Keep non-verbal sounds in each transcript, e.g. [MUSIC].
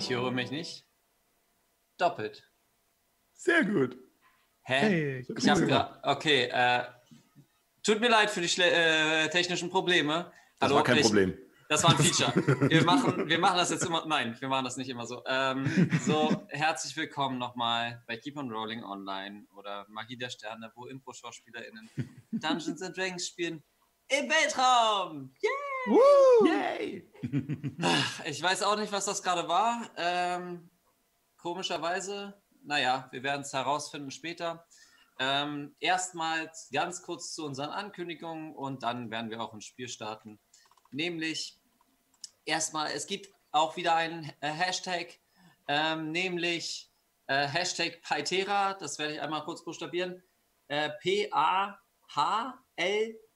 Ich höre mich nicht. Doppelt. Sehr gut. Hä? Hey, ich habe gerade. Okay, äh, tut mir leid für die äh, technischen Probleme. Das war kein ich, Problem. Das war ein [LAUGHS] Feature. Wir machen, wir machen das jetzt immer. Nein, wir machen das nicht immer so. Ähm, so, herzlich willkommen nochmal bei Keep on Rolling Online oder Magie der Sterne, wo Impro-SchauspielerInnen Dungeons and Dragons spielen. Im Weltraum! Yay! [LAUGHS] Ich weiß auch nicht, was das gerade war. Ähm, komischerweise, naja, wir werden es herausfinden später. Ähm, erstmals ganz kurz zu unseren Ankündigungen und dann werden wir auch ins Spiel starten. Nämlich, erstmal, es gibt auch wieder einen äh, Hashtag, ähm, nämlich äh, Hashtag Paitera. Das werde ich einmal kurz buchstabieren. Äh, P-A-H-L-T-E-R-A.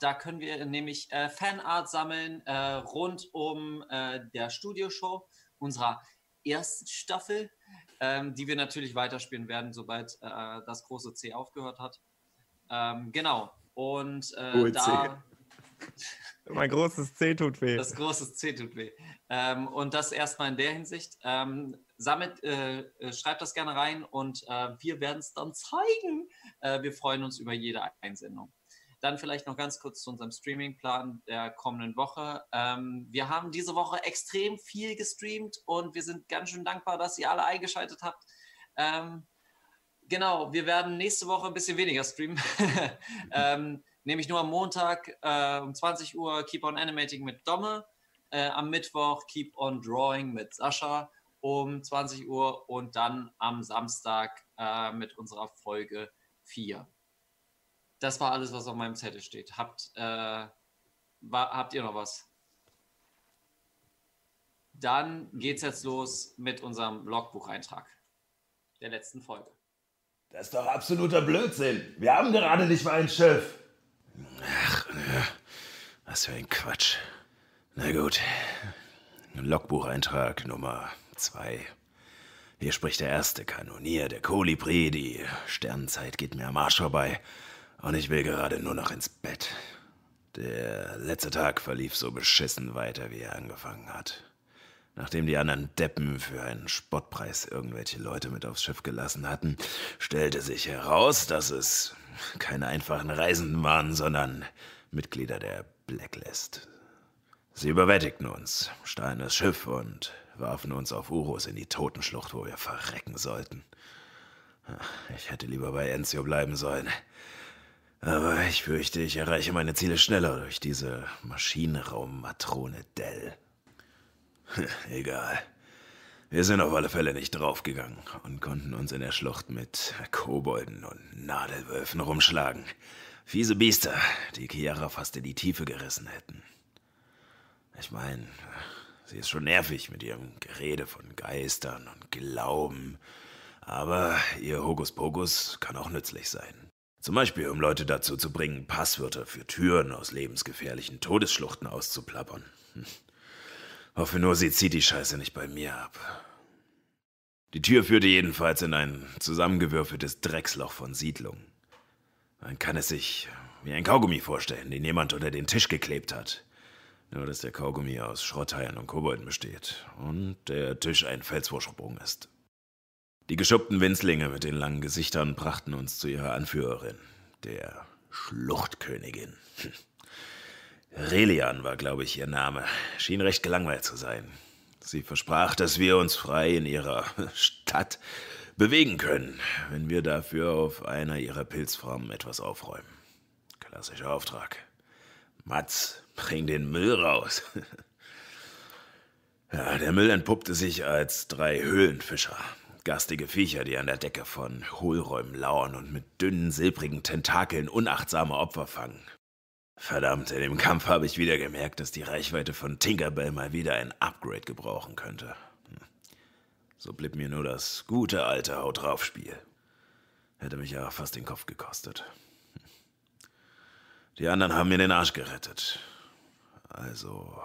Da können wir nämlich äh, Fanart sammeln äh, rund um äh, der Studioshow unserer ersten Staffel, ähm, die wir natürlich weiterspielen werden, sobald äh, das große C aufgehört hat. Ähm, genau. Und äh, da. [LAUGHS] Mein großes C tut weh. Das große C tut weh. Ähm, und das erstmal in der Hinsicht. Ähm, sammelt, äh, äh, schreibt das gerne rein und äh, wir werden es dann zeigen. Äh, wir freuen uns über jede Einsendung. Dann vielleicht noch ganz kurz zu unserem Streamingplan der kommenden Woche. Ähm, wir haben diese Woche extrem viel gestreamt und wir sind ganz schön dankbar, dass ihr alle eingeschaltet habt. Ähm, genau, wir werden nächste Woche ein bisschen weniger streamen. [LAUGHS] ähm, nämlich nur am Montag äh, um 20 Uhr Keep on Animating mit Domme, äh, am Mittwoch Keep on Drawing mit Sascha um 20 Uhr und dann am Samstag äh, mit unserer Folge 4. Das war alles, was auf meinem Zettel steht. Habt, äh, wa habt ihr noch was? Dann geht's jetzt los mit unserem Logbucheintrag der letzten Folge. Das ist doch absoluter Blödsinn. Wir haben gerade nicht mal ein Schiff. Was für ein Quatsch. Na gut. Logbucheintrag Nummer zwei. Hier spricht der erste Kanonier, der Kolibri. Die Sternenzeit geht mir am Arsch vorbei. Und ich will gerade nur noch ins Bett. Der letzte Tag verlief so beschissen weiter, wie er angefangen hat. Nachdem die anderen Deppen für einen Spottpreis irgendwelche Leute mit aufs Schiff gelassen hatten, stellte sich heraus, dass es keine einfachen Reisenden waren, sondern Mitglieder der Blacklist. Sie überwältigten uns, stahlen das Schiff und warfen uns auf Urus in die Totenschlucht, wo wir verrecken sollten. Ich hätte lieber bei Enzio bleiben sollen. Aber ich fürchte, ich erreiche meine Ziele schneller durch diese Maschinenraummatrone Dell. [LAUGHS] Egal. Wir sind auf alle Fälle nicht draufgegangen und konnten uns in der Schlucht mit Kobolden und Nadelwölfen rumschlagen. Fiese Biester, die Chiara fast in die Tiefe gerissen hätten. Ich meine, sie ist schon nervig mit ihrem Gerede von Geistern und Glauben, aber ihr Hokuspokus kann auch nützlich sein. Zum Beispiel, um Leute dazu zu bringen, Passwörter für Türen aus lebensgefährlichen Todesschluchten auszuplappern. Hm. Hoffe nur, sie zieht die Scheiße nicht bei mir ab. Die Tür führte jedenfalls in ein zusammengewürfeltes Drecksloch von Siedlungen. Man kann es sich wie ein Kaugummi vorstellen, den jemand unter den Tisch geklebt hat. Nur, dass der Kaugummi aus Schrotthaien und Kobolden besteht und der Tisch ein Felsvorsprung ist. Die geschuppten Winzlinge mit den langen Gesichtern brachten uns zu ihrer Anführerin, der Schluchtkönigin. Hm. Relian war, glaube ich, ihr Name. Schien recht gelangweilt zu sein. Sie versprach, dass wir uns frei in ihrer Stadt bewegen können, wenn wir dafür auf einer ihrer Pilzfarmen etwas aufräumen. Klassischer Auftrag. Mats, bring den Müll raus. [LAUGHS] ja, der Müll entpuppte sich als drei Höhlenfischer. Garstige Viecher, die an der Decke von Hohlräumen lauern und mit dünnen, silbrigen Tentakeln unachtsame Opfer fangen. Verdammt, in dem Kampf habe ich wieder gemerkt, dass die Reichweite von Tinkerbell mal wieder ein Upgrade gebrauchen könnte. Hm. So blieb mir nur das gute alte Haut drauf Spiel. Hätte mich ja fast den Kopf gekostet. Die anderen haben mir den Arsch gerettet. Also.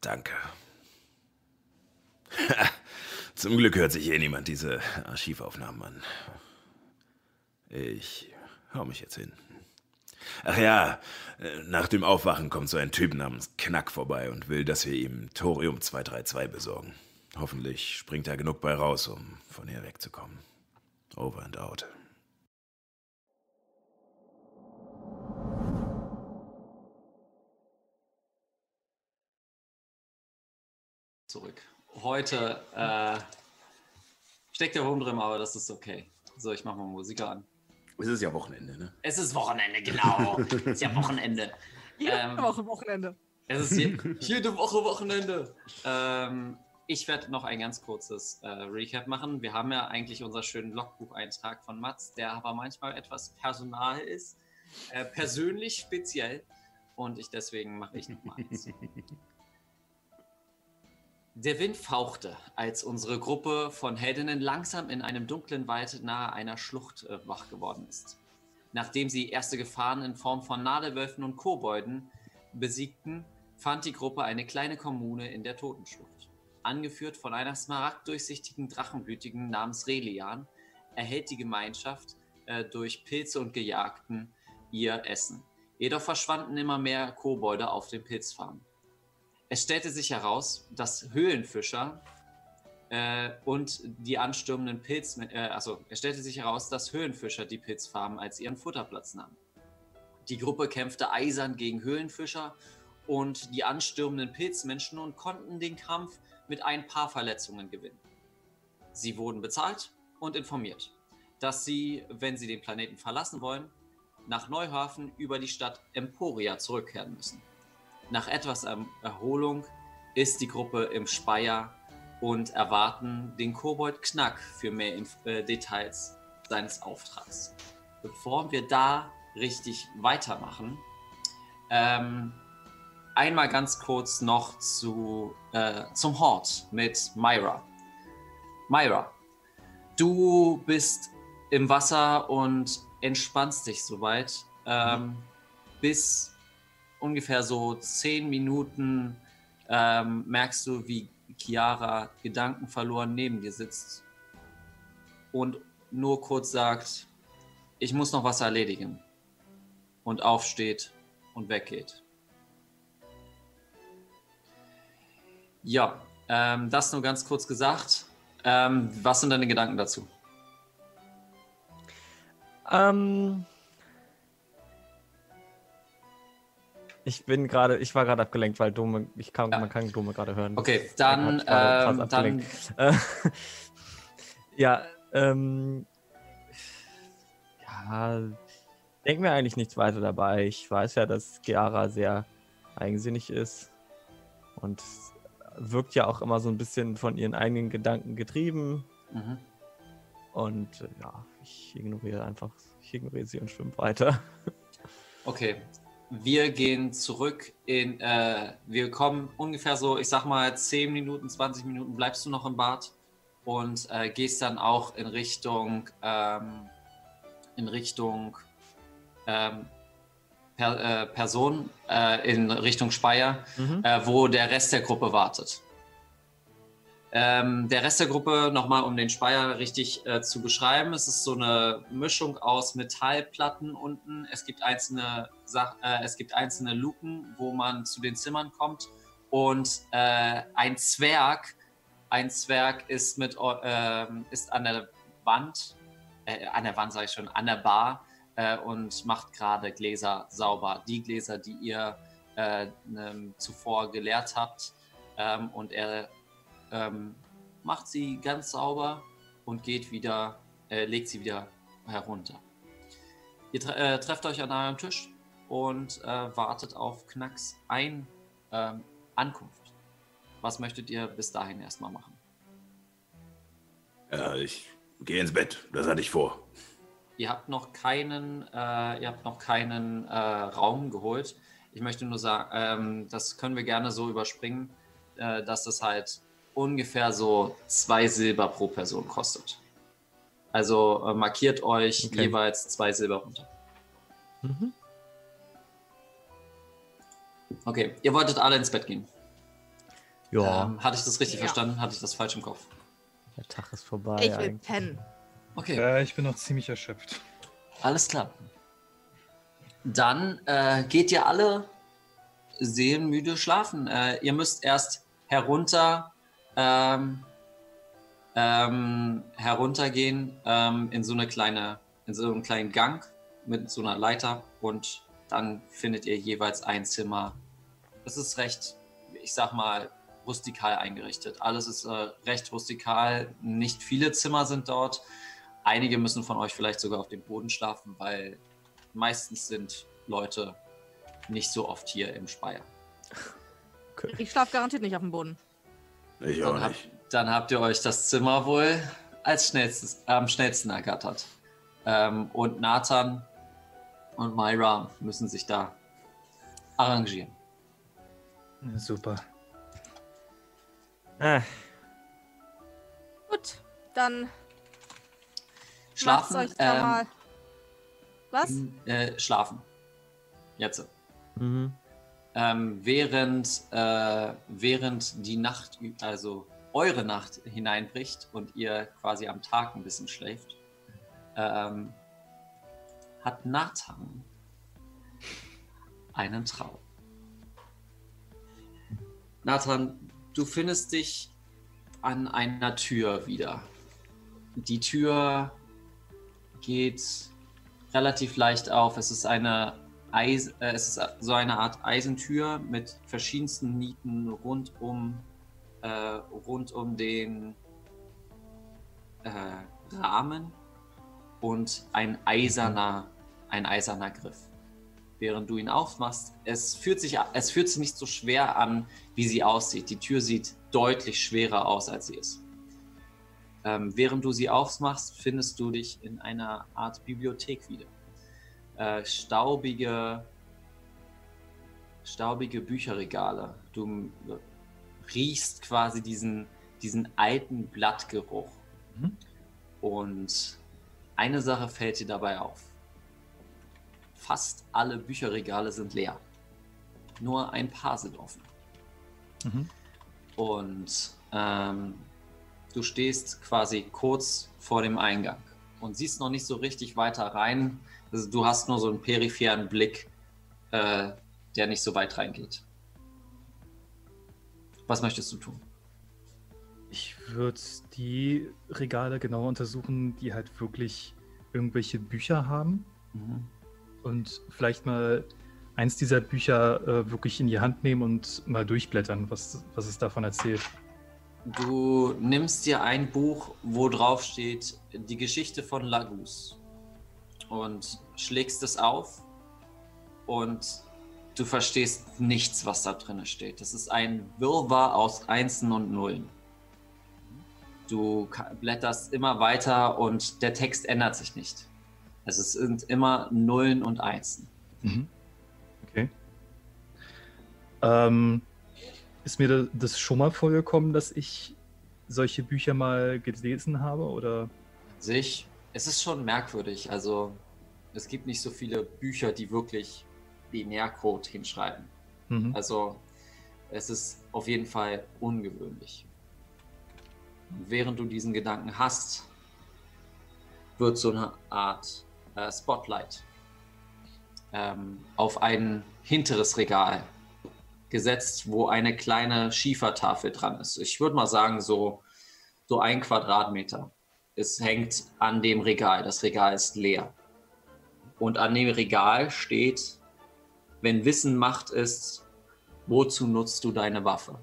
Danke. [LAUGHS] Zum Glück hört sich eh niemand diese Archivaufnahmen an. Ich hau mich jetzt hin. Ach ja, nach dem Aufwachen kommt so ein Typ namens Knack vorbei und will, dass wir ihm Thorium 232 besorgen. Hoffentlich springt er genug bei raus, um von hier wegzukommen. Over and out. Zurück. Heute äh, steckt der Wurm drin, aber das ist okay. So, ich mach mal Musik an. Es ist ja Wochenende, ne? Es ist Wochenende, genau. es ist ja Wochenende. Jede ähm, Woche Wochenende. Es ist je, [LAUGHS] jede Woche Wochenende. Ähm, ich werde noch ein ganz kurzes äh, Recap machen. Wir haben ja eigentlich unseren schönen Logbucheintrag von Mats, der aber manchmal etwas personal ist, äh, persönlich speziell. Und ich deswegen mache ich noch mal eins. [LAUGHS] Der Wind fauchte, als unsere Gruppe von Heldinnen langsam in einem dunklen Wald nahe einer Schlucht äh, wach geworden ist. Nachdem sie erste Gefahren in Form von Nadelwölfen und Kobolden besiegten, fand die Gruppe eine kleine Kommune in der Totenschlucht. Angeführt von einer smaragddurchsichtigen Drachenblütigen namens Relian, erhält die Gemeinschaft äh, durch Pilze und Gejagten ihr Essen. Jedoch verschwanden immer mehr Kobolde auf den Pilzfarmen. Es stellte sich heraus, dass Höhlenfischer äh, und die anstürmenden Pilz, äh, also es stellte sich heraus, dass Höhlenfischer die Pilzfarmen als ihren Futterplatz nahmen. Die Gruppe kämpfte eisern gegen Höhlenfischer und die anstürmenden Pilzmenschen und konnten den Kampf mit ein paar Verletzungen gewinnen. Sie wurden bezahlt und informiert, dass sie, wenn sie den Planeten verlassen wollen, nach Neuhafen über die Stadt Emporia zurückkehren müssen. Nach etwas Erholung ist die Gruppe im Speier und erwarten den Kobold Knack für mehr Inf äh, Details seines Auftrags. Bevor wir da richtig weitermachen, ähm, einmal ganz kurz noch zu, äh, zum Hort mit Myra. Myra, du bist im Wasser und entspannst dich soweit, ähm, mhm. bis ungefähr so zehn Minuten ähm, merkst du, wie Chiara gedankenverloren neben dir sitzt und nur kurz sagt, ich muss noch was erledigen und aufsteht und weggeht. Ja, ähm, das nur ganz kurz gesagt. Ähm, was sind deine Gedanken dazu? Ähm, Ich bin gerade, ich war gerade abgelenkt, weil Dome, ich kann, ja. man kann Dome gerade hören. Okay, dann, ähm, dann [LAUGHS] ja, ähm, ja, denken wir eigentlich nichts weiter dabei. Ich weiß ja, dass Chiara sehr eigensinnig ist und wirkt ja auch immer so ein bisschen von ihren eigenen Gedanken getrieben. Mhm. Und äh, ja, ich ignoriere einfach, ich ignoriere sie und schwimme weiter. [LAUGHS] Okay, wir gehen zurück in, äh, wir kommen ungefähr so, ich sag mal, 10 Minuten, 20 Minuten bleibst du noch im Bad und äh, gehst dann auch in Richtung, ähm, in Richtung ähm, per, äh, Person, äh, in Richtung Speyer, mhm. Äh, wo der Rest der Gruppe wartet. Ähm, der Rest der Gruppe, nochmal um den Speier richtig äh, zu beschreiben, es ist so eine Mischung aus Metallplatten unten. Es gibt einzelne, äh, es gibt einzelne Luken, wo man zu den Zimmern kommt. Und äh, ein Zwerg, ein Zwerg ist, mit, ähm, ist an der Wand, äh, an der Wand sage ich schon, an der Bar äh, und macht gerade Gläser sauber. Die Gläser, die ihr ne, zuvor geleert habt. Ähm, und er ähm, macht sie ganz sauber und geht wieder, äh, legt sie wieder herunter. Ihr tre äh, trefft euch an eurem Tisch und äh, wartet auf Knacks ein ähm, Ankunft. Was möchtet ihr bis dahin erstmal machen? Ja, ich gehe ins Bett. Das hatte ich vor. ihr habt noch keinen, äh, ihr habt noch keinen äh, Raum geholt. Ich möchte nur sagen, ähm, das können wir gerne so überspringen, äh, dass das halt ungefähr so zwei Silber pro Person kostet. Also äh, markiert euch Okay. jeweils zwei Silber runter. Mhm. Okay, ihr wolltet alle ins Bett gehen. Ja. Ähm, hatte ich das richtig Ja. verstanden? Hatte ich das falsch im Kopf? Der Tag ist vorbei. Ich will eigentlich. pennen. Okay. Ja, ich bin noch ziemlich erschöpft. Alles klar. Dann äh, geht ihr alle seelenmüde schlafen. Äh, ihr müsst erst herunter, ähm, ähm, heruntergehen ähm, in so eine kleine, in so einen kleinen Gang mit so einer Leiter und dann findet ihr jeweils ein Zimmer. Es ist recht, ich sag mal, rustikal eingerichtet. Alles ist äh, recht rustikal. Nicht viele Zimmer sind dort. Einige müssen von euch vielleicht sogar auf dem Boden schlafen, weil meistens sind Leute nicht so oft hier im Speier. Ich schlafe garantiert nicht auf dem Boden. Ich auch Dann, hab, nicht. dann habt ihr euch das Zimmer wohl als schnellstes, am schnellsten ergattert. Ähm, und Nathan und Myra müssen sich da arrangieren. Ja, super. Äh, Gut, dann Schlafen. euch da mal. Was? ähm, äh, schlafen. Jetzt. mhm. Ähm, während, äh, während die Nacht, also eure Nacht hineinbricht und ihr quasi am Tag ein bisschen schläft, ähm, hat Nathan einen Traum. Nathan, du findest dich an einer Tür wieder. Die Tür geht relativ leicht auf. Es ist eine Eis, äh, es ist so eine Art Eisentür mit verschiedensten Nieten rund um, äh, rund um den äh, Rahmen und ein eiserner, ein eiserner Griff. Während du ihn aufmachst, es fühlt, sich, es fühlt sich nicht so schwer an, wie sie aussieht. Die Tür sieht deutlich schwerer aus, als sie ist. Ähm, während du sie aufmachst, findest du dich in einer Art Bibliothek wieder äh, staubige, staubige Bücherregale. Du riechst quasi diesen, diesen alten Blattgeruch. Mhm. Und eine Sache fällt dir dabei auf. Fast alle Bücherregale sind leer. Nur ein paar sind offen. Mhm. Und ähm, du stehst quasi kurz vor dem Eingang und siehst noch nicht so richtig weiter rein. Also du hast nur so einen peripheren Blick, äh, der nicht so weit reingeht. Was möchtest du tun? Ich würde die Regale genauer untersuchen, die halt wirklich irgendwelche Bücher haben. Und vielleicht mal eins dieser Bücher äh, wirklich in die Hand nehmen und mal durchblättern, was, was es davon erzählt. Du nimmst dir ein Buch, wo drauf steht die Geschichte von Lagus und schlägst es auf und du verstehst nichts, was da drin steht. Das ist ein Wirrwarr aus Einsen und Nullen. Du blätterst immer weiter und der Text ändert sich nicht. Also es sind immer Nullen und Einsen. Okay. Ähm, ist mir da- das schon mal vorgekommen, dass ich solche Bücher mal gelesen habe? Oder? sich, es ist schon merkwürdig. Also, es gibt nicht so viele Bücher, die wirklich Binärcode hinschreiben. Mhm. Also, es ist auf jeden Fall ungewöhnlich. Und während du diesen Gedanken hast, wird so eine Art äh, Spotlight ähm, auf ein hinteres Regal gesetzt, wo eine kleine Schiefertafel dran ist. Ich würde mal sagen, so, so ein Quadratmeter. Es hängt an dem Regal. Das Regal ist leer. Und an dem Regal steht, wenn Wissen Macht ist, wozu nutzt du deine Waffe?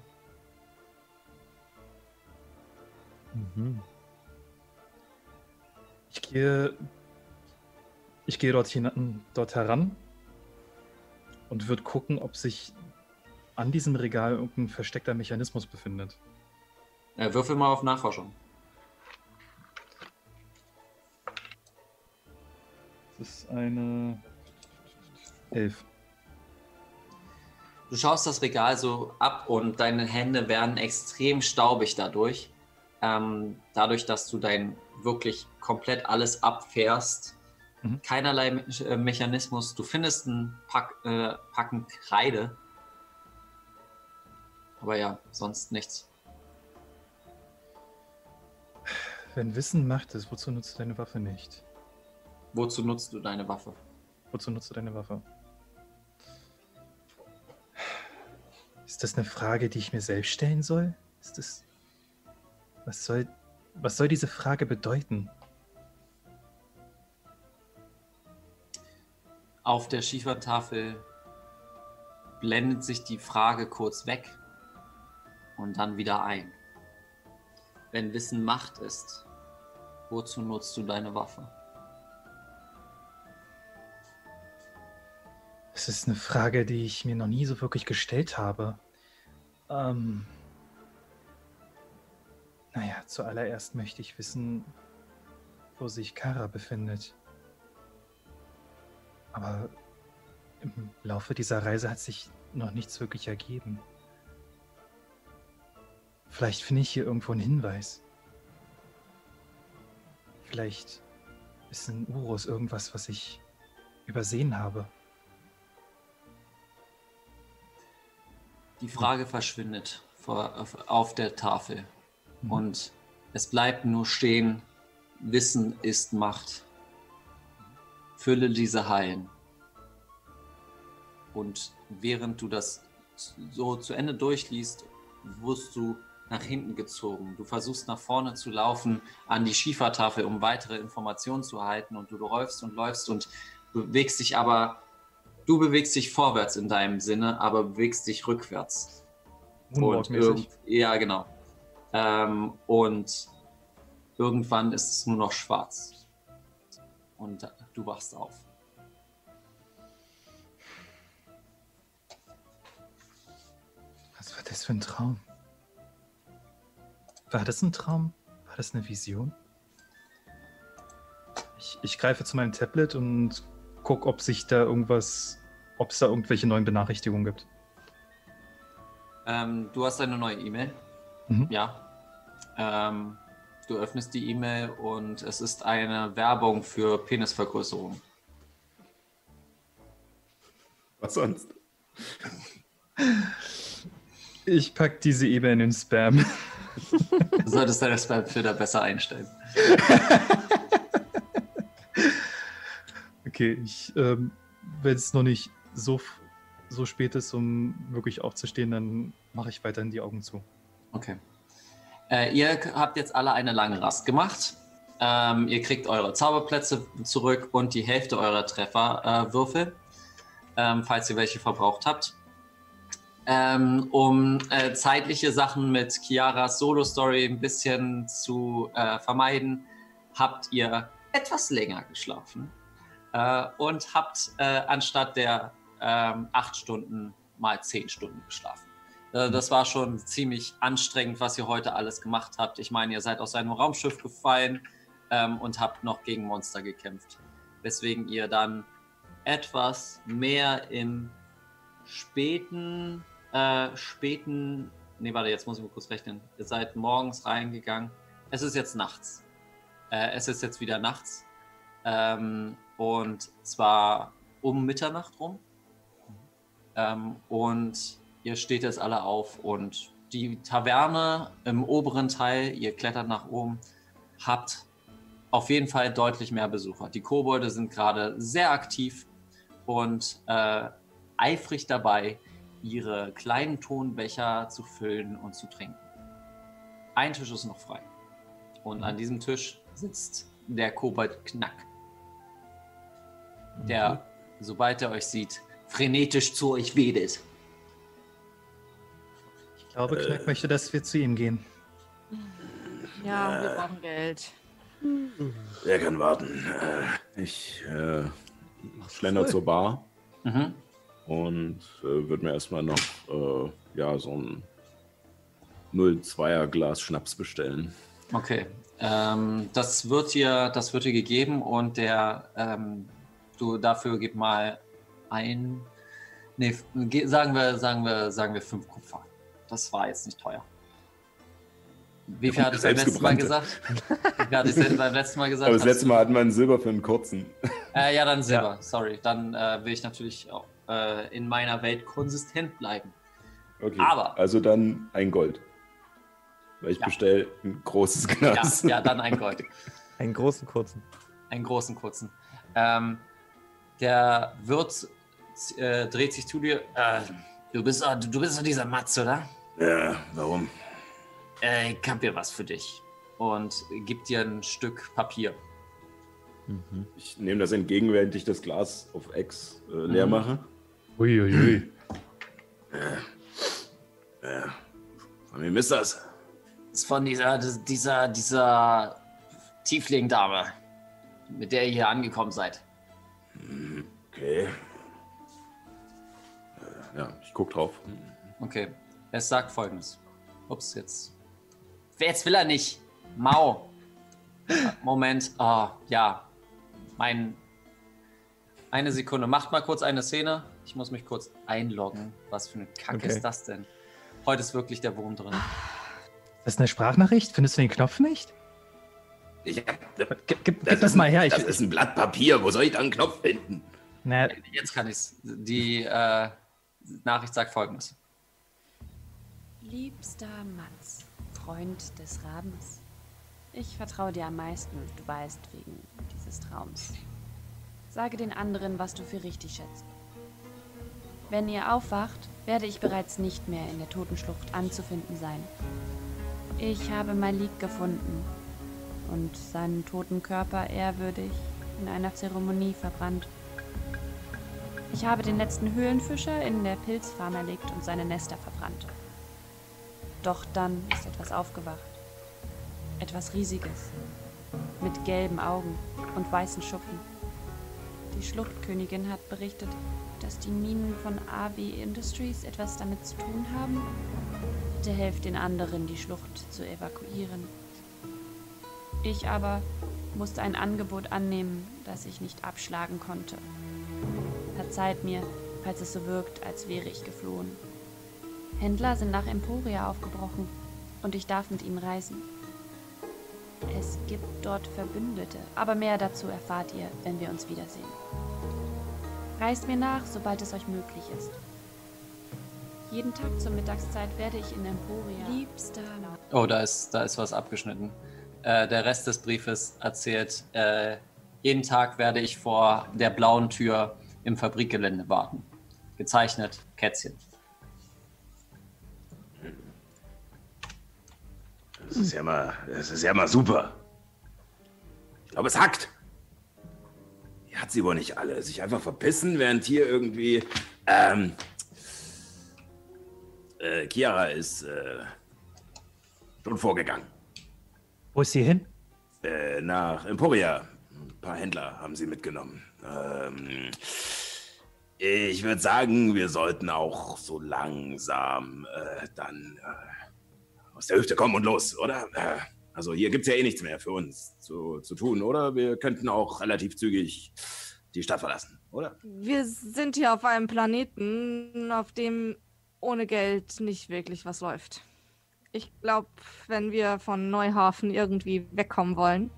Mhm. Ich gehe, ich gehe dort, hinan, dort heran und würde gucken, ob sich an diesem Regal irgendein versteckter Mechanismus befindet. Äh, würfel mal auf Nachforschung. Ist eine 11. Du schaust das Regal so ab und deine Hände werden extrem staubig dadurch. Ähm, dadurch, dass du dein wirklich komplett alles abfährst. Mhm. Keinerlei Me äh, Mechanismus. Du findest ein Pack, äh, Packen Kreide. Aber ja, sonst nichts. Wenn Wissen Macht ist, wozu nutzt du deine Waffe nicht? Wozu nutzt du deine Waffe? Wozu nutzt du deine Waffe? Ist das eine Frage, die ich mir selbst stellen soll? Ist das. Was soll. Was soll diese Frage bedeuten? Auf der Schiefertafel blendet sich die Frage kurz weg und dann wieder ein. Wenn Wissen Macht ist, wozu nutzt du deine Waffe? Es ist eine Frage, die ich mir noch nie so wirklich gestellt habe. Ähm. Naja, zuallererst möchte ich wissen, wo sich Kara befindet. Aber im Laufe dieser Reise hat sich noch nichts wirklich ergeben. Vielleicht finde ich hier irgendwo einen Hinweis. Vielleicht ist in Urus irgendwas, was ich übersehen habe. Die Frage verschwindet vor, auf, der Tafel Mhm. und es bleibt nur stehen, Wissen ist Macht. Fülle diese Hallen. Und während du das so zu Ende durchliest, wirst du nach hinten gezogen. Du versuchst nach vorne zu laufen an die Schiefertafel, um weitere Informationen zu erhalten und du läufst und läufst und bewegst dich aber, du bewegst dich vorwärts in deinem Sinne, aber bewegst dich rückwärts. Und irgend, ja, genau. Ähm, und irgendwann ist es nur noch schwarz. Und du wachst auf. Was war das für ein Traum? War das ein Traum? War das eine Vision? Ich, ich greife zu meinem Tablet und gucke, ob sich da irgendwas, ob es da irgendwelche neuen Benachrichtigungen gibt. Ähm, du hast eine neue E-Mail. Mhm. Ja. Ähm, du öffnest die E-Mail und es ist eine Werbung für Penisvergrößerung. Was sonst? Ich pack diese E-Mail in den Spam. Du solltest deine Spamfilter besser einstellen. [LAUGHS] Okay, ich, ähm, wenn es noch nicht so, so spät ist, um wirklich aufzustehen, dann mache ich weiterhin die Augen zu. Okay. Äh, ihr habt jetzt alle eine lange Rast gemacht. Ähm, ihr kriegt eure Zauberplätze zurück und die Hälfte eurer Trefferwürfel, äh, ähm, falls ihr welche verbraucht habt. Ähm, um äh, zeitliche Sachen mit Chiaras Solo-Story ein bisschen zu äh, vermeiden, habt ihr etwas länger geschlafen äh, und habt äh, anstatt der ähm, acht Stunden mal zehn Stunden geschlafen. Äh, Das war schon ziemlich anstrengend, was ihr heute alles gemacht habt. Ich meine, ihr seid aus einem Raumschiff gefallen ähm, und habt noch gegen Monster gekämpft. Weswegen ihr dann etwas mehr im späten, äh, späten, nee, warte, jetzt muss ich mal kurz rechnen. Ihr seid morgens reingegangen. Es ist jetzt nachts. Äh, es ist jetzt wieder nachts. Ähm, und zwar um Mitternacht rum. Ähm, und ihr steht jetzt alle auf und die Taverne im oberen Teil, ihr klettert nach oben, habt auf jeden Fall deutlich mehr Besucher. Die Kobolde sind gerade sehr aktiv und äh, eifrig dabei, ihre kleinen Tonbecher zu füllen und zu trinken. Ein Tisch ist noch frei. Und an diesem Tisch sitzt der Kobold Knack, der, sobald er euch sieht, frenetisch zu euch wedelt. Ich glaube, Knack möchte, dass wir zu ihm gehen. Ja, wir brauchen Geld. Der kann warten. Äh, Ich äh, schlender zur Bar Mhm. und äh, würde mir erstmal noch äh, ja, so ein 0,2er Glas Schnaps bestellen. Okay. Ähm, das, wird dir, das wird dir gegeben und der, ähm, du dafür gib mal ein. Nee, ge- sagen wir, sagen wir, sagen wir fünf Kupfer. Das war jetzt nicht teuer. Wie viel hatte ich beim letzten Mal gesagt? Wie viel hatte ich beim letzten Mal gesagt? Aber das letzte Mal hatten wir einen Silber für einen kurzen. Äh, ja, dann Silber. Sorry. Dann äh, will ich natürlich auch äh, in meiner Welt konsistent bleiben. Okay. Aber- Also dann ein Gold. Weil ich Ja. bestelle ein großes Ja, Glas. ja, dann ein Gold. Einen großen, kurzen. Einen großen, kurzen. Ähm, der Wirt äh, dreht sich zu dir. Äh, du, bist, doch- du bist doch dieser Matz, oder? Ja, warum? Äh, ich hab hier was für dich. Und gibt dir ein Stück Papier. Mhm. Ich nehme das entgegen, während ich das Glas auf Ex äh, leer Mhm. mache. Uiuiui. Ja. Von wem ist das? Das ist von dieser, dieser, dieser Tiefling-Dame, mit der ihr hier angekommen seid. Okay. Äh, Ja, ich guck drauf. Okay. Es sagt folgendes. Ups, jetzt. Jetzt will er nicht. Mau. [LAUGHS] Moment. Oh, ja. Mein. Eine Sekunde. Macht mal kurz eine Szene. Ich muss mich kurz einloggen. Was für eine Kacke Okay. ist das denn? Heute ist wirklich der Wurm drin. Das ist eine Sprachnachricht? Findest du den Knopf nicht? Ich hab, Gib, gib, gib das, mal her. Ich, das ist ein Blatt Papier. Wo soll ich da einen Knopf finden? na, Jetzt kann ich's. Die äh, Nachricht sagt folgendes. Liebster Matz, Freund des Rabens. Ich vertraue dir am meisten, du weißt, wegen dieses Traums. Sage den anderen, was du für richtig schätzt. Wenn ihr aufwacht, werde ich bereits nicht mehr in der Totenschlucht anzufinden sein. Ich habe Malik gefunden und seinen toten Körper ehrwürdig in einer Zeremonie verbrannt. Ich habe den letzten Höhlenfischer in der Pilzfarm erlegt und seine Nester verbrannt. Doch dann ist etwas aufgewacht. Etwas Riesiges. Mit gelben Augen und weißen Schuppen. Die Schluchtkönigin hat berichtet, dass die Minen von AW Industries etwas damit zu tun haben. Bitte helft den anderen, die Schlucht zu evakuieren. Ich aber musste ein Angebot annehmen, das ich nicht abschlagen konnte. Verzeiht mir, falls es so wirkt, als wäre ich geflohen. Händler sind nach Emporia aufgebrochen und ich darf mit ihnen reisen. Es gibt dort Verbündete, aber mehr dazu erfahrt ihr, wenn wir uns wiedersehen. Reist mir nach, sobald es euch möglich ist. Jeden Tag zur Mittagszeit werde ich in Emporia. Liebster. Oh, da ist, da ist was abgeschnitten. Äh, der Rest des Briefes erzählt, äh, jeden Tag werde ich vor der blauen Tür im Fabrikgelände warten. Gezeichnet Kätzchen. Das ist ja mal, das ist ja mal super. Ich glaube, es hackt. Hier hat sie wohl nicht alle. Sich einfach verpissen, während hier irgendwie. Ähm. Äh, Chiara ist äh, schon vorgegangen. Wo ist sie hin? Äh, nach Emporia. Ein paar Händler haben sie mitgenommen. Ähm, ich würde sagen, wir sollten auch so langsam äh, dann äh, aus der Hüfte kommen und los, oder? Äh, also hier gibt es ja eh nichts mehr für uns zu, zu tun, oder? Wir könnten auch relativ zügig die Stadt verlassen, oder? Wir sind hier auf einem Planeten, auf dem ohne Geld nicht wirklich was läuft. Ich glaube, wenn wir von Neuhafen irgendwie wegkommen wollen,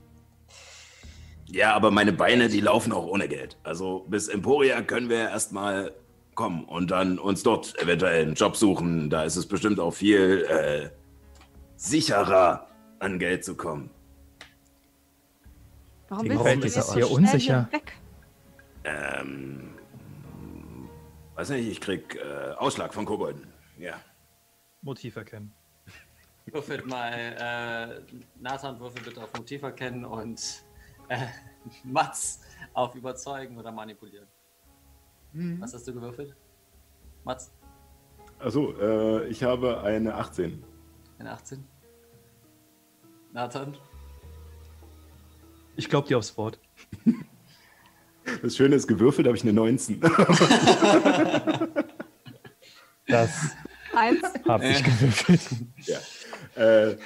Ja, aber meine Beine, die laufen auch ohne Geld. Also bis Emporia können wir erstmal kommen und dann uns dort eventuell einen Job suchen. Da ist es bestimmt auch viel äh, sicherer, an Geld zu kommen. warum Die willst Welt du ist jetzt hier schnell unsicher. Hier weg? Ähm, weiß nicht, ich krieg äh, Ausschlag von Kobolden. Ja. Motiv erkennen. Würfelt mal, äh, Nathan würfel bitte auf Motiv erkennen und äh, [LAUGHS] Mats auf Überzeugen oder Manipulieren. Was hast du gewürfelt? Mats, Also, äh, ich habe eine 18. eine 18? Nathan? Ich glaube dir aufs Wort. [LAUGHS] Das Schöne ist, gewürfelt habe ich eine 19. [LAUGHS] Das Eins. habe ich gewürfelt. ja. Äh,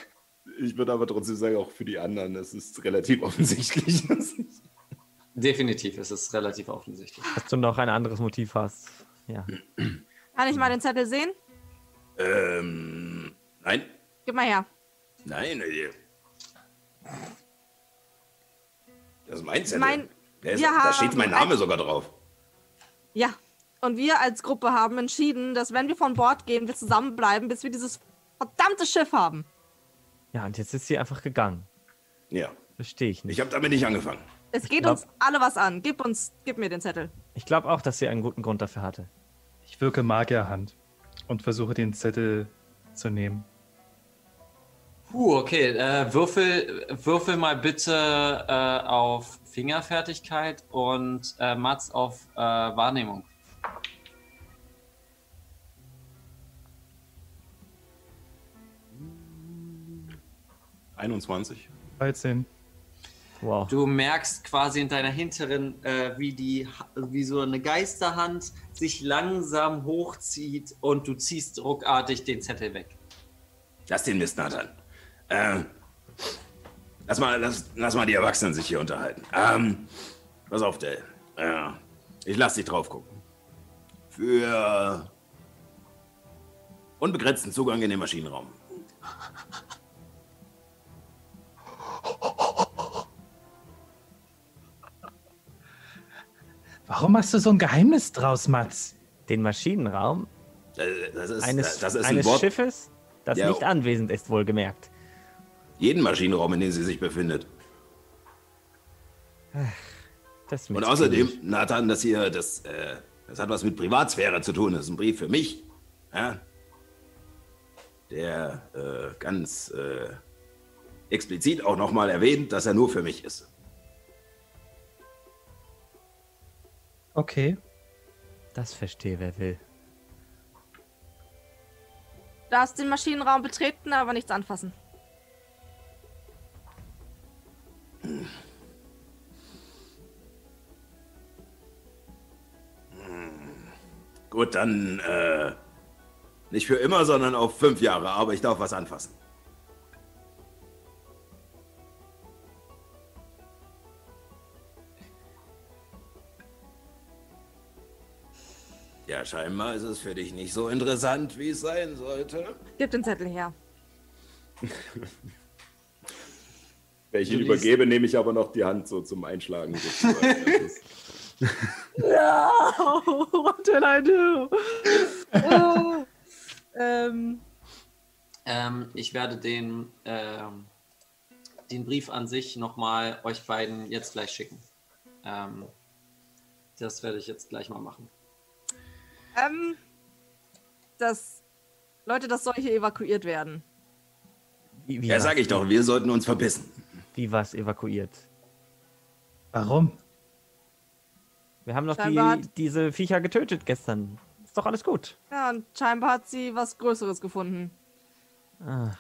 ich würde aber trotzdem sagen, auch für die anderen, es ist relativ [LAUGHS] offensichtlich. dass ich- Definitiv, es ist relativ offensichtlich. Dass du noch ein anderes Motiv hast. Ja. Kann ich mal den Zettel sehen? Ähm, nein, Gib mal her. nein. äh, Das ist mein Zettel. Mein- Der ist, da steht mein ein- Name sogar drauf. Ja. Und wir als Gruppe haben entschieden, dass wenn wir von Bord gehen, wir zusammenbleiben, bis wir dieses verdammte Schiff haben. Ja, und jetzt ist sie einfach gegangen. Ja, Verstehe ich nicht. ich habe damit nicht angefangen. Es geht glaub- uns alle was an. Gib uns, gib mir den Zettel. Ich glaube auch, dass sie einen guten Grund dafür hatte. Ich wirke Magierhand und versuche den Zettel zu nehmen. Puh, okay. Äh, würfel, würfel mal bitte äh, auf Fingerfertigkeit und äh, Mats auf äh, Wahrnehmung. 21. 13. Wow. Du merkst quasi in deiner hinteren, äh, wie, die, wie so eine Geisterhand sich langsam hochzieht und du ziehst ruckartig den Zettel weg. Lass den Mist, Nathan. Ähm, lass, mal, lass, lass mal die Erwachsenen sich hier unterhalten. Ähm, pass auf, Dell. Äh, ich lass dich drauf gucken. Für unbegrenzten Zugang in den Maschinenraum. Warum machst du so ein Geheimnis draus, Mats? Den Maschinenraum Äh, Das ist, eines, das ist ein eines Wort. Schiffes, das Ja. nicht anwesend ist, wohlgemerkt. Jeden Maschinenraum, in dem sie sich befindet. Mir Und außerdem. Nathan, das hier, das, äh, das hat was mit Privatsphäre zu tun. Das ist ein Brief für mich. Ja? Der äh, ganz äh, explizit auch nochmal erwähnt, dass er nur für mich ist. Okay. Das verstehe, wer will. Du darfst den Maschinenraum betreten, aber nichts anfassen. Gut, dann äh, nicht für immer, sondern auf fünf Jahre, aber ich darf was anfassen. Ja, scheinbar ist es für dich nicht so interessant, wie es sein sollte. Gib den Zettel her. [LAUGHS] Wenn ich ihn übergebe, nehme ich aber noch die Hand so zum Einschlagen. [LAUGHS] No, what did I do? oh. [LAUGHS] ähm, Ähm, ich werde den, ähm, den Brief an sich nochmal euch beiden jetzt gleich schicken. Ähm, das werde ich jetzt gleich mal machen. Ähm, dass Leute, das soll hier evakuiert werden. Wie, wie Ja, sag ich doch, wir sollten uns verbissen. Wie war es evakuiert? Warum? Wir haben doch die, hat- diese Viecher getötet gestern. Ist doch alles gut. Ja, und scheinbar hat sie was Größeres gefunden. Ah,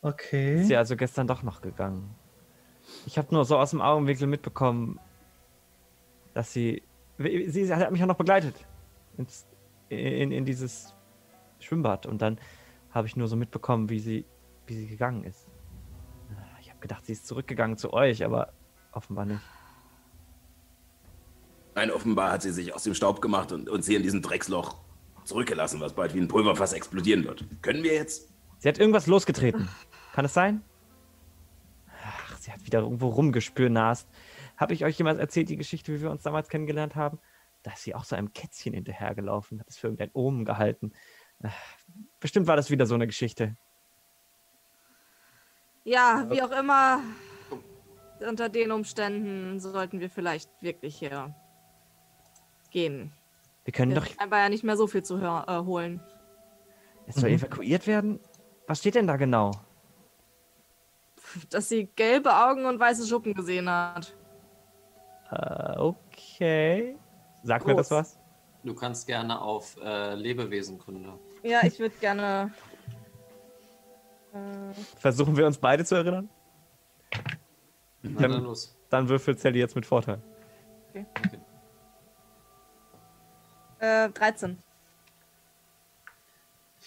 Okay. ist sie also gestern doch noch gegangen. Ich habe nur so aus dem Augenwinkel mitbekommen, dass sie. Sie, sie hat mich auch noch begleitet. Ins, in, in dieses Schwimmbad. Und dann habe ich nur so mitbekommen, wie sie, wie sie gegangen ist. Ich habe gedacht, sie ist zurückgegangen zu euch, aber offenbar nicht. Nein, offenbar hat sie sich aus dem Staub gemacht und uns hier in diesem Drecksloch zurückgelassen, was bald wie ein Pulverfass explodieren wird. Können wir jetzt? Sie hat irgendwas losgetreten. Kann es sein? Ach, sie hat wieder irgendwo rumgespürnast. Habe ich euch jemals erzählt, die Geschichte, wie wir uns damals kennengelernt haben? Da ist sie auch so einem Kätzchen hinterhergelaufen, hat es für irgendein Omen gehalten. Bestimmt war das wieder so eine Geschichte. Ja, wie auch immer. Unter den Umständen sollten wir vielleicht wirklich hier gehen. Wir können Wir doch. scheinbar ja nicht mehr so viel zu hör äh, holen. Es soll Mhm. evakuiert werden? Was steht denn da genau? Dass sie gelbe Augen und weiße Schuppen gesehen hat. Äh, okay. Sagt mir das was? Du kannst gerne auf äh, Lebewesenkunde. Ja, ich würde gerne. Äh, Versuchen wir uns beide zu erinnern? Na Dann- dann los. Dann würfelt Sally jetzt mit Vorteil. äh, 13.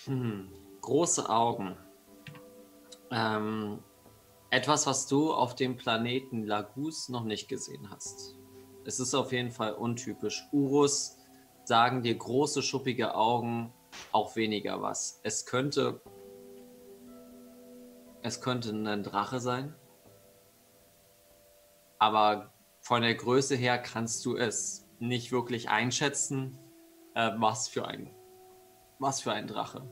Hm. Große Augen. Ähm, etwas, was du auf dem Planeten Lagus noch nicht gesehen hast. Es ist auf jeden Fall untypisch. Urus sagen dir große, schuppige Augen auch weniger was. Es könnte. Es könnte ein Drache sein. Aber von der Größe her kannst du es nicht wirklich einschätzen, äh, was für ein. Was für ein Drache.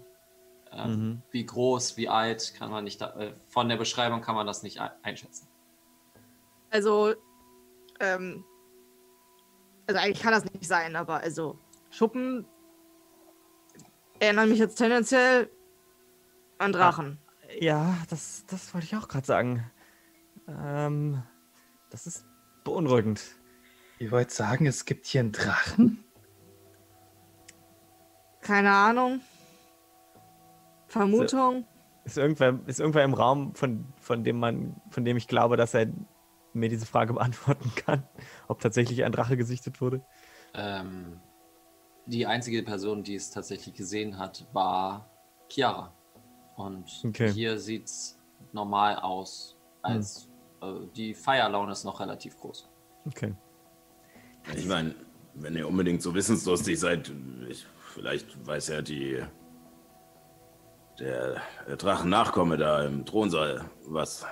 Ähm, Mhm. Wie groß, wie alt, kann man nicht. Da, äh, von der Beschreibung kann man das nicht ein- einschätzen. Also, ähm, also eigentlich kann das nicht sein, aber also Schuppen erinnern mich jetzt tendenziell an Drachen. Ja, das, das wollte ich auch gerade sagen. Ähm, das ist beunruhigend. Ihr wollt sagen, es gibt hier einen Drachen? Keine Ahnung. Vermutung. Ist irgendwer, ist irgendwer im Raum, von, von dem man, von dem ich glaube, dass er mir diese Frage [LAUGHS] beantworten kann, ob tatsächlich ein Drache gesichtet wurde? Ähm, die einzige Person, die es tatsächlich gesehen hat, war Chiara. Und Okay. hier sieht es normal aus, als äh, die Feierlaune ist noch relativ groß. Okay. Ich meine, wenn ihr unbedingt so wissensdurstig seid, ich, vielleicht weiß ja die. Der, der Drachennachkomme da im Thronsaal was.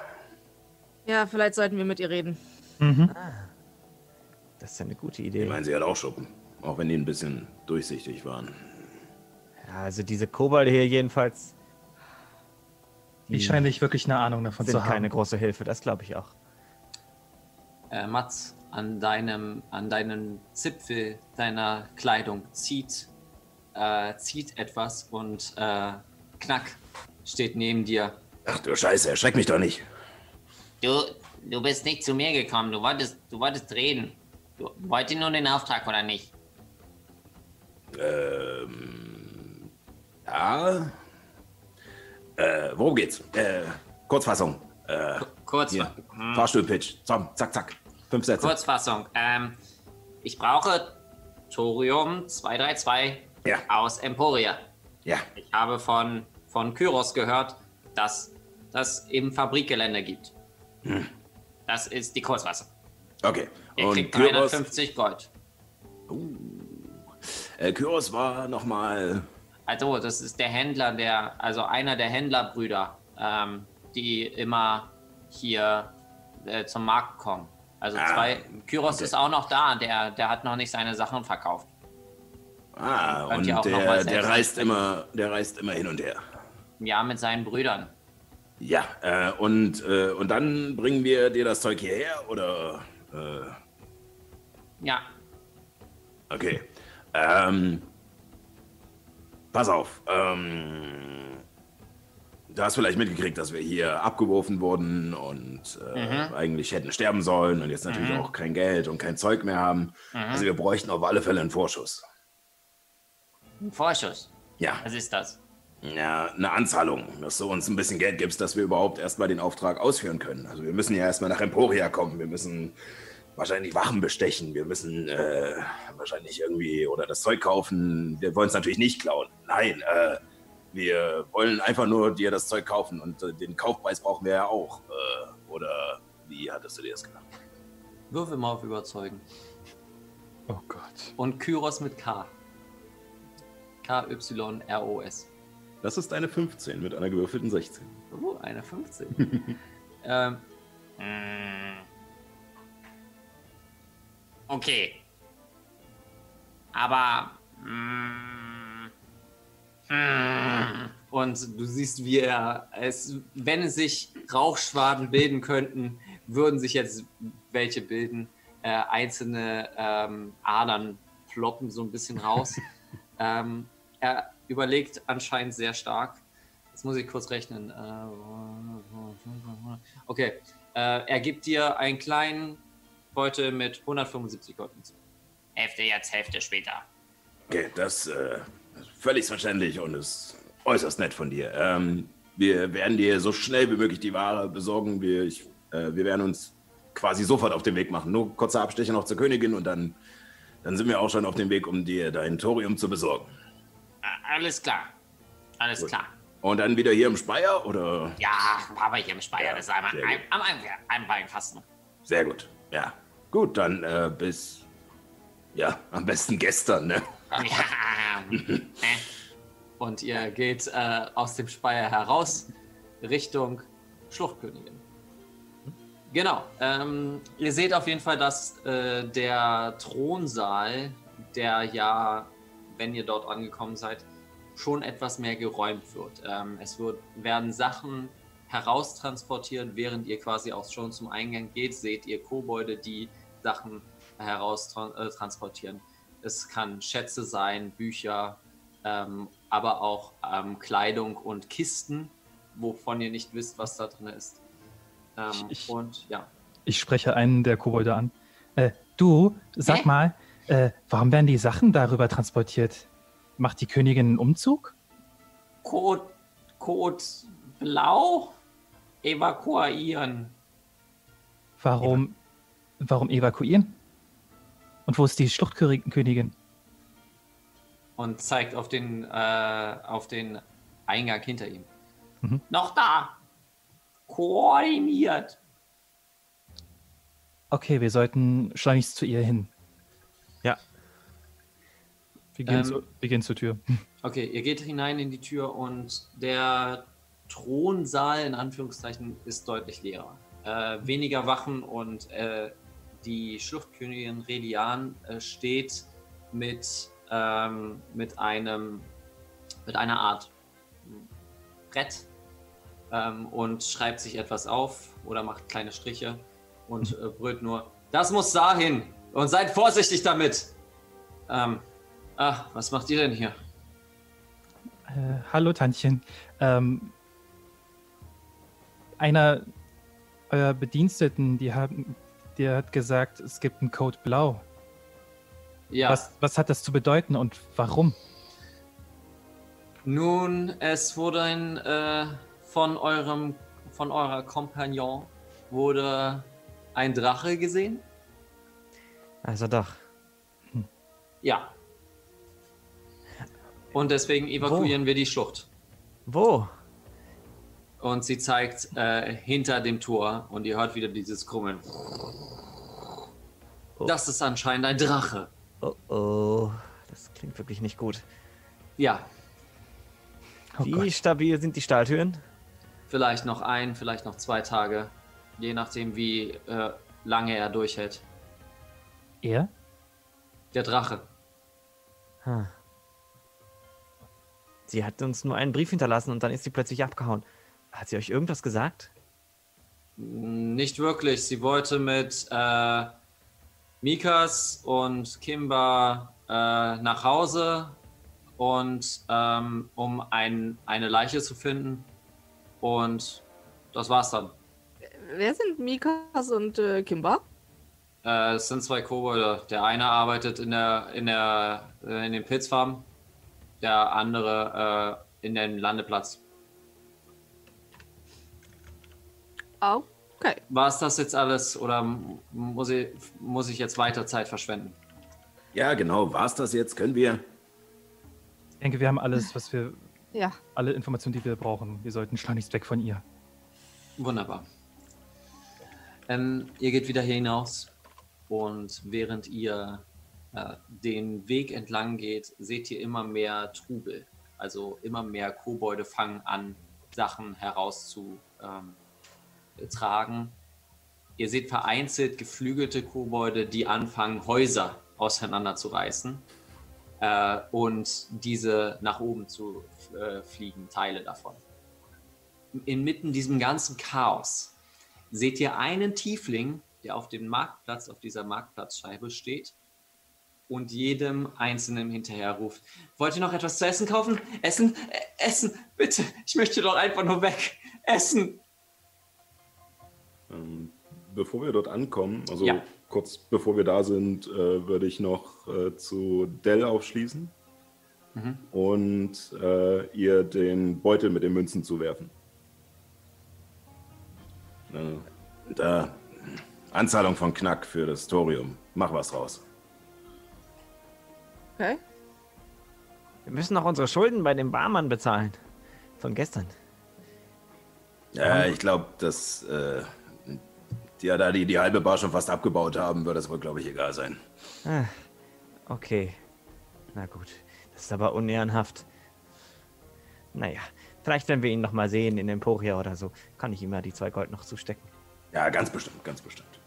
Ja, vielleicht sollten wir mit ihr reden. Mhm. Das ist ja eine gute Ich Idee. meine, sie hat auch Schuppen. Auch wenn die ein bisschen durchsichtig waren. Ja, also diese Kobolde hier jedenfalls. Die scheinen nicht wirklich eine Ahnung davon sind zu haben. keine große Hilfe, das glaube ich auch. Äh, Mats, an deinem, an deinem Zipfel deiner Kleidung zieht, äh, zieht etwas und äh, Knack steht neben dir. Ach du Scheiße, erschreck mich doch nicht. Du, du bist nicht zu mir gekommen. Du wolltest, du wolltest reden. Du wolltest nur den Auftrag oder nicht? Ähm. Ja. Äh, worum geht's? Äh, Kurzfassung. Äh, Kurz, hier. hm, Fahrstuhlpitch. Zom, zack, zack. Fünf Sätze. Kurzfassung. Ähm, ich brauche Thorium 232 Ja. aus Emporia. Ja. Ich habe von, von Kyros gehört, dass das im Fabrikgelände gibt. Das ist die Kurzfassung. Okay. Ihr Und kriegt Kyros, 350 Gold. äh, Kyros war nochmal. Also, das ist der Händler, der, also einer der Händlerbrüder, ähm, die immer hier äh, zum Markt kommen. Also Ah, zwei. Kyros okay. ist auch noch da, der, der hat noch nicht seine Sachen verkauft. Ah, und der, der reist immer, der reist immer hin und her. Ja, mit seinen Brüdern. Ja, äh, und, äh, und dann bringen wir dir das Zeug hierher oder? Äh, Ja, okay. Ähm, pass auf. Ähm, du hast vielleicht mitgekriegt, dass wir hier abgeworfen wurden und äh, eigentlich hätten sterben sollen und jetzt natürlich auch kein Geld und kein Zeug mehr haben. Also wir bräuchten auf alle Fälle einen Vorschuss. Ein Vorschuss. Ja, Was ist das? Ja, eine Anzahlung, dass du uns ein bisschen Geld gibst, dass wir überhaupt erstmal den Auftrag ausführen können. Also wir müssen ja erstmal nach Emporia kommen. Wir müssen wahrscheinlich Wachen bestechen. Wir müssen äh, wahrscheinlich irgendwie oder das Zeug kaufen. Wir wollen es natürlich nicht klauen. Nein, äh, wir wollen einfach nur dir das Zeug kaufen und äh, den Kaufpreis brauchen wir ja auch. Äh, oder wie hattest du dir das gedacht? würfel mal auf Überzeugen. Oh Gott. Und Kyros mit K. K-Y-R-O-S. Das ist eine 15 mit einer gewürfelten 16. Oh, eine 15. [LAUGHS] ähm, Hm. Okay. Aber. Hm, hm, Und du siehst, wie er, es, wenn es sich Rauchschwaden bilden könnten, würden sich jetzt welche bilden. Äh, einzelne ähm, Adern ploppen so ein bisschen raus. [LAUGHS] ähm, er überlegt anscheinend sehr stark. Jetzt muss ich kurz rechnen. Äh, okay. Äh, er gibt dir einen kleinen Beutel mit 175 Goldmünzen. Hälfte jetzt, Hälfte später. Okay, das äh, ist völlig verständlich und ist äußerst nett von dir. Ähm, wir werden dir so schnell wie möglich die Ware besorgen. Wir, ich, äh, wir werden uns quasi sofort auf den Weg machen. Nur kurzer Abstecher noch zur Königin und dann, dann sind wir auch schon auf dem Weg, um dir dein Thorium zu besorgen. Alles klar. Alles Gut. klar. Und dann wieder hier im Speyer oder? Ja, aber hier im Speier, Ja, das ist einmal ein, am Ein- Einbeinfasten. Sehr gut, ja. Gut, dann äh, bis. Ja, am besten gestern, ne? [LAUGHS] [LAUGHS] Und ihr geht äh, aus dem Speier heraus Richtung Schluchtkönigin. Genau. Ähm, ihr seht auf jeden Fall, dass äh, der Thronsaal, der ja, wenn ihr dort angekommen seid, schon etwas mehr geräumt wird. Ähm, es wird, werden Sachen heraustransportiert, während ihr quasi auch schon zum Eingang geht, seht ihr Kobolde, die Sachen heraustransportieren. Es kann Schätze sein, Bücher, ähm, aber auch ähm, Kleidung und Kisten, wovon ihr nicht wisst, was da drin ist. Ähm, Ich- und ja. Ich spreche einen der Kobolde an. Äh, du, sag Hä? mal, äh, warum werden die Sachen darüber transportiert? Macht die Königin einen Umzug? Code, Code Blau evakuieren. Warum, warum evakuieren? Und wo ist die Schluchtkönigin? Und zeigt auf den, äh, auf den Eingang hinter ihm. Mhm. Noch da! Koordiniert! Okay, wir sollten schleunigst zu ihr hin. Wir gehen, Ähm, zu, wir gehen zur Tür. Okay, ihr geht hinein in die Tür und der Thronsaal in Anführungszeichen ist deutlich leerer. Äh, weniger Wachen und äh, die Schluchtkönigin Relian äh, steht mit, ähm, mit einem mit einer Art Brett ähm, und schreibt sich etwas auf oder macht kleine Striche und äh, brüllt nur: Das muss dahin und seid vorsichtig damit. Ähm, ah, was macht ihr denn hier? Äh, hallo, Tantchen. Ähm, einer eurer Bediensteten, die haben, der hat gesagt, es gibt einen Code Blau. Ja. Was, was hat das zu bedeuten und warum? Nun, es wurde ein äh, von eurem von eurer Kompagnon wurde ein Drache gesehen. Also doch. Ja. Und deswegen evakuieren wir die Schlucht. Wo? Und sie zeigt äh, hinter dem Tor und ihr hört wieder dieses Krummeln. Das ist anscheinend ein Drache. Oh oh. Das klingt wirklich nicht gut. Ja, Oh Wie Gott. stabil sind die Stahltüren? vielleicht noch ein, vielleicht noch zwei Tage. Je nachdem, wie äh, lange er durchhält. Er? Der Drache. Hm. Sie hat uns nur einen Brief hinterlassen und dann ist sie plötzlich abgehauen. Hat sie euch irgendwas gesagt? Nicht wirklich. Sie wollte mit äh, Mikas und Kimba äh, nach Hause und ähm, um ein, eine Leiche zu finden. Und das war's dann. Wer sind Mikas und äh, Kimba? Äh, es sind zwei Kobolde. Der eine arbeitet in der in der äh, in den Pilzfarmen, der andere äh, in den Landeplatz. Okay. War es das jetzt alles oder muss ich, muss ich jetzt weiter Zeit verschwenden? Ja, genau. War's das jetzt? Können wir? Ich denke, wir haben alles, was wir, Ja. alle Informationen, die wir brauchen. Wir sollten schleunigst weg von ihr. Wunderbar. Ähm, ihr geht wieder hier hinaus und während ihr den Weg entlang geht, seht ihr immer mehr Trubel. Also immer mehr Kobolde fangen an, Sachen herauszutragen. Tragen. ihr seht vereinzelt geflügelte Kobolde, die anfangen, Häuser auseinanderzureißen äh, und diese nach oben zu äh, fliegen, Teile davon inmitten diesem ganzen Chaos seht ihr einen Tiefling, der auf dem Marktplatz, auf dieser Marktplatzscheibe steht und jedem Einzelnen hinterher ruft: Wollt ihr noch etwas zu essen kaufen? Essen? Äh, essen, bitte! Ich möchte doch einfach nur weg! Essen! Ähm, bevor wir dort ankommen, also Ja. kurz bevor wir da sind, äh, würde ich noch äh, zu Dell aufschließen Mhm. und äh, ihr den Beutel mit den Münzen zuwerfen. Äh, Da. Anzahlung von Knack für das Thorium. Mach was raus. Okay. Wir müssen noch unsere Schulden bei dem Barmann bezahlen. Von gestern. Ja, ich glaube, das. Äh, die ja da die, die halbe Bar schon fast abgebaut haben, wird das wohl, glaube ich, egal sein. Ah, okay. Na gut. Das ist aber unehrenhaft. Naja, vielleicht, wenn wir ihn noch mal sehen in Emporia oder so, kann ich ihm ja die zwei Gold noch zustecken. Ja, ganz bestimmt, ganz bestimmt.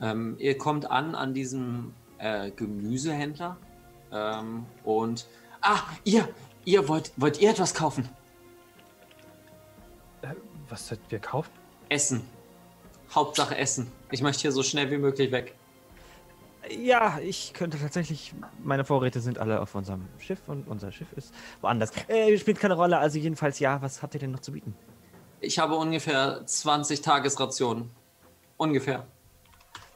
Ähm, ihr kommt an an diesem äh, Gemüsehändler ähm, und ah, ihr, ihr wollt, wollt ihr etwas kaufen? Äh, was sollten wir kaufen? Essen. Hauptsache Essen. Ich möchte hier so schnell wie möglich weg. Ja, ich könnte tatsächlich. Meine Vorräte sind alle auf unserem Schiff und unser Schiff ist woanders. Äh, spielt keine Rolle, also jedenfalls ja. Was habt ihr denn noch zu bieten? Ich habe ungefähr 20 Tagesrationen. Ungefähr.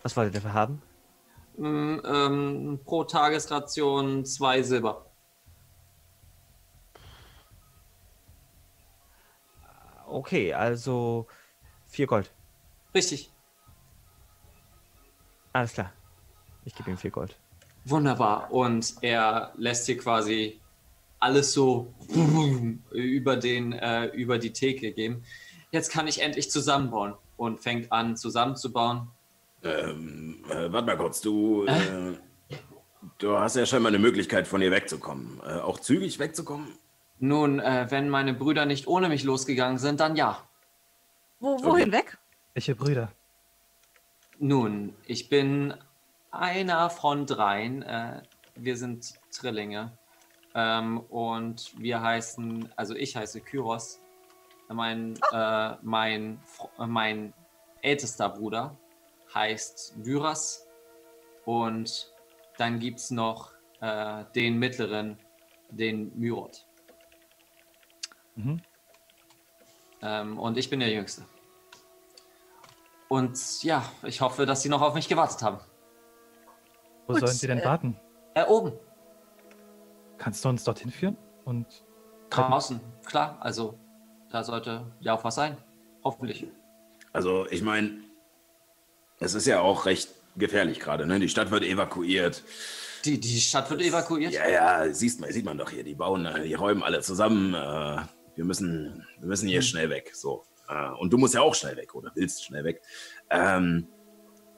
Was wollt ihr dafür haben? Ähm, pro Tagesration zwei Silber. Okay, also vier Gold. Richtig. Alles klar. Ich gebe ihm vier Gold. Wunderbar. Und er lässt hier quasi alles so über, den, äh, über die Theke gehen. Jetzt kann ich endlich zusammenbauen und fängt an zusammenzubauen. Ähm, äh, warte mal kurz, du, äh, du hast ja scheinbar eine Möglichkeit, von hier wegzukommen. Äh, auch zügig wegzukommen? Nun, äh, wenn meine Brüder nicht ohne mich losgegangen sind, dann ja. Wo, wohin weg? Welche Brüder? Nun, ich bin einer von dreien. Äh, wir sind Trillinge. Ähm, und wir heißen, also ich heiße Kyros. Mein, äh, mein, äh, mein ältester Bruder heißt Vyras. Und dann gibt es noch äh, den mittleren, den Myrot. Mhm. Ähm, und ich bin der Jüngste. Und ja, ich hoffe, dass sie noch auf mich gewartet haben. Wo Gut, sollen sie denn äh, warten? Äh, oben, Kannst du uns dorthin führen? Und draußen, klar. Also, da sollte ja auch was sein. Hoffentlich. Also, ich meine, es ist ja auch recht gefährlich gerade, ne? Die Stadt wird evakuiert. Die, die Stadt wird evakuiert? Ja, ja, siehst, sieht man doch hier. Die bauen, äh, die räumen alle zusammen. Äh, wir, müssen, wir müssen hier schnell weg. So. Äh, und du musst ja auch schnell weg oder willst schnell weg. Ähm,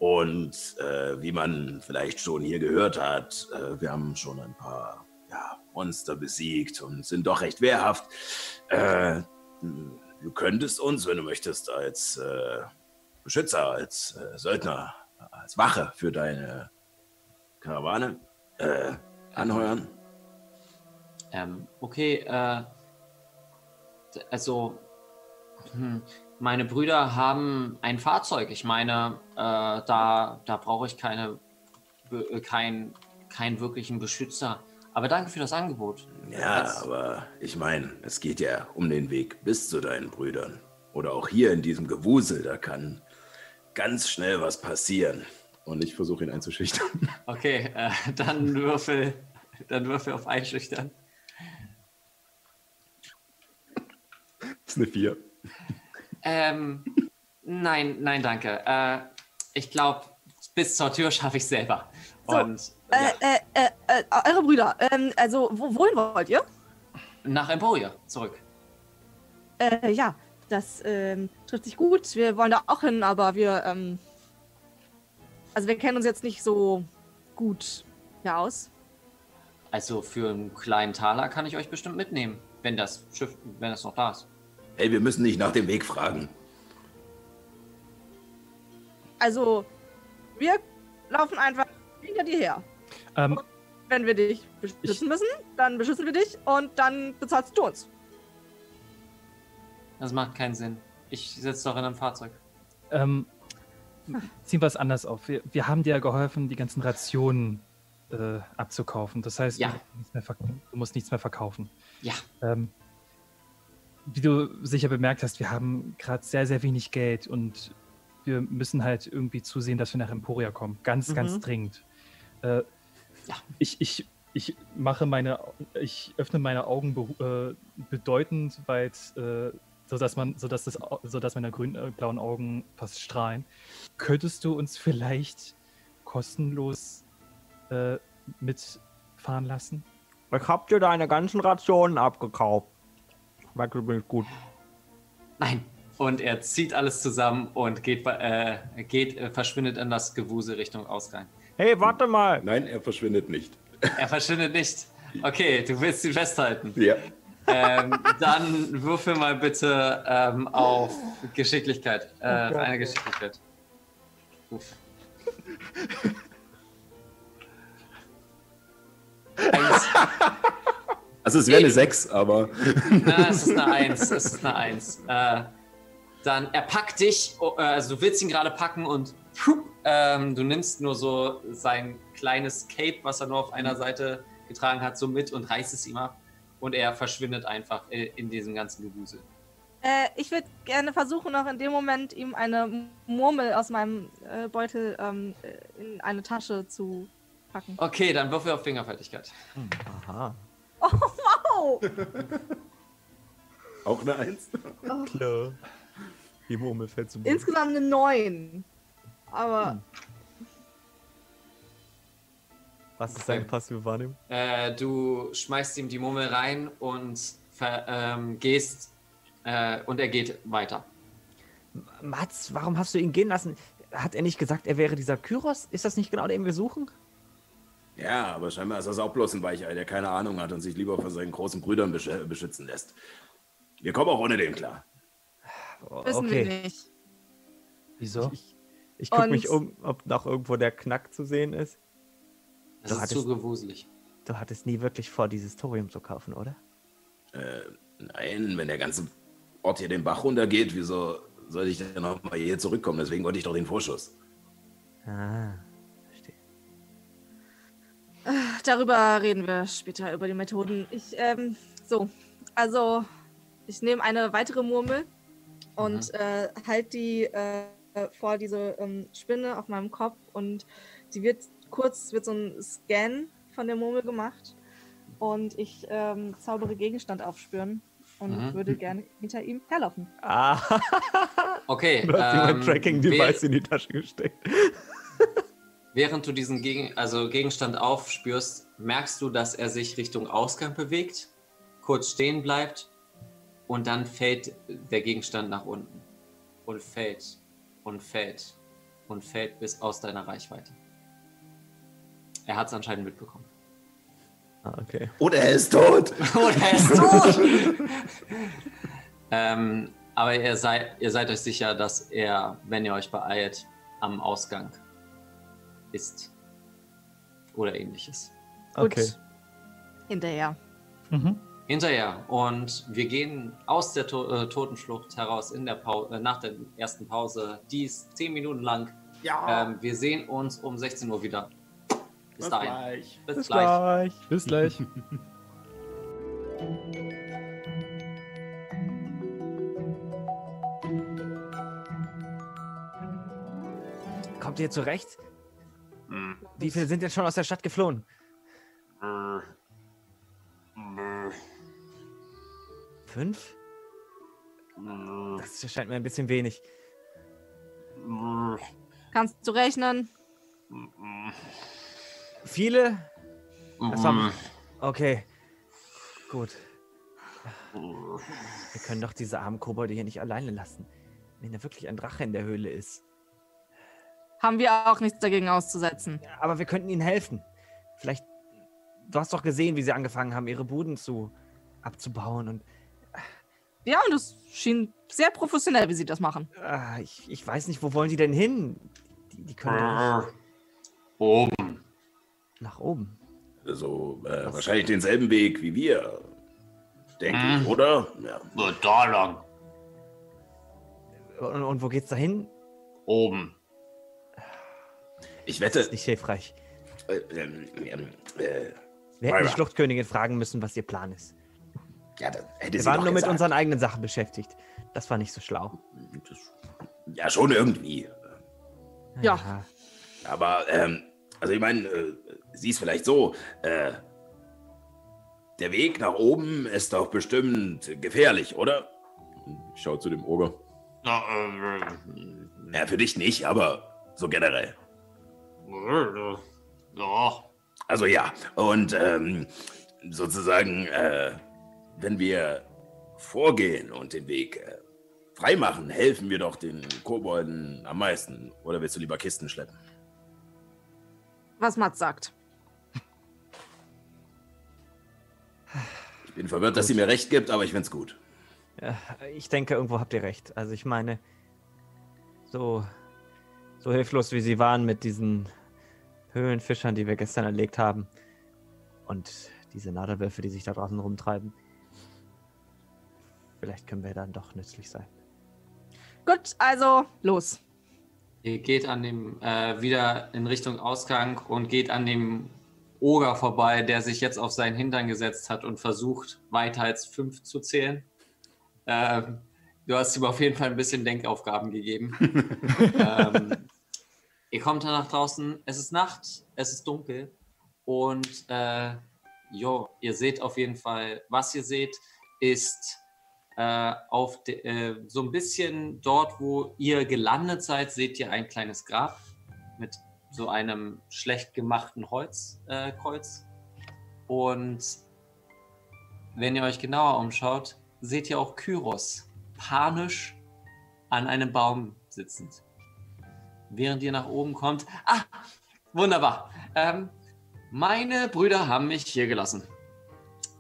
und wie man vielleicht schon hier gehört hat, wir haben schon ein paar ja, Monster besiegt und sind doch recht wehrhaft. Du könntest uns, wenn du möchtest, als Beschützer, als äh, Söldner, als Wache für deine Karawane äh, anheuern. Ähm, okay, äh, also, hm, meine Brüder haben ein Fahrzeug. Ich meine, äh, da, da brauche ich keine, äh, kein, keinen wirklichen Beschützer. Aber danke für das Angebot. Ja, Als- aber ich meine, es geht ja um den Weg bis zu deinen Brüdern. Oder auch hier in diesem Gewusel, da kann ganz schnell was passieren. Und ich versuche ihn einzuschüchtern. [LAUGHS] Okay, äh, dann würfel, dann würfel auf Einschüchtern. Das ist eine 4. Ähm, nein, nein, danke. Äh, ich glaube, bis zur Tür schaffe ich selber. So, Und Äh, ja, äh, äh, äh, eure Brüder, ähm, also wo, wohin wollt ihr? nach Emporia zurück. Äh, ja, das ähm, trifft sich gut. Wir wollen da auch hin, aber wir, ähm, also wir kennen uns jetzt nicht so gut hier aus. Also für einen kleinen Taler kann ich euch bestimmt mitnehmen, wenn das Schiff, wenn es noch da ist. Hey, wir müssen nicht nach dem Weg fragen. Also, wir laufen einfach hinter dir her. ähm, Wenn wir dich beschützen müssen, dann beschützen wir dich und dann bezahlst du uns. Das macht keinen Sinn. Ich sitze doch in einem Fahrzeug. ähm, ziehen wir es anders auf. Wir, wir haben dir ja geholfen, die ganzen Rationen äh, abzukaufen. Das heißt, Ja. du, musst nichts mehr verk- du musst nichts mehr verkaufen. Ja. Ähm, wie du sicher bemerkt hast, wir haben gerade sehr, sehr wenig Geld und wir müssen halt irgendwie zusehen, dass wir nach Emporia kommen. Ganz, ganz Mhm. dringend. Äh, Ja. Ich, ich, ich mache meine, ich öffne meine Augen be äh, bedeutend weit, sodass man, sodass das, sodass meine grün, äh, blauen Augen fast strahlen. Könntest du uns vielleicht kostenlos äh, mitfahren lassen? Ich hab dir deine ganzen Rationen abgekauft. Schmeckt übrigens gut. Nein, und er zieht alles zusammen und geht, äh, geht äh, verschwindet in das Gewusel Richtung Ausgang. Hey, warte mal! Nein, er verschwindet nicht. Er verschwindet nicht. Okay, du willst ihn festhalten. Ja. Ähm, dann würfel mal bitte ähm, auf Geschicklichkeit. Äh, Gott. eine Geschicklichkeit. Uff. Eins. Also es wäre eine 6, aber. Na, es ist eine Eins. Es ist eine Eins. Äh, dann er packt dich, oh, äh, also du willst ihn gerade packen und pfup, ähm, du nimmst nur so sein kleines Cape, was er nur auf einer Seite getragen hat, so mit und reißt es ihm ab. Und er verschwindet einfach in, in diesem ganzen Gewusel. Äh, ich würde gerne versuchen, noch in dem Moment ihm eine Murmel aus meinem äh, Beutel ähm, äh, in eine Tasche zu packen. Okay, dann würfel auf Fingerfertigkeit. Aha. Oh, wow! [LAUGHS] Auch eine 1? Klar. Die Murmel fällt zum Insgesamt eine 9. Aber Hm. Was ist seine passive Wahrnehmung? Äh, du schmeißt ihm die Murmel rein und ver, ähm, gehst äh, und er geht weiter. Mats, warum hast du ihn gehen lassen? Hat er nicht gesagt, er wäre dieser Kyros? Ist das nicht genau den wir suchen? Ja, aber scheinbar ist das auch bloß ein Weichei, der keine Ahnung hat und sich lieber von seinen großen Brüdern besch beschützen lässt. Wir kommen auch ohne den klar. wissen wir nicht. Wieso? Ich, ich gucke mich um, ob noch irgendwo der Knack zu sehen ist. Das Du ist hattest- zu gewuselig. Du hattest nie wirklich vor, dieses Thorium zu kaufen, oder? Äh, nein, wenn der ganze Ort hier den Bach runtergeht, wieso soll ich denn nochmal hier zurückkommen? Deswegen wollte ich doch den Vorschuss. Ah, verstehe. Darüber reden wir später, über die Methoden. Ich, ähm, so, also, ich nehme eine weitere Murmel und äh, halt die äh, vor diese ähm, Spinne auf meinem Kopf und die wird kurz, wird so ein Scan von der Murmel gemacht und ich ähm, zaubere Gegenstand aufspüren und Mhm. würde gerne hinter ihm herlaufen. Ah, [LAUGHS] Okay. du hast ähm, Tracking-Device in die Tasche gesteckt. [LAUGHS] Während du diesen Gegen also Gegenstand aufspürst, merkst du, dass er sich Richtung Ausgang bewegt, kurz stehen bleibt und dann fällt der Gegenstand nach unten und fällt und fällt und fällt bis aus deiner Reichweite. Er hat es anscheinend mitbekommen. Ah, okay. Oder er ist tot! [LAUGHS] Oder er ist tot! [LAUGHS] ähm, aber ihr seid, ihr seid euch sicher, dass er, wenn ihr euch beeilt, am Ausgang ist. Oder ähnliches. Okay. Gut. Hinterher. Mhm. Hinterher. Und wir gehen aus der to äh, Totenschlucht heraus in der Pau äh, nach der ersten Pause. Die ist 10 Minuten lang. Ähm, wir sehen uns um 16 Uhr wieder. Bis dahin. Bis, Bis gleich. gleich. Bis gleich. [LAUGHS] Kommt ihr zurecht? Wie viele sind jetzt schon aus der Stadt geflohen? Fünf? Das erscheint mir ein bisschen wenig. Kannst du rechnen? Viele? Das war... Okay. Gut. Wir können doch diese armen Kobolde hier nicht alleine lassen. Wenn da wirklich ein Drache in der Höhle ist. Haben wir auch nichts dagegen auszusetzen. Aber wir könnten ihnen helfen. Vielleicht. Du hast doch gesehen, wie sie angefangen haben, ihre Buden zu abzubauen und Ja, und es schien sehr professionell, wie sie das machen. ah, ich, ich weiß nicht, wo wollen die denn hin? Die, die können doch nicht Oben. Nach oben. Also äh, wahrscheinlich denselben Weg wie wir. Denke ich, Mhm. oder? Ja. Nur da lang. Und, und wo geht's da hin? Oben. Ich wette. Ist nicht hilfreich. Äh, ähm, ähm, äh, Wir hätten die. Schluchtkönigin fragen müssen, was ihr Plan ist. ja, das hätte Wir sie waren doch nur mit gesagt. unseren eigenen Sachen beschäftigt. Das war nicht so schlau. Das, ja, schon irgendwie. Ja. Aber, ähm, also ich meine, äh, sie ist vielleicht so, äh, der Weg nach oben ist doch bestimmt gefährlich, oder? Ich schaue zu dem Oger. Ja, äh, Ja, für dich nicht, aber so generell. ja. Also ja, und ähm, sozusagen, äh, wenn wir vorgehen und den Weg äh, freimachen, helfen wir doch den Kobolden am meisten. Oder willst du lieber Kisten schleppen? Was Mats sagt. Bin verwirrt, dass sie mir recht gibt, aber ich find's gut. Ja, ich denke, irgendwo habt ihr recht. Also ich meine, so, so hilflos wie sie waren mit diesen Höhlenfischern, die wir gestern erlegt haben. Und diese Nadelwölfe, die sich da draußen rumtreiben. Vielleicht können wir dann doch nützlich sein. Gut, also los. Ihr geht an dem äh, wieder in Richtung Ausgang und geht an dem Oger vorbei, der sich jetzt auf seinen Hintern gesetzt hat und versucht, weiter als fünf zu zählen. Ähm, du hast ihm auf jeden Fall ein bisschen Denkaufgaben gegeben. [LAUGHS] ähm, ihr kommt dann nach draußen, es ist Nacht, es ist dunkel und äh, jo, ihr seht auf jeden Fall, was ihr seht, ist äh, auf de, äh, so ein bisschen dort, wo ihr gelandet seid, seht ihr ein kleines Grab mit so einem schlecht gemachten Holzkreuz. Äh, und wenn ihr euch genauer umschaut, seht ihr auch Kyros panisch an einem Baum sitzend. Während ihr nach oben kommt. Ah, wunderbar. Ähm, meine Brüder haben mich hier gelassen.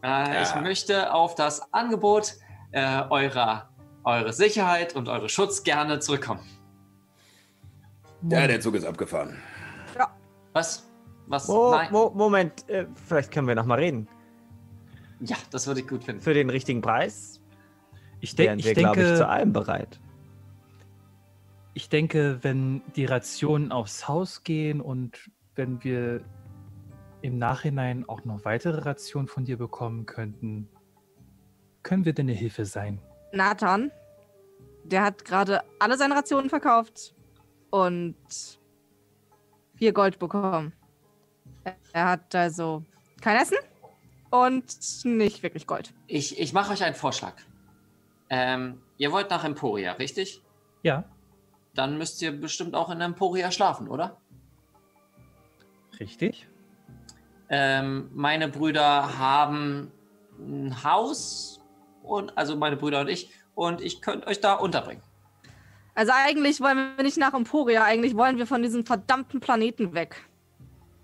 Äh, Ich möchte auf das Angebot äh, eurer, eure Sicherheit und eure Schutz gerne zurückkommen. Ja, der Zug ist abgefahren. Was? Was? Mo Nein. Mo Moment, äh, vielleicht können wir noch mal reden. Ja, das würde ich gut finden. Für den richtigen Preis Ich, denk, wären ich wir, glaube ich, denke, zu allem bereit. ich denke, wenn die Rationen aufs Haus gehen und wenn wir im Nachhinein auch noch weitere Rationen von dir bekommen könnten, können wir dir eine Hilfe sein. Nathan, der hat gerade alle seine Rationen verkauft und vier Gold bekommen. Er- hat also kein Essen und nicht wirklich Gold. Ich, ich mache euch einen Vorschlag. Ähm, ihr wollt nach Emporia, richtig? Ja, Dann müsst ihr bestimmt auch in Emporia schlafen, oder? richtig. Ähm, meine Brüder haben ein Haus und also meine Brüder und ich und ich könnte euch da unterbringen. Also eigentlich wollen wir nicht nach Emporia, eigentlich wollen wir von diesem verdammten Planeten weg.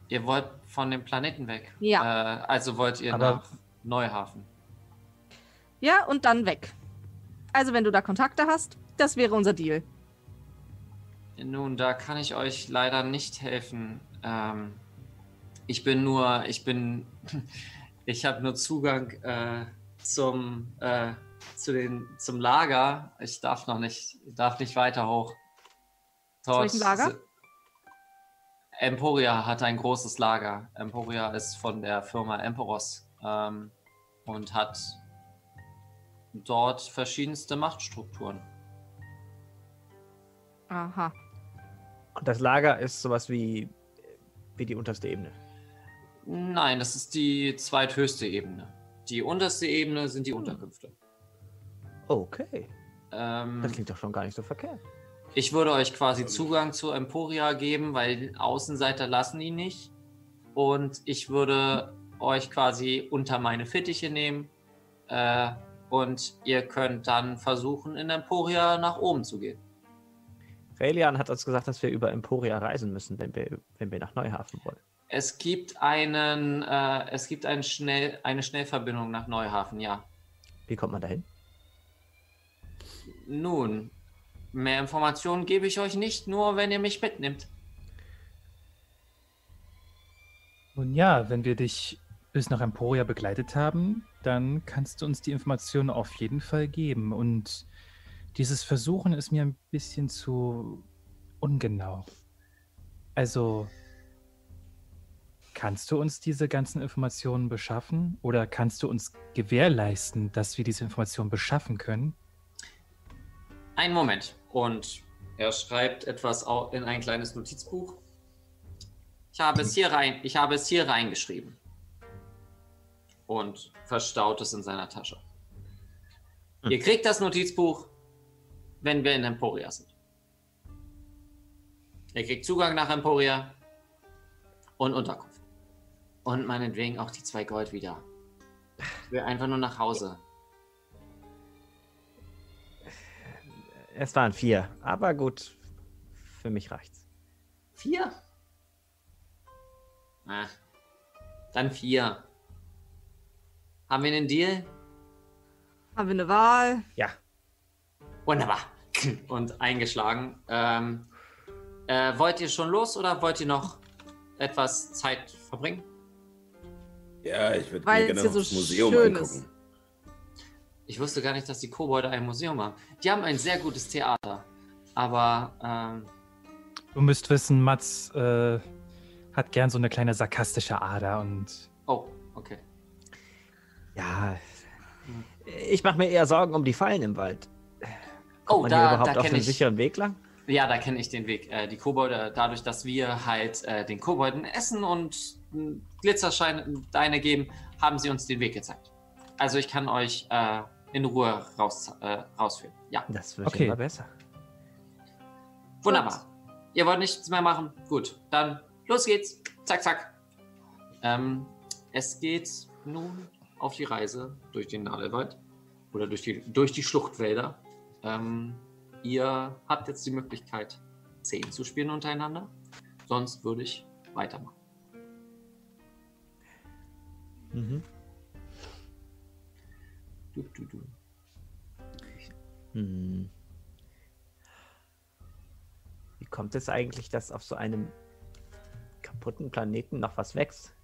Ihr wollt von dem Planeten weg. Ja. Äh, also wollt ihr Aber- nach Neuhafen. Ja, und dann weg. Also wenn du da Kontakte hast, das wäre unser Deal. Nun, da kann ich euch leider nicht helfen. Ähm, ich bin nur, ich bin, [LAUGHS] ich habe nur Zugang äh, zum, äh, zu den, zum Lager. Ich darf noch nicht, darf nicht weiter hoch. welchem Lager? Emporia hat ein großes Lager. Emporia ist von der Firma Emporos ähm, und hat dort verschiedenste Machtstrukturen. Aha. Und das Lager ist sowas wie, wie die unterste Ebene. Nein, das ist die zweithöchste Ebene. Die unterste Ebene sind Hm. die Unterkünfte. Okay. Ähm, Das klingt doch schon gar nicht so verkehrt. ich würde euch quasi Zugang zu Emporia geben, weil Außenseiter lassen ihn nicht. Und ich würde euch quasi unter meine Fittiche nehmen. Äh, und ihr könnt dann versuchen, in Emporia nach oben zu gehen. Raelian hat uns gesagt, dass wir über Emporia reisen müssen, wenn wir, wenn wir nach Neuhafen wollen. Es gibt einen, äh, es gibt einen Schnell, eine Schnellverbindung nach Neuhafen, ja. Wie kommt man dahin? Nun, mehr Informationen gebe ich euch nicht, nur wenn ihr mich mitnimmt. Nun ja, wenn wir dich bis nach Emporia begleitet haben, dann kannst du uns die Informationen auf jeden Fall geben. Und dieses Versuchen ist mir ein bisschen zu ungenau. Also, kannst du uns diese ganzen Informationen beschaffen? Oder kannst du uns gewährleisten, dass wir diese Informationen beschaffen können? Einen Moment. Und er schreibt etwas in ein kleines Notizbuch. Ich habe es hier rein, ich habe es hier reingeschrieben. Und verstaut es in seiner Tasche. Ihr kriegt das Notizbuch, wenn wir in Emporia sind. Ihr kriegt Zugang nach Emporia und Unterkunft. Und meinetwegen auch die zwei Gold wieder. Ich will einfach nur nach Hause. Es waren vier, aber gut, für mich reicht's. Vier? Ah, dann vier. Haben wir einen Deal? Haben wir eine Wahl? Ja. Wunderbar. [LAUGHS] Und eingeschlagen. Ähm, äh, wollt ihr schon los oder wollt ihr noch etwas Zeit verbringen? Ja, ich würde Weil mir es gerne hier noch so das Museum schön angucken. ist. Ich wusste gar nicht, dass die Kobolde ein Museum haben. Die haben ein sehr gutes Theater. Aber ähm, Du müsst wissen, Mats äh, hat gern so eine kleine sarkastische Ader und Oh, okay. Ja, ich mache mir eher Sorgen um die Fallen im Wald. Kommt Oh, man da- hier da überhaupt auf kenn einen ich- sicheren Weg lang? Ja, da kenne ich den Weg. Äh, die Kobolde, dadurch, dass wir halt äh, den Kobolden Essen und äh, Glitzersteine geben, haben sie uns den Weg gezeigt. Also ich kann euch äh, in Ruhe raus, äh, rausführen. Ja, Das wird Okay. immer besser. wunderbar. Ihr wollt nichts mehr machen? Gut, dann los geht's. Zack, zack. Ähm, es geht nun auf die Reise durch den Nadelwald oder durch die, durch die Schluchtwälder. Ähm, ihr habt jetzt die Möglichkeit, 10 zu spielen untereinander. Sonst würde ich weitermachen. Mhm. Du, du, du. Hm. Wie kommt es eigentlich, dass auf so einem kaputten Planeten noch was wächst?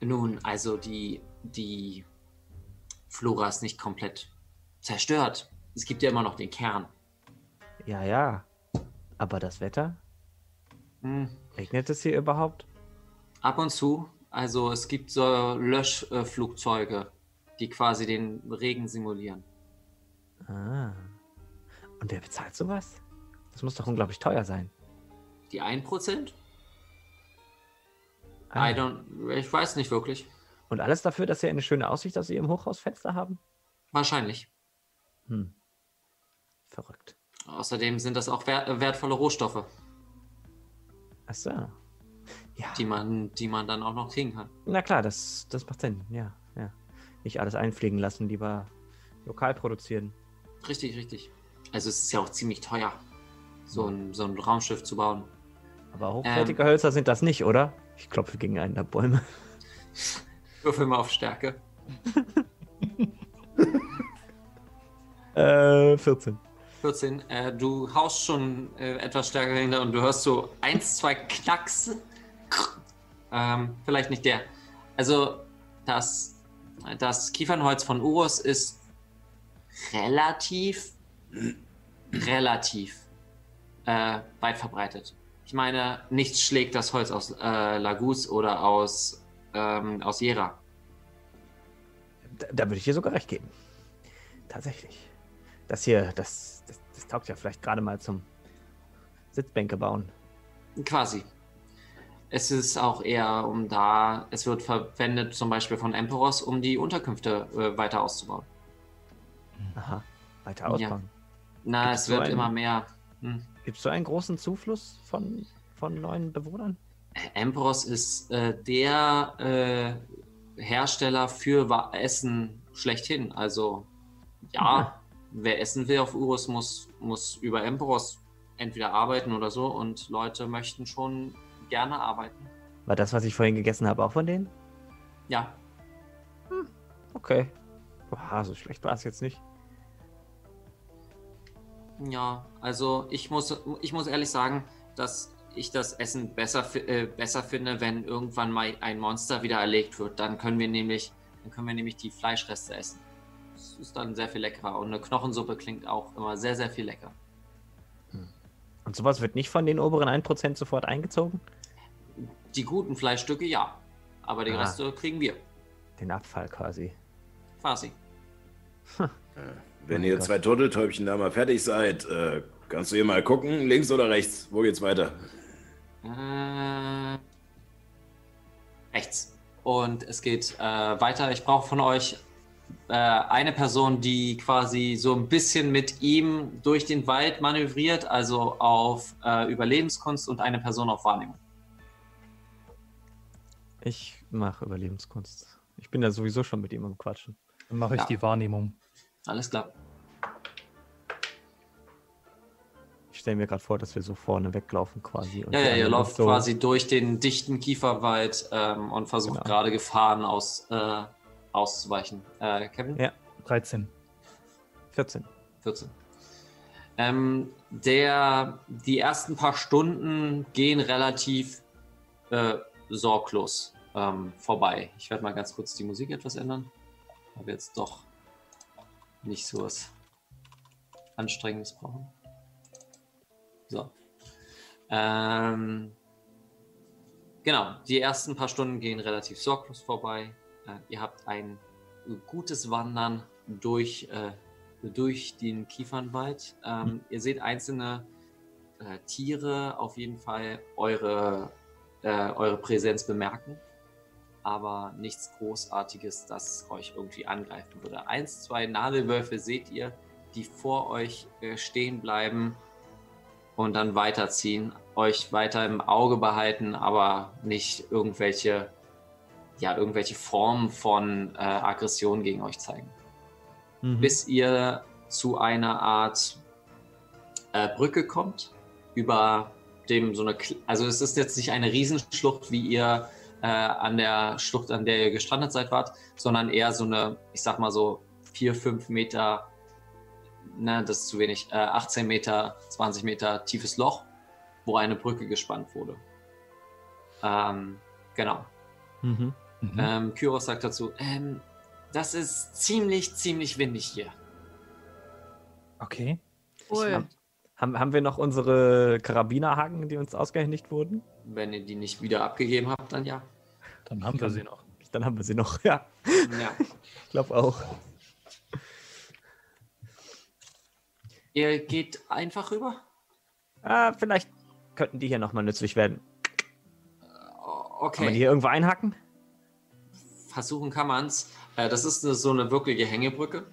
Nun, also die, die Flora ist nicht komplett zerstört. Es gibt ja immer noch den Kern. Ja, ja. Aber das Wetter? Hm. Regnet es hier überhaupt? Ab und zu. Also es gibt so Löschflugzeuge, die quasi den Regen simulieren. Ah. Und wer bezahlt sowas? Das muss doch unglaublich teuer sein. Die 1%? Ah. I don't, ich weiß nicht wirklich. Und alles dafür, dass sie eine schöne Aussicht aus ihrem Hochhausfenster haben? Wahrscheinlich. Hm. Verrückt. Außerdem sind das auch wer wertvolle Rohstoffe, Ach so. Ja. die man, die man dann auch noch kriegen kann. Na klar, das, das macht Sinn. Ja, ja. Nicht alles einfliegen lassen, lieber lokal produzieren. Richtig, richtig. Also es ist ja auch ziemlich teuer, so ein, so ein Raumschiff zu bauen. Aber hochwertige Hölzer sind das nicht, oder? Ich klopfe gegen einen der Bäume. [LAUGHS] Würfel mal auf Stärke. [LAUGHS] Äh, 14. 14. Äh, du haust schon äh, etwas stärker hinter und du hörst so eins, zwei Knacks. Ähm, vielleicht nicht der. Also das, das Kiefernholz von Urus ist relativ, relativ äh, weit verbreitet. Ich meine, nichts schlägt das Holz aus äh, Lagus oder aus, ähm, aus Jera. Da, da würde ich dir sogar recht geben. Tatsächlich. Das hier, das, das, das taugt ja vielleicht gerade mal zum Sitzbänke bauen. Quasi. Es ist auch eher um da, es wird verwendet zum Beispiel von Emperos, um die Unterkünfte äh, weiter auszubauen. Aha. Weiter Ja. ausbauen. Na, Gibt's es wird einen- immer mehr. Hm. Gibt es so einen großen Zufluss von, von neuen Bewohnern? Emperos ist äh, der äh, Hersteller für Wa- Essen schlechthin. Also, ja, wer essen will auf Urus, muss, muss über Emperos entweder arbeiten oder so. Und Leute möchten schon gerne arbeiten. War das, was ich vorhin gegessen habe, auch von denen? Ja, Okay. Boah, so schlecht war es jetzt nicht. Ja, also ich muss, ich muss ehrlich sagen, dass ich das Essen besser, äh, besser finde, wenn irgendwann mal ein Monster wieder erlegt wird. Dann können wir nämlich, dann können wir nämlich die Fleischreste essen. Das ist dann sehr viel leckerer. Und eine Knochensuppe klingt auch immer sehr, sehr viel lecker. Und sowas wird nicht von den oberen 1% sofort eingezogen? Die guten Fleischstücke ja, aber die Ah. Reste kriegen wir. Den Abfall quasi. Quasi. Wenn Oh ihr Gott. zwei Turteltäubchen da mal fertig seid, äh, kannst du hier mal gucken, links oder rechts? Wo geht's weiter? Äh, rechts. Und es geht äh, weiter. Ich brauche von euch äh, eine Person, die quasi so ein bisschen mit ihm durch den Wald manövriert, also auf äh, Überlebenskunst und eine Person auf Wahrnehmung. Ich mache Überlebenskunst. Ich bin ja sowieso schon mit ihm am Quatschen. Dann mache ich Ja. die Wahrnehmung. Alles klar. Ich stelle mir gerade vor, dass wir so vorne weglaufen quasi. und Ja, ja, ihr lauft so- quasi durch den dichten Kieferwald ähm, und versucht Genau. gerade Gefahren aus, äh, auszuweichen. Äh, Kevin? Ja. 13. 14. 14. Ähm, der, die ersten paar Stunden gehen relativ äh, sorglos ähm, vorbei. Ich werde mal ganz kurz die Musik etwas ändern. Aber jetzt doch nicht so was Anstrengendes brauchen. So. Ähm, genau, die ersten paar Stunden gehen relativ sorglos vorbei. Äh, ihr habt ein gutes Wandern durch, äh, durch den Kiefernwald. Ähm, Ihr seht einzelne äh, Tiere auf jeden Fall eure, äh, eure Präsenz bemerken, aber nichts Großartiges, das euch irgendwie angreifen würde. Eins, zwei Nadelwölfe seht ihr, die vor euch äh, stehen bleiben und dann weiterziehen, euch weiter im Auge behalten, aber nicht irgendwelche, ja, irgendwelche Formen von äh, Aggression gegen euch zeigen Mhm. bis ihr zu einer Art äh, Brücke kommt, über dem so eine, also es ist jetzt nicht eine Riesenschlucht, wie ihr äh, an der Schlucht, an der ihr gestrandet seid, wart, sondern eher so eine, ich sag mal so vier, fünf Meter, na, das ist zu wenig, äh, 18 Meter, 20 Meter tiefes Loch, wo eine Brücke gespannt wurde. Ähm, genau. Mhm. Ähm, Kyros sagt dazu, ähm, das ist ziemlich, ziemlich windig hier. Okay. Cool. Haben, haben wir noch unsere Karabinerhaken, die uns ausgehändigt wurden? Wenn ihr die nicht wieder abgegeben habt, dann ja. Dann haben wir sie noch. Dann haben wir sie noch, [LAUGHS] ja. ja. Ich glaube auch. Ihr geht einfach rüber? Ah, vielleicht könnten die hier nochmal nützlich werden. Okay. Kann man die hier irgendwo einhaken? Versuchen kann man's. Äh, das ist so eine wirkliche Hängebrücke.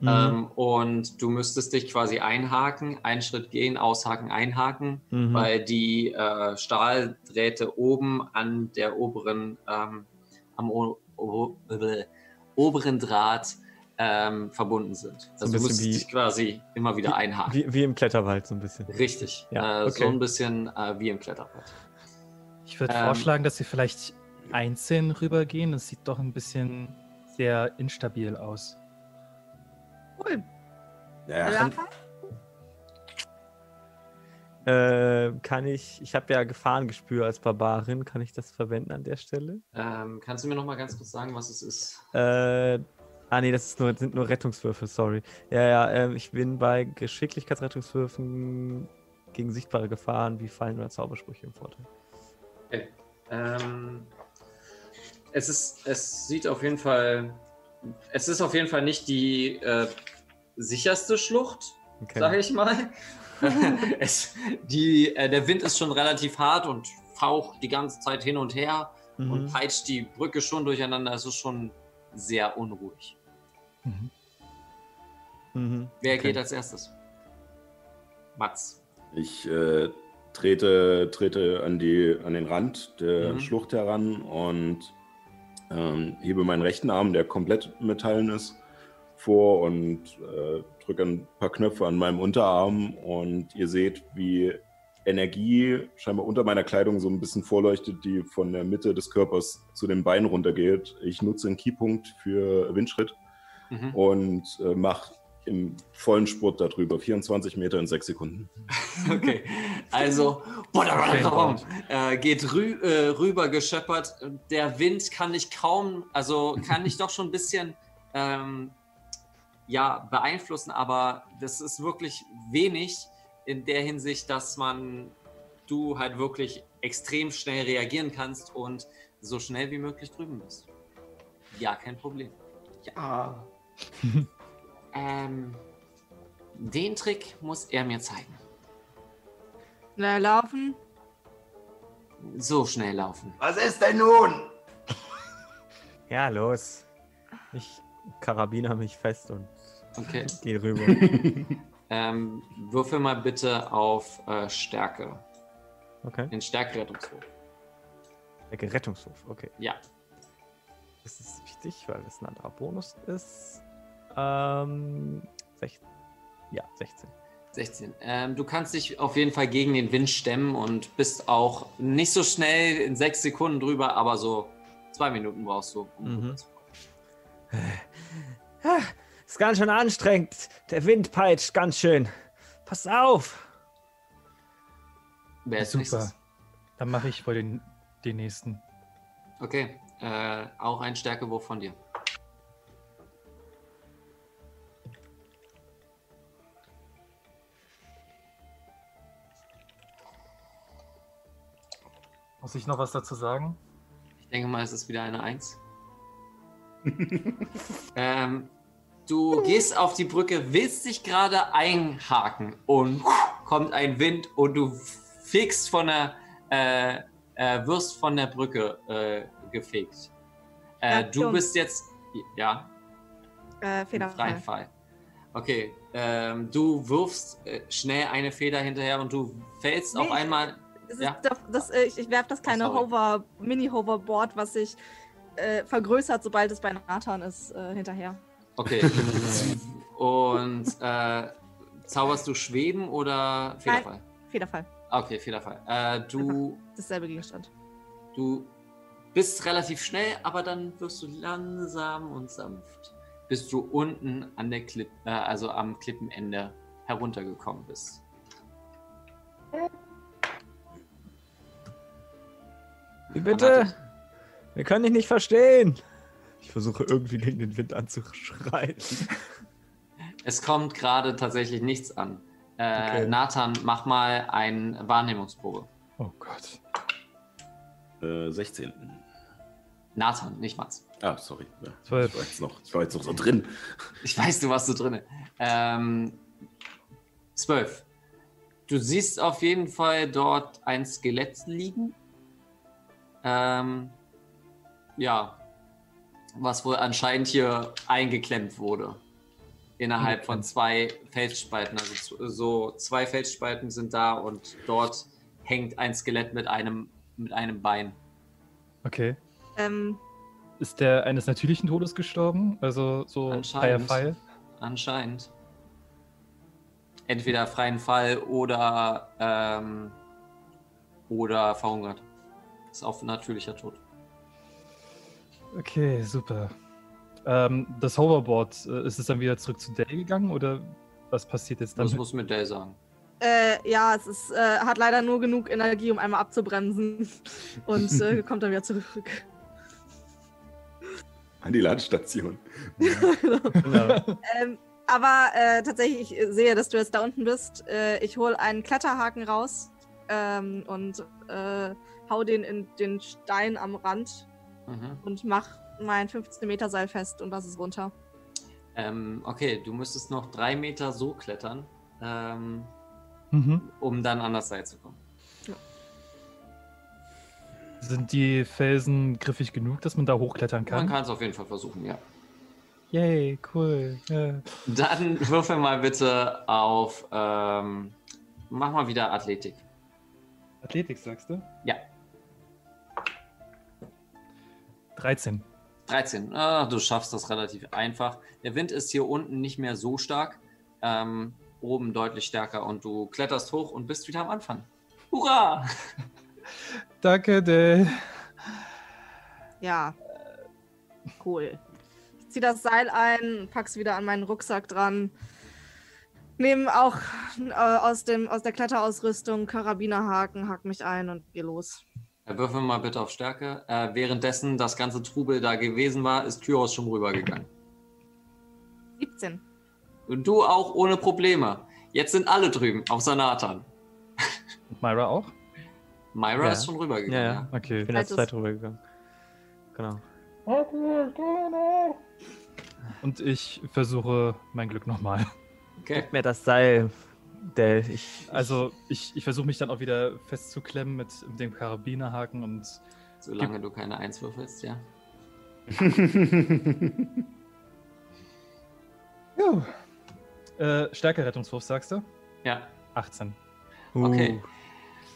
Mhm. Ähm, und du müsstest dich quasi einhaken, einen Schritt gehen, aushaken, einhaken, Mhm. weil die äh, Stahldrähte oben an der oberen, ähm, am o o oberen Draht ähm, verbunden sind. So Also du müsstest wie- dich quasi immer wieder einhaken. Wie, wie im Kletterwald so ein bisschen. Richtig. Ja, äh, So okay. ein bisschen äh, wie im Kletterpad. Ich würde Ähm, vorschlagen, dass wir vielleicht einzeln rübergehen. Das sieht doch ein bisschen sehr instabil aus. Cool. Ja, Ja. Äh, kann ich, ich habe ja Gefahrengespür als Barbarin, kann ich das verwenden an der Stelle? Ähm, kannst du mir noch mal ganz kurz sagen, was es ist? Äh, ah nee, das ist nur, sind nur Rettungswürfe, sorry. Ja, ja, ähm, ich bin bei Geschicklichkeitsrettungswürfen gegen sichtbare Gefahren wie Fallen oder Zaubersprüche im Vorteil. Okay. Ähm, es ist, es sieht auf jeden Fall, es ist auf jeden Fall nicht die äh, sicherste Schlucht, Okay. sage ich mal. [LAUGHS] [LAUGHS] es, die, äh, der Wind ist schon relativ hart und faucht die ganze Zeit hin und her Mhm. und peitscht die Brücke schon durcheinander. Es ist schon sehr unruhig. Mhm. Wer Okay. geht als erstes? Mats. Ich äh, trete, trete an, die, an den Rand der Mhm. Schlucht heran und ähm, hebe meinen rechten Arm, der komplett metallen ist, vor und äh, drücke ein paar Knöpfe an meinem Unterarm und ihr seht, wie Energie scheinbar unter meiner Kleidung so ein bisschen vorleuchtet, die von der Mitte des Körpers zu den Beinen runtergeht. Ich nutze einen Keypunkt für Windschritt Mhm. und äh, mache im vollen Spurt darüber, 24 Meter in sechs Sekunden. [LAUGHS] Okay, also äh, geht rü äh, rüber gescheppert. Der Wind kann ich kaum, also kann ich doch schon ein bisschen ähm, ja, beeinflussen, aber das ist wirklich wenig in der Hinsicht, dass man du halt wirklich extrem schnell reagieren kannst und so schnell wie möglich drüben bist. Ja, kein Problem. Ja. [LAUGHS] ähm, den Trick muss er mir zeigen. Schnell laufen. So schnell laufen. Was ist denn nun? [LAUGHS] Ja, los. Ich karabiner mich fest und Okay. geh rüber. [LAUGHS] Ähm, würfel mal bitte auf äh, Stärke. Okay. Den Stärkerettungswurf. Der Rettungshof, okay. Ja. Das ist wichtig, weil das ein anderer Bonus ist. Ähm, 16. Ja, 16. 16. Ähm, du kannst dich auf jeden Fall gegen den Wind stemmen und bist auch nicht so schnell in sechs Sekunden drüber, aber so zwei Minuten brauchst du, um Mhm. rüberzukommen. Ah, Ist ganz schön anstrengend. Der Wind peitscht ganz schön. Pass auf. Wer ist Super. nächstes? Dann mache ich wohl den, den nächsten. Okay, äh, auch ein Stärkewurf von dir. Muss ich noch was dazu sagen? Ich denke mal, es ist wieder eine Eins. [LAUGHS] ähm, du gehst auf die Brücke, willst dich gerade einhaken und kommt ein Wind und du fegst von der, äh, äh, wirst von der Brücke äh, gefegt. Äh, du Aktion. bist jetzt, ja, Äh, im freien. Fall. Okay, ähm, du wirfst äh, schnell eine Feder hinterher und du fällst Nee, auf einmal. Das ist Ja. doch, das, äh, ich ich werfe das kleine sorry. Hover, Mini-Hoverboard, was sich äh, vergrößert, sobald es bei Nathan ist, äh, hinterher. Okay. [LAUGHS] Und äh, zauberst du Schweben oder Federfall? Fehlerfall. Okay, Federfall. Äh, du, Dasselbe Gegenstand. du bist relativ schnell, aber dann wirst du langsam und sanft, bis du unten an der Klipp, äh, also am Klippenende heruntergekommen bist. Wie bitte? Wir können dich nicht verstehen. Ich versuche irgendwie gegen den Wind anzuschreien. Es kommt gerade tatsächlich nichts an. Äh, Okay. Nathan, mach mal eine Wahrnehmungsprobe. Oh Gott. Äh, 16. Nathan, nicht Mats. Ah, sorry. Ja, ich, Zwölf. war jetzt noch, ich war jetzt noch so drin. Ich weiß, du warst so drin. Ähm, zwölf. Du siehst auf jeden Fall dort ein Skelett liegen. Ähm, ja. Was wohl anscheinend hier eingeklemmt wurde. Innerhalb von zwei Felsspalten. Also so zwei Felsspalten sind da und dort hängt ein Skelett mit einem, mit einem Bein. Okay. Ähm, Ist der eines natürlichen Todes gestorben? Also so freier Anscheinend. Fall? Anscheinend. Entweder freien Fall oder ähm, oder verhungert. Ist auch natürlicher Tod. Okay, super. Ähm, das Hoverboard, äh, ist es dann wieder zurück zu Dale gegangen oder was passiert jetzt Das damit? muss mit Dell sagen. äh, ja, es ist, äh, hat leider nur genug Energie, um einmal abzubremsen. [LAUGHS] Und äh, kommt dann wieder zurück. An die Ladestation. Genau. [LAUGHS] ähm, aber äh, tatsächlich, ich sehe, dass du jetzt da unten bist. Äh, ich hole einen Kletterhaken raus ähm, und äh, hau den in den Stein am Rand Mhm. und mach mein 15 Meter Seil fest und lass es runter. Ähm, okay, du müsstest noch drei Meter so klettern, ähm, Mhm. um dann an das Seil zu kommen. Sind die Felsen griffig genug, dass man da hochklettern Man kann? kann es auf jeden Fall versuchen, ja. Yay, cool. Ja. Dann [LAUGHS] würfel mal bitte auf. Ähm, mach mal wieder Athletik. Athletik, sagst du? Ja. 13. 13. Ah, du schaffst das relativ einfach. Der Wind ist hier unten nicht mehr so stark. Ähm, oben deutlich stärker und du kletterst hoch und bist wieder am Anfang. Hurra! [LAUGHS] Danke, Dale. Ja. Cool. Ich zieh das Seil ein, pack's wieder an meinen Rucksack dran. Nehme auch äh, aus, dem, aus der Kletterausrüstung Karabinerhaken, hack mich ein und geh los. Äh, Würfel mal bitte auf Stärke. Äh, währenddessen das ganze Trubel da gewesen war, ist Kyros schon rübergegangen. 17. Und du auch ohne Probleme. Jetzt sind alle drüben, außer Nathan. Und Myra auch? Myra Ja. ist schon rübergegangen. ja. Ja. Okay. Ich bin als Altes- zweit rübergegangen. Genau. Und ich versuche mein Glück nochmal. Okay. Gib mir das Seil, Dell. Ich, Also ich, ich versuche mich dann auch wieder festzuklemmen mit dem Karabinerhaken und Solange du keine Eins würfelst, ja. [LAUGHS] Juh. Äh, Stärke-Rettungswurf, sagst du? Ja. 18. Okay. Uh,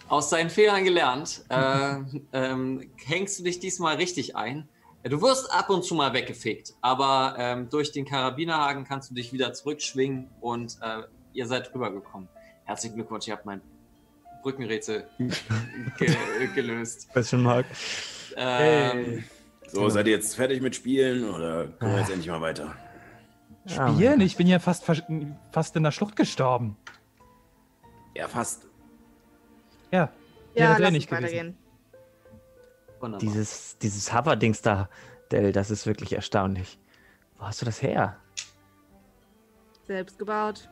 Aus seinen Fehlern gelernt, äh, [LAUGHS] ähm, hängst du dich diesmal richtig ein. Du wirst ab und zu mal weggefegt, aber ähm, durch den Karabinerhaken kannst du dich wieder zurückschwingen und äh, ihr seid rübergekommen. Herzlichen Glückwunsch, ihr habt mein Brückenrätsel [LAUGHS] ge gelöst. Question Mark. Ähm, So, seid ihr jetzt fertig mit Spielen oder können wir jetzt Ah. endlich mal weiter? Spielen? Ich bin ja fast, fast in der Schlucht gestorben. Ja, fast. Ja. Ja, lass nicht weitergehen. wunderbar. Dieses, dieses Hover-Dings da, Dell, das ist wirklich erstaunlich. Wo hast du das her? Selbst gebaut.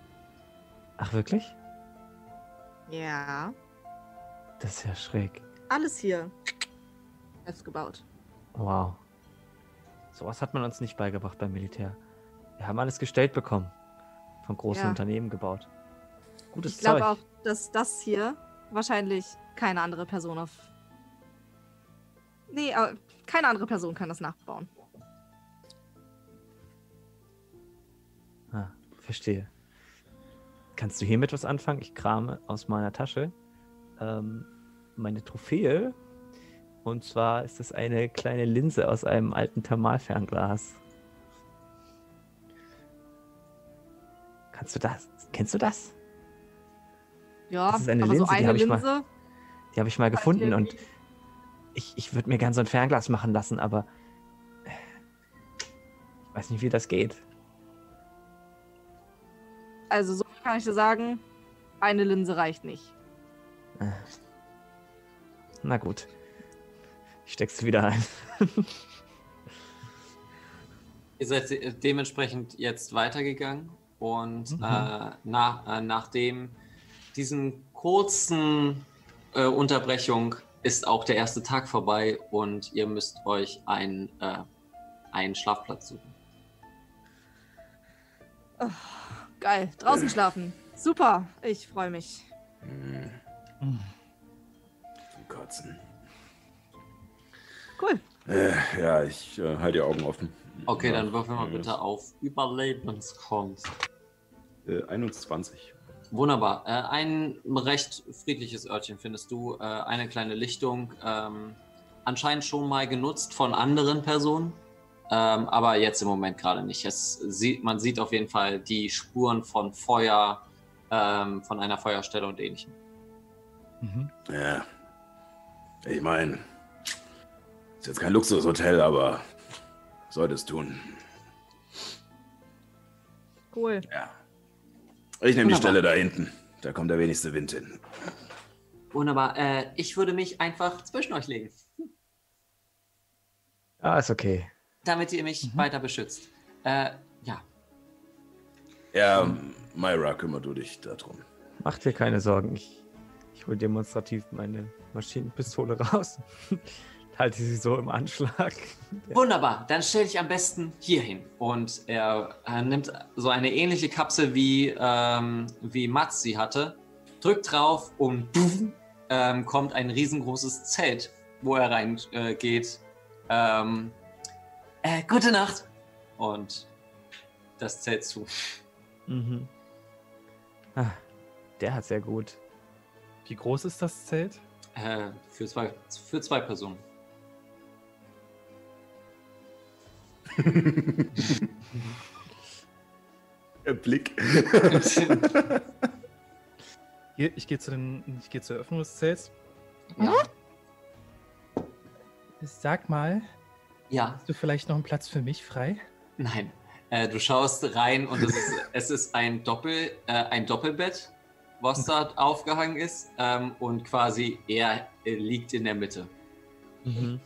Ach, wirklich? Ja. Das ist ja schräg. Alles hier. Selbst gebaut. Wow. Sowas hat man uns nicht beigebracht beim Militär. Wir haben alles gestellt bekommen. Von großen Ja. Unternehmen gebaut. Gutes Ich glaube Zeug. auch, dass das hier wahrscheinlich keine andere Person auf. Nee, aber keine andere Person kann das nachbauen. Ah, verstehe. Kannst du hiermit was anfangen? Ich krame aus meiner Tasche ähm, meine Trophäe. Und zwar ist das eine kleine Linse aus einem alten Thermalfernglas. Kannst du das? Kennst du das? Ja, Das ist eine aber so Linse, die eine hab ich mal- Linse. Die habe ich mal gefunden und ich, ich würde mir gern so ein Fernglas machen lassen, aber äh, ich weiß nicht, wie das geht. Also, so kann ich dir sagen, eine Linse reicht nicht. Äh. Na gut. Ich steck's sie wieder ein. [LAUGHS] Ihr seid de- dementsprechend jetzt weitergegangen und Mhm. äh, nach, äh, nachdem diesen kurzen äh, Unterbrechung ist auch der erste Tag vorbei und ihr müsst euch einen, äh, einen Schlafplatz suchen. Geil. Draußen schlafen. Super. Ich freue mich. Zum Kotzen. Cool. Äh, ja, ich äh, halte die Augen offen. Okay, Ja, dann würfeln wir bitte auf Überlebenskunst. Äh, 21. Wunderbar. Äh, ein recht friedliches Örtchen findest du. Äh, eine kleine Lichtung. Ähm, anscheinend schon mal genutzt von anderen Personen. Ähm, aber jetzt im Moment gerade nicht. Es sieht, man sieht auf jeden Fall die Spuren von Feuer, ähm, von einer Feuerstelle und ähnlichem. Mhm. Ja. Ich meine, ist jetzt kein Luxushotel, aber sollte es tun. Cool. Ja. Ich nehme die. Stelle da hinten. Da kommt der wenigste Wind hin. Wunderbar. Äh, ich würde mich einfach zwischen euch legen, Ah, ist okay. Damit ihr mich weiter beschützt. Äh, ja. Ja, Myra, kümmer du dich darum. Mach dir keine Sorgen. Ich, ich hole demonstrativ meine Maschinenpistole raus. [LAUGHS] Halte sie so im Anschlag. Wunderbar, dann stell dich am besten hier hin. Und er, äh, nimmt so eine ähnliche Kapsel wie, ähm, wie Mats sie hatte, drückt drauf und boom, ähm, kommt ein riesengroßes Zelt, wo er reingeht. Äh, ähm, äh, gute Nacht! Und das Zelt zu. Mhm. Ah, der hat sehr gut. Wie groß ist das Zelt? Äh, für, zwei, für zwei Personen. Der [LAUGHS] Blick. [LAUGHS] Hier, ich gehe zu den, ich gehe zur Eröffnung des Zelts. Ja. Sag mal, ja. hast du vielleicht noch einen Platz für mich frei? Nein. Äh, du schaust rein und es ist, es ist ein, Doppel, äh, ein Doppelbett, was dort aufgehangen ist. Ähm, und quasi er äh, liegt in der Mitte. Mhm.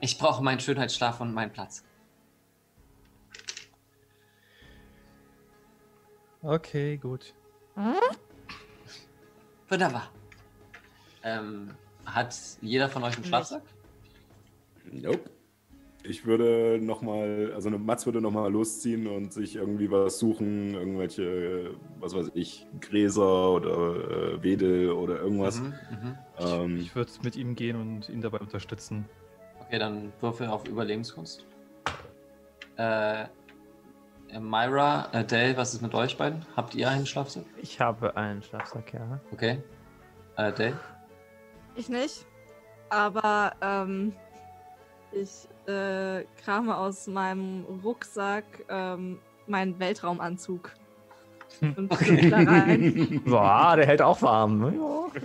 Ich brauche meinen Schönheitsschlaf und meinen Platz. Okay, gut. Wunderbar. Ähm, hat jeder von euch einen Schlafsack? Nope. Ich würde nochmal, also eine Matz würde nochmal losziehen und sich irgendwie was suchen, irgendwelche, was weiß ich, Gräser oder äh, Wedel oder irgendwas. Mhm, mhm. Ähm, Ich würde mit ihm gehen und ihn dabei unterstützen. Okay, dann würfel auf Überlebenskunst. Äh, äh, Myra, äh, Dale, was ist mit euch beiden? Habt ihr einen Schlafsack? Ich habe einen Schlafsack, ja. Okay. Äh, Dale? Ich nicht. Aber ähm, Ich äh, krame aus meinem Rucksack ähm, meinen Weltraumanzug. Und Okay. da rein. [LAUGHS] Boah, der hält auch warm. ne? Ja.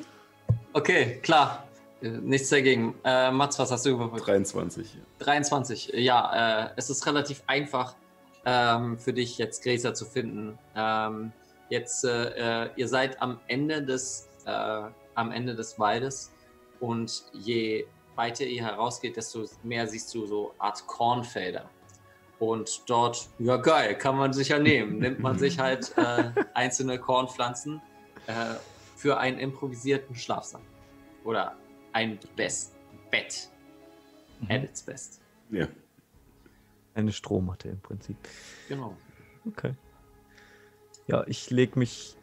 Okay, klar. Äh, Nichts dagegen. Äh, Mats, was hast du gewürfelt? 23. 23. Ja, äh, es ist relativ einfach ähm, für dich jetzt Gräser zu finden. Ähm, jetzt, äh, äh, ihr seid am Ende des, äh, am Ende des Waldes und je weiter ihr herausgeht, desto mehr siehst du so Art Kornfelder. Und dort, ja geil, kann man sich ja nehmen. [LAUGHS] Nimmt man sich halt äh, einzelne Kornpflanzen äh, für einen improvisierten Schlafsack. Oder ein Best Bett. At its best. Ja. Eine Strohmatte im Prinzip. Genau. Okay. Ja, ich lege mich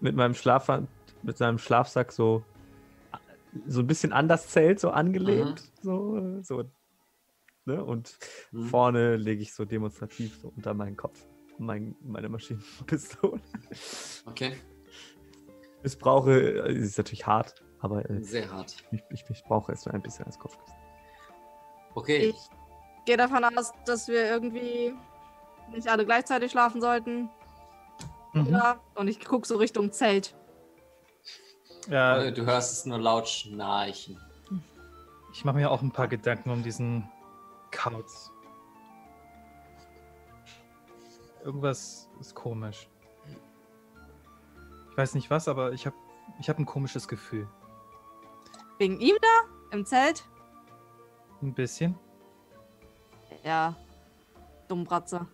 mit meinem Schlaf mit seinem Schlafsack so so ein bisschen an das Zelt so angelehnt, so äh, so ne? und Mhm. vorne lege ich so demonstrativ so unter meinen Kopf mein, meine Maschinenpistole. Okay. Missbrauche, äh, ist natürlich hart, aber äh, Sehr hart. ich, ich, ich brauche es so ein bisschen als Kopfkissen. Okay. Ich gehe davon aus, dass wir irgendwie nicht alle gleichzeitig schlafen sollten. Mhm. Ja, und ich gucke so Richtung Zelt. Ja, Äh, Du hörst es nur laut schnarchen. ich mache mir auch ein paar Gedanken um diesen Kauz. Irgendwas ist komisch. Ich weiß nicht was, aber ich habe ich hab ein komisches Gefühl. Wegen ihm da? Im Zelt? Ein bisschen. Ja. Dummbratze.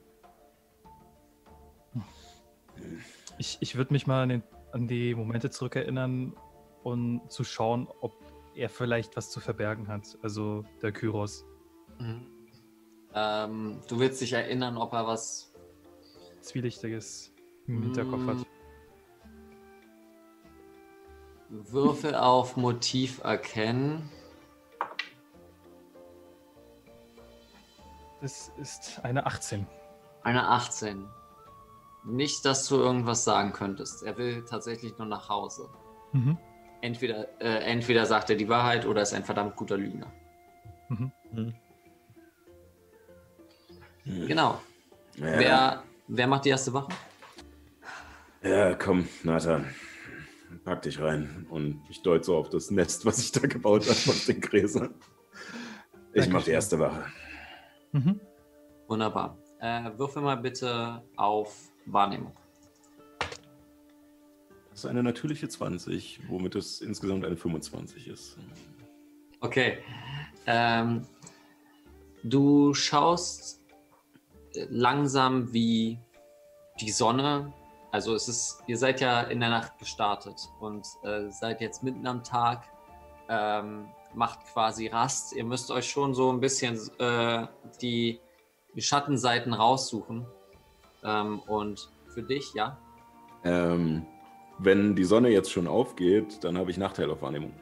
Ich, ich würde mich mal an, den, an die Momente zurückerinnern und zu schauen, ob er vielleicht was zu verbergen hat. Also der Kyros. Mhm. Ähm, du willst dich erinnern, ob er was. Zwielichtiges im Hinterkopf hat. Würfel auf Motiv erkennen. Das ist eine 18. Eine 18. Nicht, dass du irgendwas sagen könntest. Er will tatsächlich nur nach Hause. Mhm. Entweder, äh, entweder sagt er die Wahrheit oder ist ein verdammt guter Lügner. Mhm. Genau. Ja. Wer, wer macht die erste Wache? Ja, komm, Nathan. Pack dich rein. Und ich deute so auf das Nest, was ich da gebaut habe aus den Gräsern. Ich mach die erste Wache. Mhm. Wunderbar. Äh, würfel mal bitte auf Wahrnehmung. Das ist eine natürliche 20, womit es insgesamt eine 25 ist. Okay. Ähm, du schaust äh, langsam, wie die Sonne, also es ist, ihr seid ja in der Nacht gestartet und äh, seid jetzt mitten am Tag, ähm, macht quasi Rast. Ihr müsst euch schon so ein bisschen äh, die, die Schattenseiten raussuchen. Ähm, und für dich, ja? Ähm, wenn die Sonne jetzt schon aufgeht, dann habe ich Nachteil auf Wahrnehmung.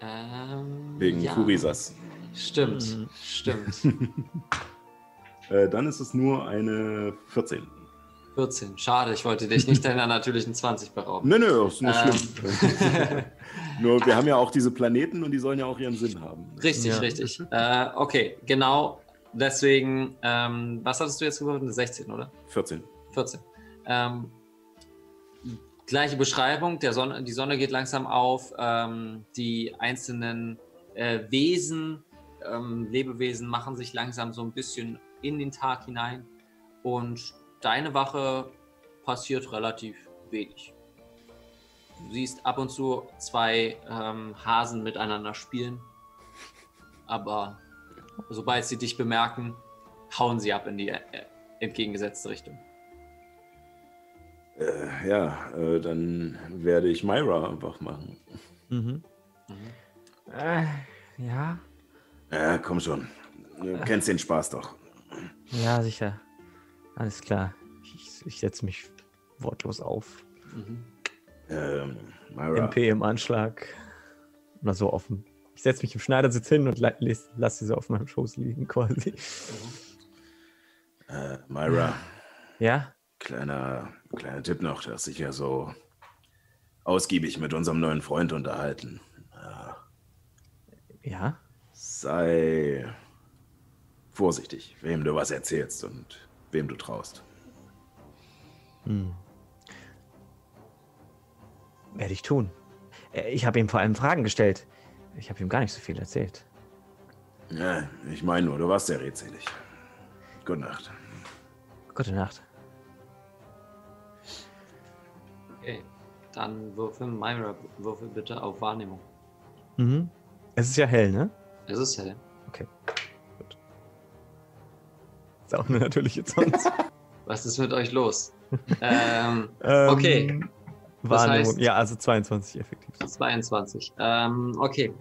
Ähm, Wegen ja. Furisas. Stimmt, Mhm. stimmt. [LAUGHS] Äh, dann ist es nur eine 14. 14. Schade, ich wollte dich nicht deiner natürlichen 20 berauben. Nö, nö, ist nicht Ähm. schlimm. [LAUGHS] Nur wir haben ja auch diese Planeten und die sollen ja auch ihren Sinn haben. Richtig, Ja. richtig. Äh, okay, genau. Deswegen, ähm, was hattest du jetzt geworden? Eine 16, oder? 14. 14. Ähm, gleiche Beschreibung. Der Sonne, die Sonne geht langsam auf. Ähm, die einzelnen äh, Wesen, ähm, Lebewesen machen sich langsam so ein bisschen in den Tag hinein. Und deine Wache passiert relativ wenig. Du siehst ab und zu zwei ähm, Hasen miteinander spielen. Aber sobald sie dich bemerken, hauen sie ab in die äh, entgegengesetzte Richtung. Äh, ja, äh, dann werde ich Myra wach machen. Mhm. Äh, ja, Ja, komm schon. Du kennst den Spaß doch. ja, sicher. Alles klar. Ich, ich setze mich wortlos auf. Mhm. Ähm, Myra. MP im Anschlag. Mal so offen. Ich setze mich im Schneidersitz hin und la- les- lass sie so auf meinem Schoß liegen quasi. Äh, Myra, Ja? kleiner, kleiner Tipp noch. Du hast dich ja so ausgiebig mit unserem neuen Freund unterhalten. Ja, Ja? sei vorsichtig, wem du was erzählst und wem du traust. Hm. Werde ich tun. Äh, Ich habe ihm vor allem Fragen gestellt. Ich habe ihm gar nicht so viel erzählt. Ja, ich meine nur, du warst sehr redselig. Gute Nacht. Gute Nacht. Okay, dann würfel Myra, würfel bitte auf Wahrnehmung. Mhm. Es ist ja hell, ne? Es ist hell. Okay. Gut. Ist auch nur natürlich jetzt sonst. [LAUGHS] Was ist mit euch los? [LAUGHS] ähm, okay. Ähm, Das heißt- ja, also 22 effektiv. 22. Ähm, okay.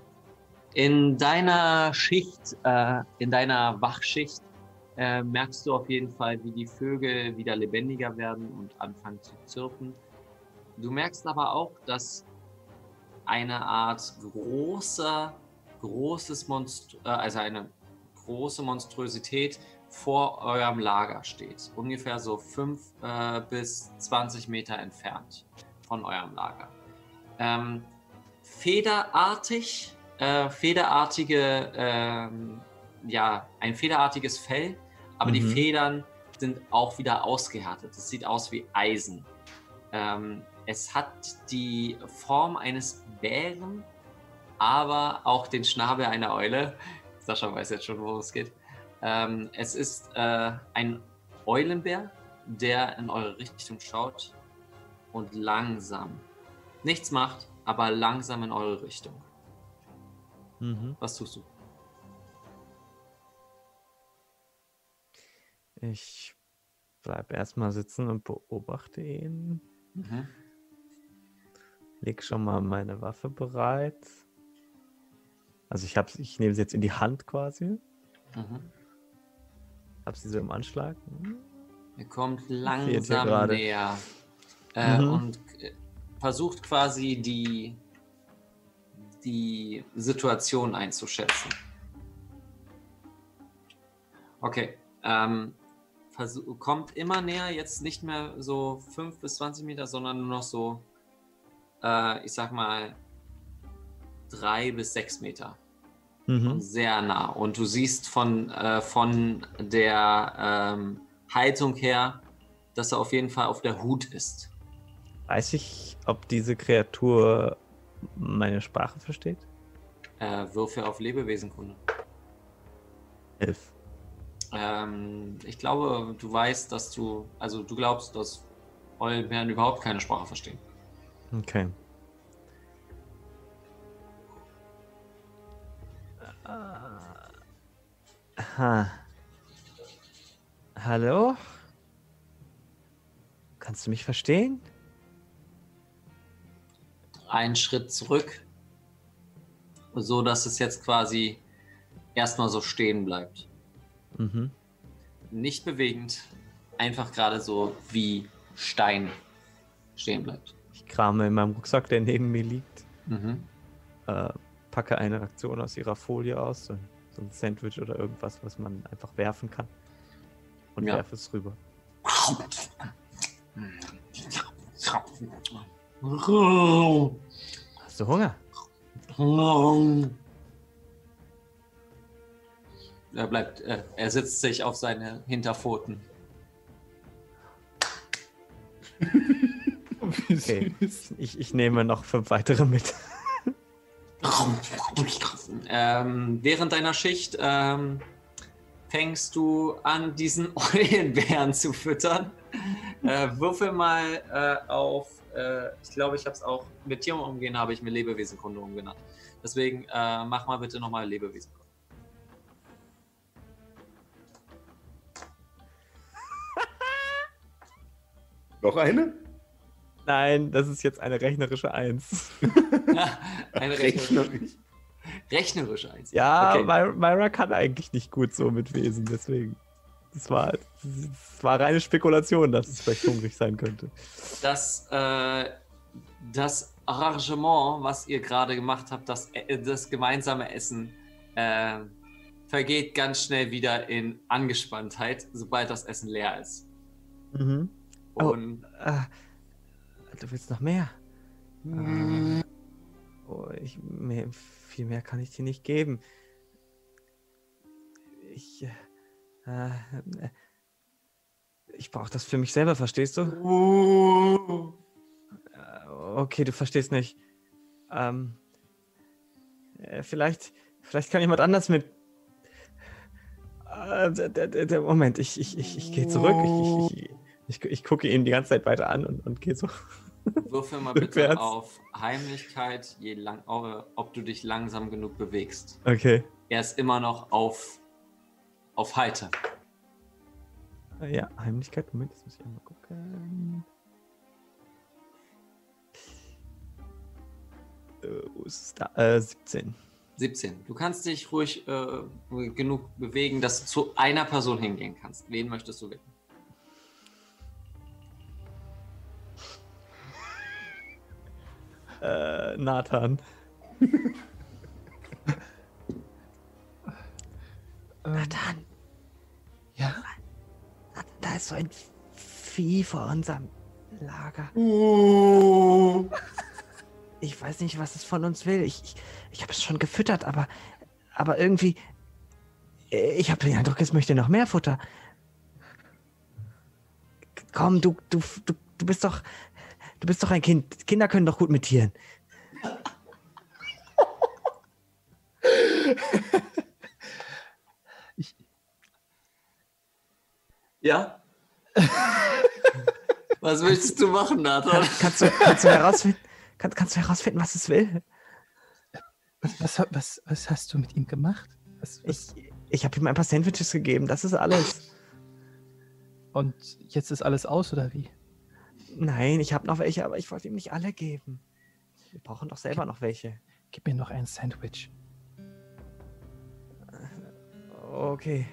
In deiner Schicht, äh, in deiner Wachschicht, äh, merkst du auf jeden Fall, wie die Vögel wieder lebendiger werden und anfangen zu zirpen. Du merkst aber auch, dass eine Art großer, großes Monst äh, also eine große Monstrosität vor eurem Lager steht. Ungefähr so 5 äh, bis 20 Meter entfernt von eurem Lager. Ähm, federartig, äh, federartige, ähm, ja, ein federartiges Fell, aber die Mhm. Federn sind auch wieder ausgehärtet. Es sieht aus wie Eisen. Ähm, es hat die Form eines Bären, aber auch den Schnabel einer Eule. [LAUGHS] Sascha weiß jetzt schon, worum es geht. Ähm, es ist äh, ein Eulenbär, der in eure Richtung schaut und langsam nichts macht, aber langsam in eure Richtung. Mhm. Was tust du? Ich bleib erstmal sitzen und beobachte ihn. Mhm. Leg schon mal meine Waffe bereit. Also ich hab's, ich nehme sie jetzt in die Hand quasi. Mhm. Hab sie so im Anschlag. Ihr kommt langsam näher äh, Mhm. und äh, versucht quasi die, die Situation einzuschätzen. Okay. Ähm, kommt immer näher, jetzt nicht mehr so 5 bis 20 Meter, sondern nur noch so, äh, ich sag mal, 3 bis 6 Meter. Mhm. Sehr nah. Und du siehst von, äh, von der ähm, Haltung her, dass er auf jeden Fall auf der Hut ist. Weiß ich, ob diese Kreatur meine Sprache versteht? Äh, Würfe auf Lebewesenkunde. Elf. Ähm, ich glaube, du weißt, dass du, also du glaubst, dass Eulbären überhaupt keine Sprache verstehen. Okay. Ha. Hallo? Kannst du mich verstehen? Einen Schritt zurück, so dass es jetzt quasi erstmal so stehen bleibt. Mhm. Nicht bewegend, einfach gerade so wie Stein stehen bleibt. Ich krame in meinem Rucksack, der neben mir liegt. Mhm. Äh, packe eine Aktion aus ihrer Folie aus, so, so ein Sandwich oder irgendwas, was man einfach werfen kann. Und Ja. werfe es rüber. Hast du Hunger? Er bleibt, äh, er sitzt sich auf seine Hinterpfoten. Okay. Ich, ich nehme noch fünf weitere mit. Ähm, während deiner Schicht ähm, fängst du an, diesen [LAUGHS] Eulenbären zu füttern. Äh, würfel mal äh, auf, äh, ich glaube, ich habe es auch mit Tieren umgehen, habe ich mir Lebewesenkunde umgenannt. Deswegen äh, mach mal bitte nochmal Lebewesenkunde. [LAUGHS] Noch eine? Nein, das ist jetzt eine rechnerische Eins. [LAUGHS] Eine rechnerisch. Rechnerisch eins. Ja, Okay. My Myra kann eigentlich nicht gut so mit Wesen, deswegen. Das war, das war reine Spekulation, dass es vielleicht hungrig sein könnte. das, äh, das Arrangement, was ihr gerade gemacht habt, das, äh, das gemeinsame Essen, äh, vergeht ganz schnell wieder in Angespanntheit, sobald das Essen leer ist. Mhm. Oh. Und Ah, du willst noch mehr? Ah, oh, ich, mehr, viel mehr kann ich dir nicht geben. Ich, äh, Äh, äh, ich brauche das für mich selber, verstehst du? Äh, okay, du verstehst nicht. Ähm, äh, vielleicht, vielleicht kann jemand anders mit. Äh, der, der, der Moment, ich, ich, ich, ich gehe zurück. Ich, ich, ich, ich, gucke ihn die ganze Zeit weiter an und, und gehe so. [LAUGHS] Würfel mal bitte auf Heimlichkeit, je lang, ob du dich langsam genug bewegst. Okay. Er ist immer noch auf, auf Heiter. Äh, Ja, Heimlichkeit. Moment, jetzt muss ich einmal gucken. Äh, wo ist es da? Äh, 17. 17. Du kannst dich ruhig äh, genug bewegen, dass du zu einer Person hingehen kannst. Wen möchtest du wählen? Äh, Nathan. [LAUGHS] Nathan. Da ist so ein Vieh vor unserem Lager. Ich weiß nicht, was es von uns will. Ich, ich, ich habe es schon gefüttert, aber, aber irgendwie. Ich habe den Eindruck, es möchte noch mehr Futter. Komm, du, du, du, du bist doch. Du bist doch ein Kind. Kinder können doch gut mit Tieren. Ja? [LAUGHS] Was willst du machen, Nathan? Kann, kannst, du, kannst, du herausfinden, kann, kannst du herausfinden, was es will? Was, was, was, was hast du mit ihm gemacht? Was, was? Ich, ich habe ihm ein paar Sandwiches gegeben, das ist alles. Und jetzt ist alles aus, oder wie? Nein, ich habe noch welche, aber ich wollte ihm nicht alle geben. Wir brauchen doch selber noch welche. Gib mir noch ein Sandwich. Okay.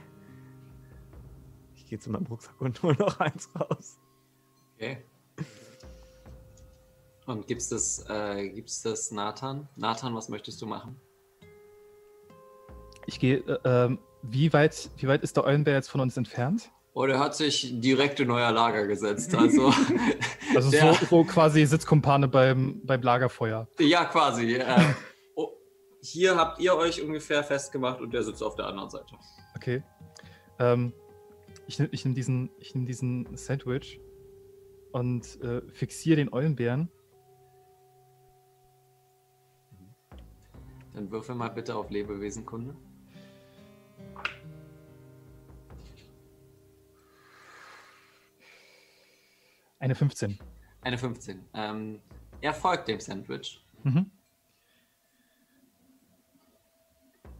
Gehe zu meinem Rucksack und hole noch eins raus. Okay. Und gibt's das, äh, gibt's das Nathan? Nathan, was möchtest du machen? Ich gehe, äh, ähm, wie weit, wie weit ist der Eulenbär jetzt von uns entfernt? Oh, der hat sich direkt in euer Lager gesetzt. Also, [LAUGHS] Also der, so, so quasi Sitzkumpane beim, beim Lagerfeuer. ja, quasi. Äh, oh, hier habt ihr euch ungefähr festgemacht und der sitzt auf der anderen Seite. Okay. Ähm, ich nehme nehm diesen, ich nehm diesen Sandwich und äh, fixiere den Eulenbären. Dann würfel mal bitte auf Lebewesenkunde. Eine 15. Eine 15. Ähm, er folgt dem Sandwich. Mhm.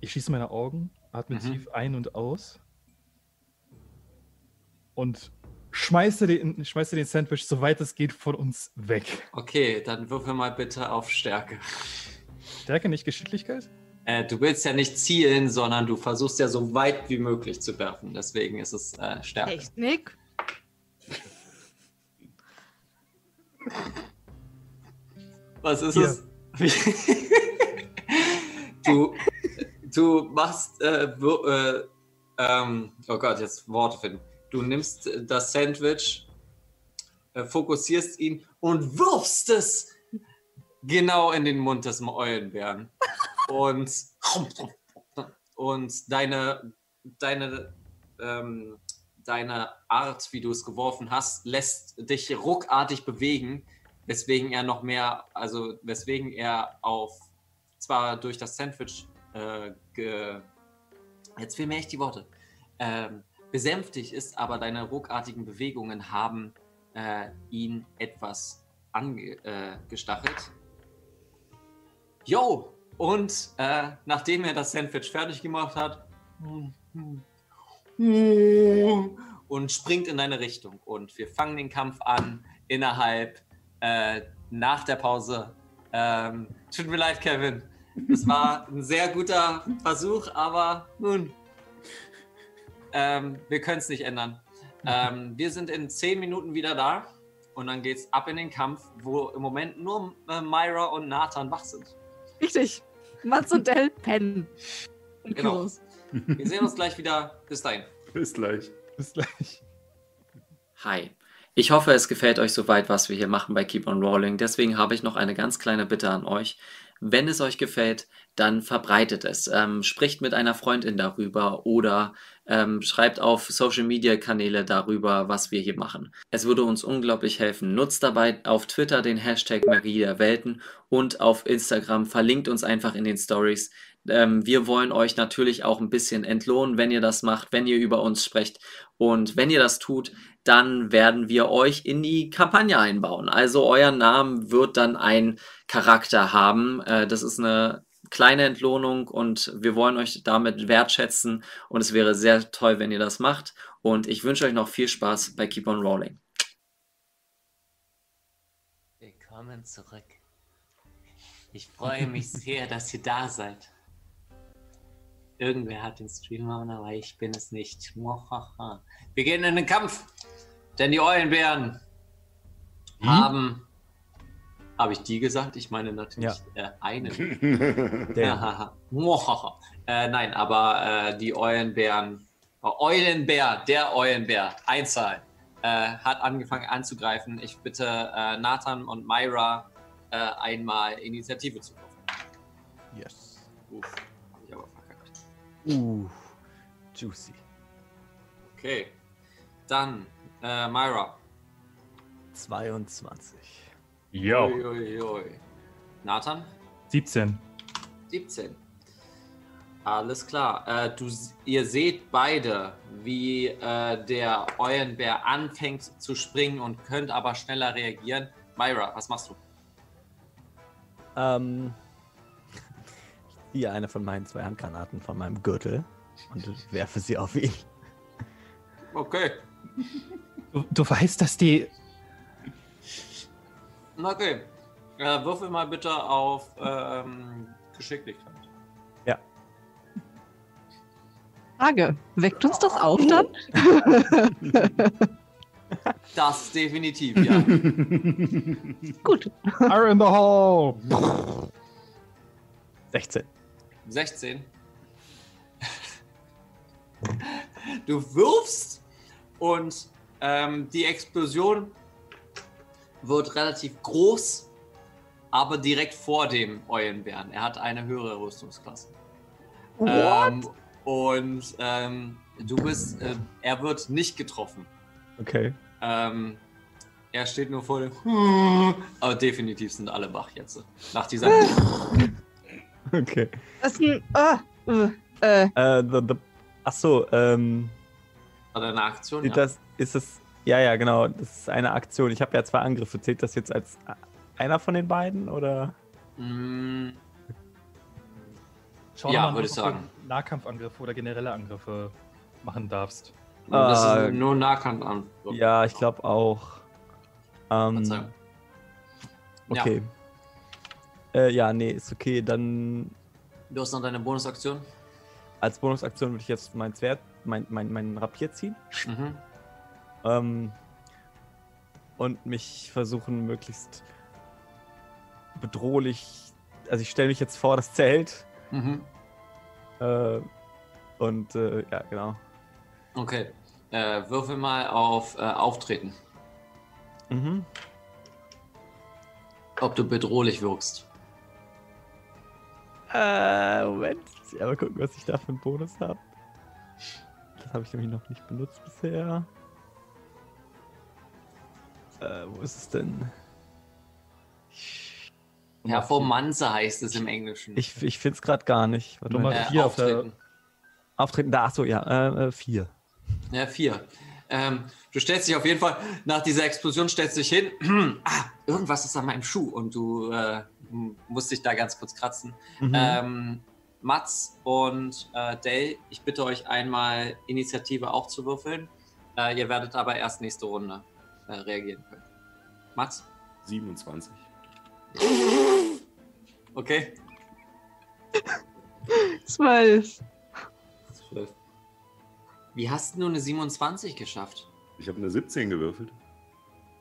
Ich schließe meine Augen, atme Mhm. tief ein und aus und schmeiße den, schmeiße den Sandwich, soweit es geht, von uns weg. Okay, dann würfel mal bitte auf Stärke. Stärke, nicht Geschicklichkeit? Äh, du willst ja nicht zielen, sondern du versuchst ja so weit wie möglich zu werfen. Deswegen ist es äh, Stärke. Echt, Nick? Was ist Hier. es? [LAUGHS] du, du machst, äh, äh, ähm, oh Gott, jetzt Worte finden. Du nimmst das Sandwich, äh, fokussierst ihn und wirfst es genau in den Mund des Eulenbären. Und, und deine, deine, ähm, deine Art, wie du es geworfen hast, lässt dich ruckartig bewegen, weswegen er noch mehr, also weswegen er auf, zwar durch das Sandwich, äh, ge, jetzt fehlen mir echt die Worte, ähm, besänftigt ist, aber deine ruckartigen Bewegungen haben äh, ihn etwas angestachelt. Äh. Jo! Und äh, nachdem er das Sandwich fertig gemacht hat, und springt in deine Richtung. Und wir fangen den Kampf an innerhalb äh, nach der Pause. Ähm, tut mir leid, Kevin. Das war ein sehr guter Versuch, aber nun, ähm, wir können es nicht ändern. Ähm, wir sind in zehn Minuten wieder da und dann geht's ab in den Kampf, wo im Moment nur äh, Myra und Nathan wach sind. Richtig. Mats und Del [LAUGHS] pennen. Und Genau. Wir sehen uns gleich wieder. Bis dahin. Bis gleich. Bis gleich. Hi. Ich hoffe, es gefällt euch soweit, was wir hier machen bei Keep on Rolling. Deswegen habe ich noch eine ganz kleine Bitte an euch. Wenn es euch gefällt, dann verbreitet es. Ähm, spricht mit einer Freundin darüber oder Ähm, schreibt auf Social Media Kanäle darüber, was wir hier machen. Es würde uns unglaublich helfen. Nutzt dabei auf Twitter den Hashtag Marie der Welten und auf Instagram. Verlinkt uns einfach in den Stories. Ähm, wir wollen euch natürlich auch ein bisschen entlohnen, wenn ihr das macht, wenn ihr über uns sprecht. Und wenn ihr das tut, dann werden wir euch in die Kampagne einbauen. Also euer Name wird dann ein Charakter haben. Äh, das ist eine kleine Entlohnung und wir wollen euch damit wertschätzen und es wäre sehr toll, wenn ihr das macht. Und ich wünsche euch noch viel Spaß bei Keep on Rolling. Willkommen zurück. Ich freue mich sehr, [LAUGHS] dass ihr da seid. Irgendwer hat den Stream on, aber ich bin es nicht. Wir gehen in den Kampf, denn die Eulenbären haben. Habe ich die gesagt? Ich meine natürlich äh, einen. [LAUGHS] [LAUGHS] Äh, nein, aber äh, die Eulenbären. äh, Eulenbär, der Eulenbär, Einzahl, äh, hat angefangen anzugreifen. Ich bitte äh, Nathan und Myra äh, einmal Initiative zu kaufen. Yes. Uff, hab ich aber verkackt. Uh, juicy. Okay. Dann, äh, Myra. 22. Jo. Nathan? 17. 17. Alles klar. Äh, du, ihr seht beide, wie äh, der Eulenbär anfängt zu springen und könnt aber schneller reagieren. Myra, was machst du? Ähm, [LAUGHS] ich ziehe eine von meinen zwei Handgranaten von meinem Gürtel und werfe sie auf ihn. Okay. Du, du weißt, dass die. Okay. Äh, würfel mal bitte auf ähm, Geschicklichkeit. Ja. Frage, weckt uns das auf dann? [LAUGHS] Das definitiv, ja. [LAUGHS] Gut. Are in the hole! 16. 16. Du wirfst und ähm, die Explosion wird relativ groß, aber direkt vor dem Eulenbären. Er hat eine höhere Rüstungsklasse. Ähm, und ähm, du bist, äh, er wird nicht getroffen. Okay. Ähm, er steht nur vor dem. Aber definitiv sind alle wach jetzt. Nach dieser. [LAUGHS] Okay. Das ist ein. Ah, äh, äh, the, the, ach so, ähm, Oder eine Aktion. Ja. das, ist es, ja, ja, genau, das ist eine Aktion. Ich habe ja zwei Angriffe. Zählt das jetzt als einer von den beiden oder? Mm, Schau Ja, mal würde ich ob du sagen. Nahkampfangriffe oder generelle Angriffe machen darfst. das Ah, ist nur Nahkant an. Ja, ich glaube auch. Ähm, Verzeihung. Ja. okay. Äh, ja, nee, ist okay. Dann Du hast noch deine Bonusaktion. als Bonusaktion würde ich jetzt mein Schwert, mein, mein, mein Rapier ziehen. Mhm. Ähm, und mich versuchen, möglichst bedrohlich. Also ich stelle mich jetzt vor das Zelt. Mhm. Äh, und äh, ja, genau. Okay. Äh, würfel mal auf äh, Auftreten. Mhm. Ob du bedrohlich wirkst. Äh, Moment. Ich aber gucken, was ich da für einen Bonus habe. Das habe ich nämlich noch nicht benutzt bisher. Äh, wo ist es denn? Performance heißt es im Englischen. Ich, ich finde es gerade gar nicht. Warte Nummer mal. Äh, vier auf der- auftreten. Auftreten, da, achso, ja, äh, äh, vier. Ja, vier. Ähm, du stellst dich auf jeden Fall, nach dieser Explosion stellst du dich hin. [CLEARS THROAT] ah, irgendwas ist an meinem Schuh und du äh, musst dich da ganz kurz kratzen. Mhm. Ähm, Mats und äh, Dale, ich bitte euch einmal Initiative auch zu würfeln. Äh, ihr werdet aber erst nächste Runde äh, reagieren können. Mats? 27. Okay. zwölf. 12. Wie hast du eine 27 geschafft? Ich habe eine 17 gewürfelt.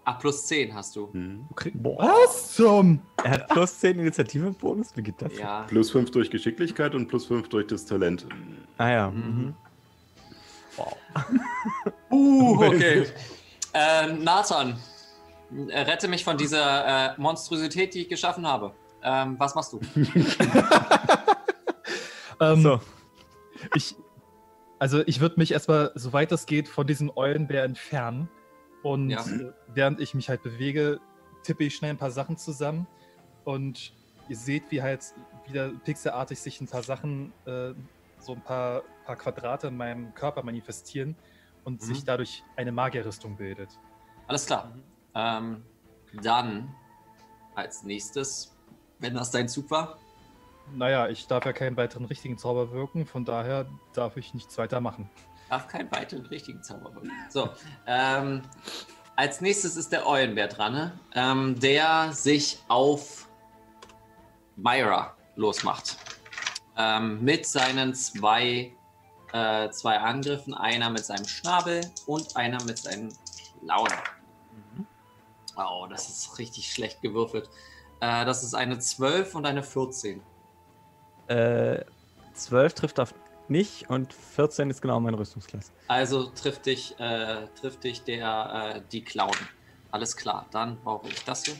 Ah, plus 10 hast du. Mhm. Was zum? Er hat plus 10 Initiative-Bonus, wie geht das? Ja. Plus 5 durch Geschicklichkeit und plus 5 durch das Talent. Ah ja. Mhm. Mhm. Uh, okay. [LAUGHS] ähm, Nathan, äh, rette mich von dieser äh, Monstrosität, die ich geschaffen habe. Ähm, was machst du? [LAUGHS] Ähm, So. Ich, Also ich würde mich erstmal, soweit es geht, von diesem Eulenbär entfernen. Und Ja. äh, während ich mich halt bewege, tippe ich schnell ein paar Sachen zusammen. Und ihr seht, wie halt wieder pixelartig sich ein paar Sachen, äh, so ein paar, paar Quadrate in meinem Körper manifestieren und Mhm. sich dadurch eine Magierrüstung bildet. Alles klar. Ähm, dann als nächstes, wenn das dein Zug war, Naja, ich darf ja keinen weiteren richtigen Zauber wirken, von daher darf ich nichts weiter machen. darf keinen weiteren richtigen Zauber wirken. So, ähm, als nächstes ist der Eulenbär dran, ne? ähm, der sich auf Myra losmacht. Ähm, mit seinen zwei, äh, zwei Angriffen. Einer mit seinem Schnabel und einer mit seinen Klauen. Oh, das ist richtig schlecht gewürfelt. Äh, das ist eine 12 und eine 14. Äh, 12 trifft auf mich und 14 ist genau meine Rüstungsklasse. Also trifft dich, äh, trifft dich der, äh, die Clown. Alles klar, dann brauche ich das hier.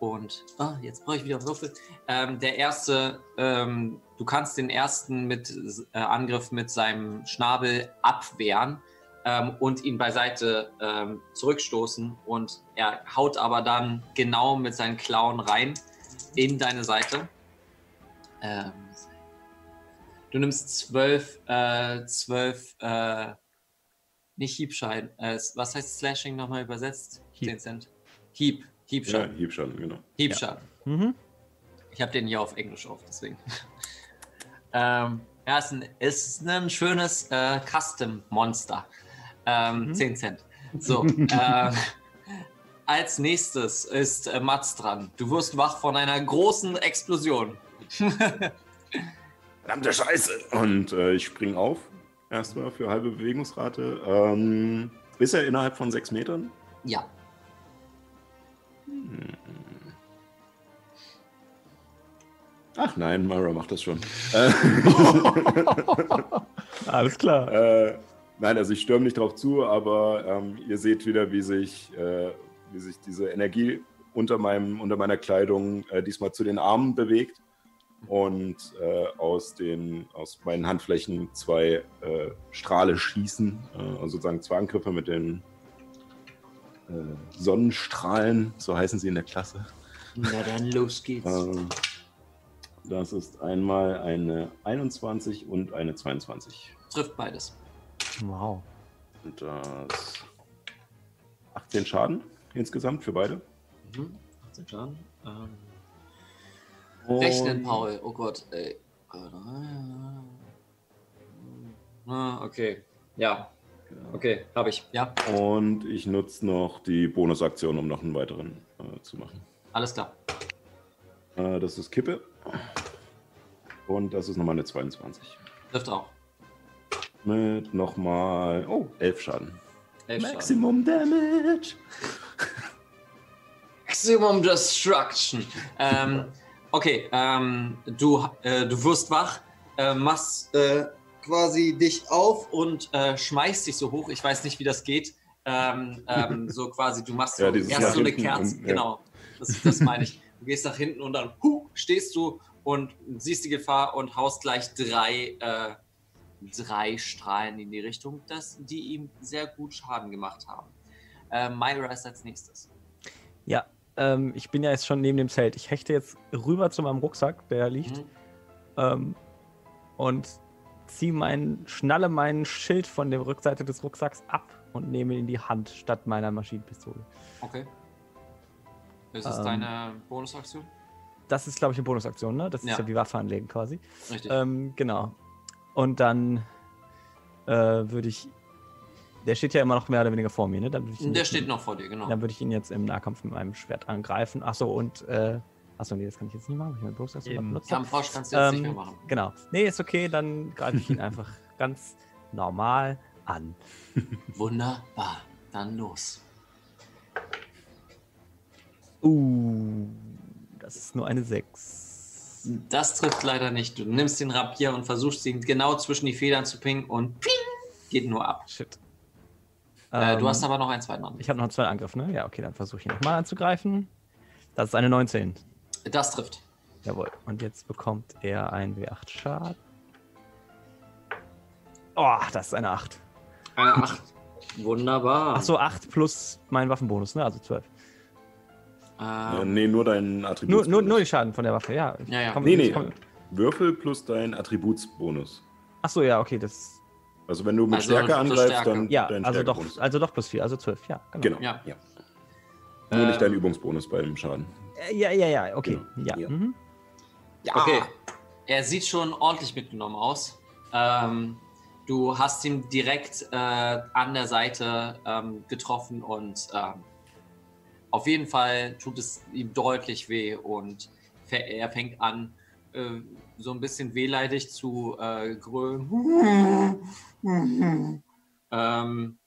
Und ah, jetzt brauche ich wieder Würfel. Ähm, der erste, ähm, du kannst den ersten mit äh, Angriff mit seinem Schnabel abwehren ähm, und ihn beiseite ähm, zurückstoßen. Und er haut aber dann genau mit seinen Klauen rein in deine Seite. Ähm, du nimmst zwölf, äh, zwölf, äh, nicht Hiebschein. Äh, was heißt Slashing nochmal übersetzt? Hieb. 10 Cent. Hieb. Ja, Hiebschaden. Hiebschaden, genau. Hiebschaden. Mhm. Ich habe den hier auf Englisch auf, deswegen. [LAUGHS] ähm, ja, ist ein, ist ein schönes äh, Custom-Monster. Ähm, 10 Cent. So, [LAUGHS] äh, als nächstes ist äh, Mats dran. Du wirst wach von einer großen Explosion. [LAUGHS] Verdammte Scheiße! Und äh, ich spring auf. Erstmal für halbe Bewegungsrate. Ähm, ist er innerhalb von sechs Metern? ja. Ach nein, Myra macht das schon. [LAUGHS] Alles klar. äh, nein, also ich stürme nicht drauf zu, aber ähm, ihr seht wieder, wie sich, äh, wie sich diese Energie unter, meinem, unter meiner Kleidung äh, diesmal zu den Armen bewegt und äh, aus, den, aus meinen Handflächen zwei äh, Strahle schießen, also sozusagen zwei Angriffe mit den Sonnenstrahlen, so heißen sie in der Klasse. Na dann, los geht's. Ähm, das ist einmal eine 21 und eine 22. Trifft beides. Wow. Und das 18 Schaden insgesamt für beide. Mhm. 18 Schaden. Ähm, Und- Rechnen, Paul. Oh Gott, ey. Ah, okay. Ja. Okay, habe ich. Ja, Und ich nutze noch die Bonusaktion, um noch einen weiteren äh, zu machen. alles klar. Äh, das ist Kippe. Und das ist nochmal eine 22. Trifft auch. Mit nochmal, oh, 11 Schaden. Elf Schaden. Maximum Damage. [LAUGHS] Maximum Destruction. ähm, okay, ähm, du, äh, du wirst wach, äh, machst äh, quasi dich auf und äh, schmeißt dich so hoch. Ich weiß nicht, wie das geht. Ähm, ähm, [LAUGHS] so quasi, du machst so, Ja, erst so eine Kerze. und- ja. Genau, das, das meine ich. Du gehst nach hinten und dann huh, stehst du und siehst die Gefahr und haust gleich drei, äh, drei Strahlen in die Richtung, das, die ihm sehr gut Schaden gemacht haben. Äh, Myra ist als nächstes. Ja, ähm, ich bin ja jetzt schon neben dem Zelt. Ich hechte jetzt rüber zu meinem Rucksack, der da liegt, Mhm. ähm, und ziehe meinen, schnalle meinen Schild von der Rückseite des Rucksacks ab und nehme ihn in die Hand statt meiner Maschinenpistole. Okay. Ist es Ähm, deine Bonusaktion? Das ist, glaube ich, eine Bonusaktion, ne? Das ist Ja. ja wie Waffe anlegen quasi. Richtig. Ähm, genau. Und dann äh, würde ich. Der steht ja immer noch mehr oder weniger vor mir, ne? Der steht noch vor dir, genau. Dann würde ich ihn jetzt im Nahkampf mit meinem Schwert angreifen. Achso, und. Äh, achso, nee, das kann ich jetzt nicht machen, weil ich meine Bonusaktion Eben. benutzt habe. Kampfrausch kannst du jetzt nicht Ähm, mehr machen. Genau. Nee, ist okay, dann greife ich ihn [LAUGHS] einfach ganz normal an. [LAUGHS] Wunderbar. Dann los. Uh, das ist nur eine 6. Das trifft leider nicht. Du nimmst den Rapier und versuchst ihn genau zwischen die Federn zu pingen und ping, geht nur ab. Shit. Äh, Ähm, du hast aber noch einen zweiten Angriff. Ich habe noch einen zweiten Angriff, ne? Ja, okay, dann versuche ich ihn nochmal anzugreifen. Das ist eine 19. Das trifft. Jawohl. Und jetzt bekommt er ein W8 Schaden. Oh, das ist eine 8. Eine 8. [LAUGHS] Wunderbar. Achso, 8 plus mein Waffenbonus, ne? Also 12. Ja, Ähm, nee, nur dein Nur, Attributsbonus. nur, nur die Schaden von der Waffe, ja. Ja, ja. Komm, Nee, nee. komm- Würfel plus dein Attributsbonus. Achso, ja, okay, das. Also wenn du mit Also Stärke angreifst, Stärke. dann Ja, dein also doch, also doch plus 4, also 12, ja. Genau. Genau. Ja. Ja. Nur nicht Ähm, dein Übungsbonus bei dem Schaden. Äh, Ja, ja, ja, okay. Genau. Ja. Ja. Mhm. Okay. Er sieht schon ordentlich mitgenommen aus. Ähm, du hast ihn direkt äh, an der Seite ähm, getroffen und ähm, auf jeden Fall tut es ihm deutlich weh und er fängt an, äh, so ein bisschen wehleidig zu äh, grölen. [LAUGHS] ähm,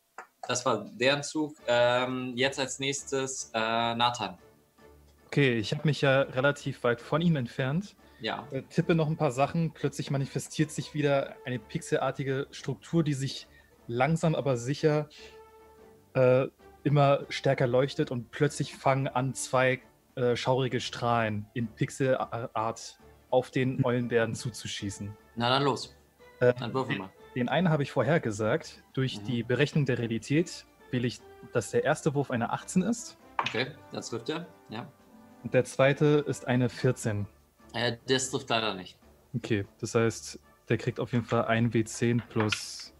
das war deren Zug. Ähm, jetzt als nächstes äh, Nathan. Okay, ich habe mich ja relativ weit von ihm entfernt. Ja. Äh, tippe noch ein paar Sachen. Plötzlich manifestiert sich wieder eine pixelartige Struktur, die sich langsam aber sicher äh, immer stärker leuchtet und plötzlich fangen an zwei äh, schaurige Strahlen in Pixelart auf den Eulenbären zuzuschießen. Na dann los. Äh, Dann würfel mal. Den einen habe ich vorher gesagt. Durch Mhm. die Berechnung der Realität will ich, dass der erste Wurf eine 18 ist Okay, das trifft er. Ja. Und der zweite ist eine 14. Äh, das trifft leider nicht. Okay, das heißt, der kriegt auf jeden Fall 1 W10 plus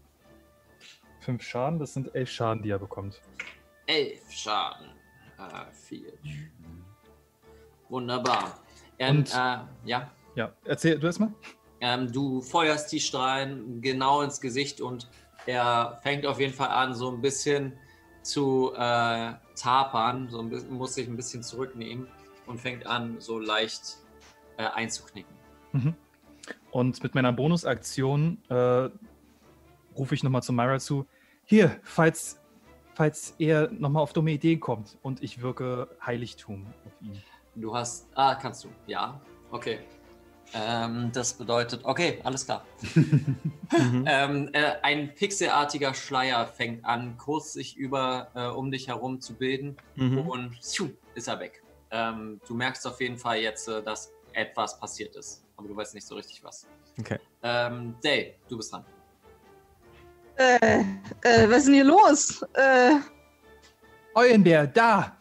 5 Schaden. Das sind 11 Schaden, die er bekommt. Elf Schaden. Äh, vier. Wunderbar. Ähm, Und- äh, ja. Ja, erzähl du erstmal. Ähm, du feuerst die Strahlen genau ins Gesicht und er fängt auf jeden Fall an, so ein bisschen zu äh, tapern, so ein bisschen, muss sich ein bisschen zurücknehmen und fängt an, so leicht äh, einzuknicken. Mhm. Und mit meiner Bonusaktion äh, rufe ich nochmal zu Myra zu. Hier, falls, falls er nochmal auf dumme Ideen kommt und ich wirke Heiligtum auf ihn. Du hast. Ah, kannst du. Ja. Okay. Ähm, das bedeutet. Okay, alles klar. [LAUGHS] [LAUGHS] ähm, äh, ein pixelartiger Schleier fängt an, kurz sich über äh, um dich herum zu bilden Mhm. und tschu, ist er weg. Ähm, du merkst auf jeden Fall jetzt, äh, dass etwas passiert ist, aber du weißt nicht so richtig was. Okay. Ähm, Day, du bist dran. Äh, äh, was ist denn hier los? Äh, Eulenbär, da!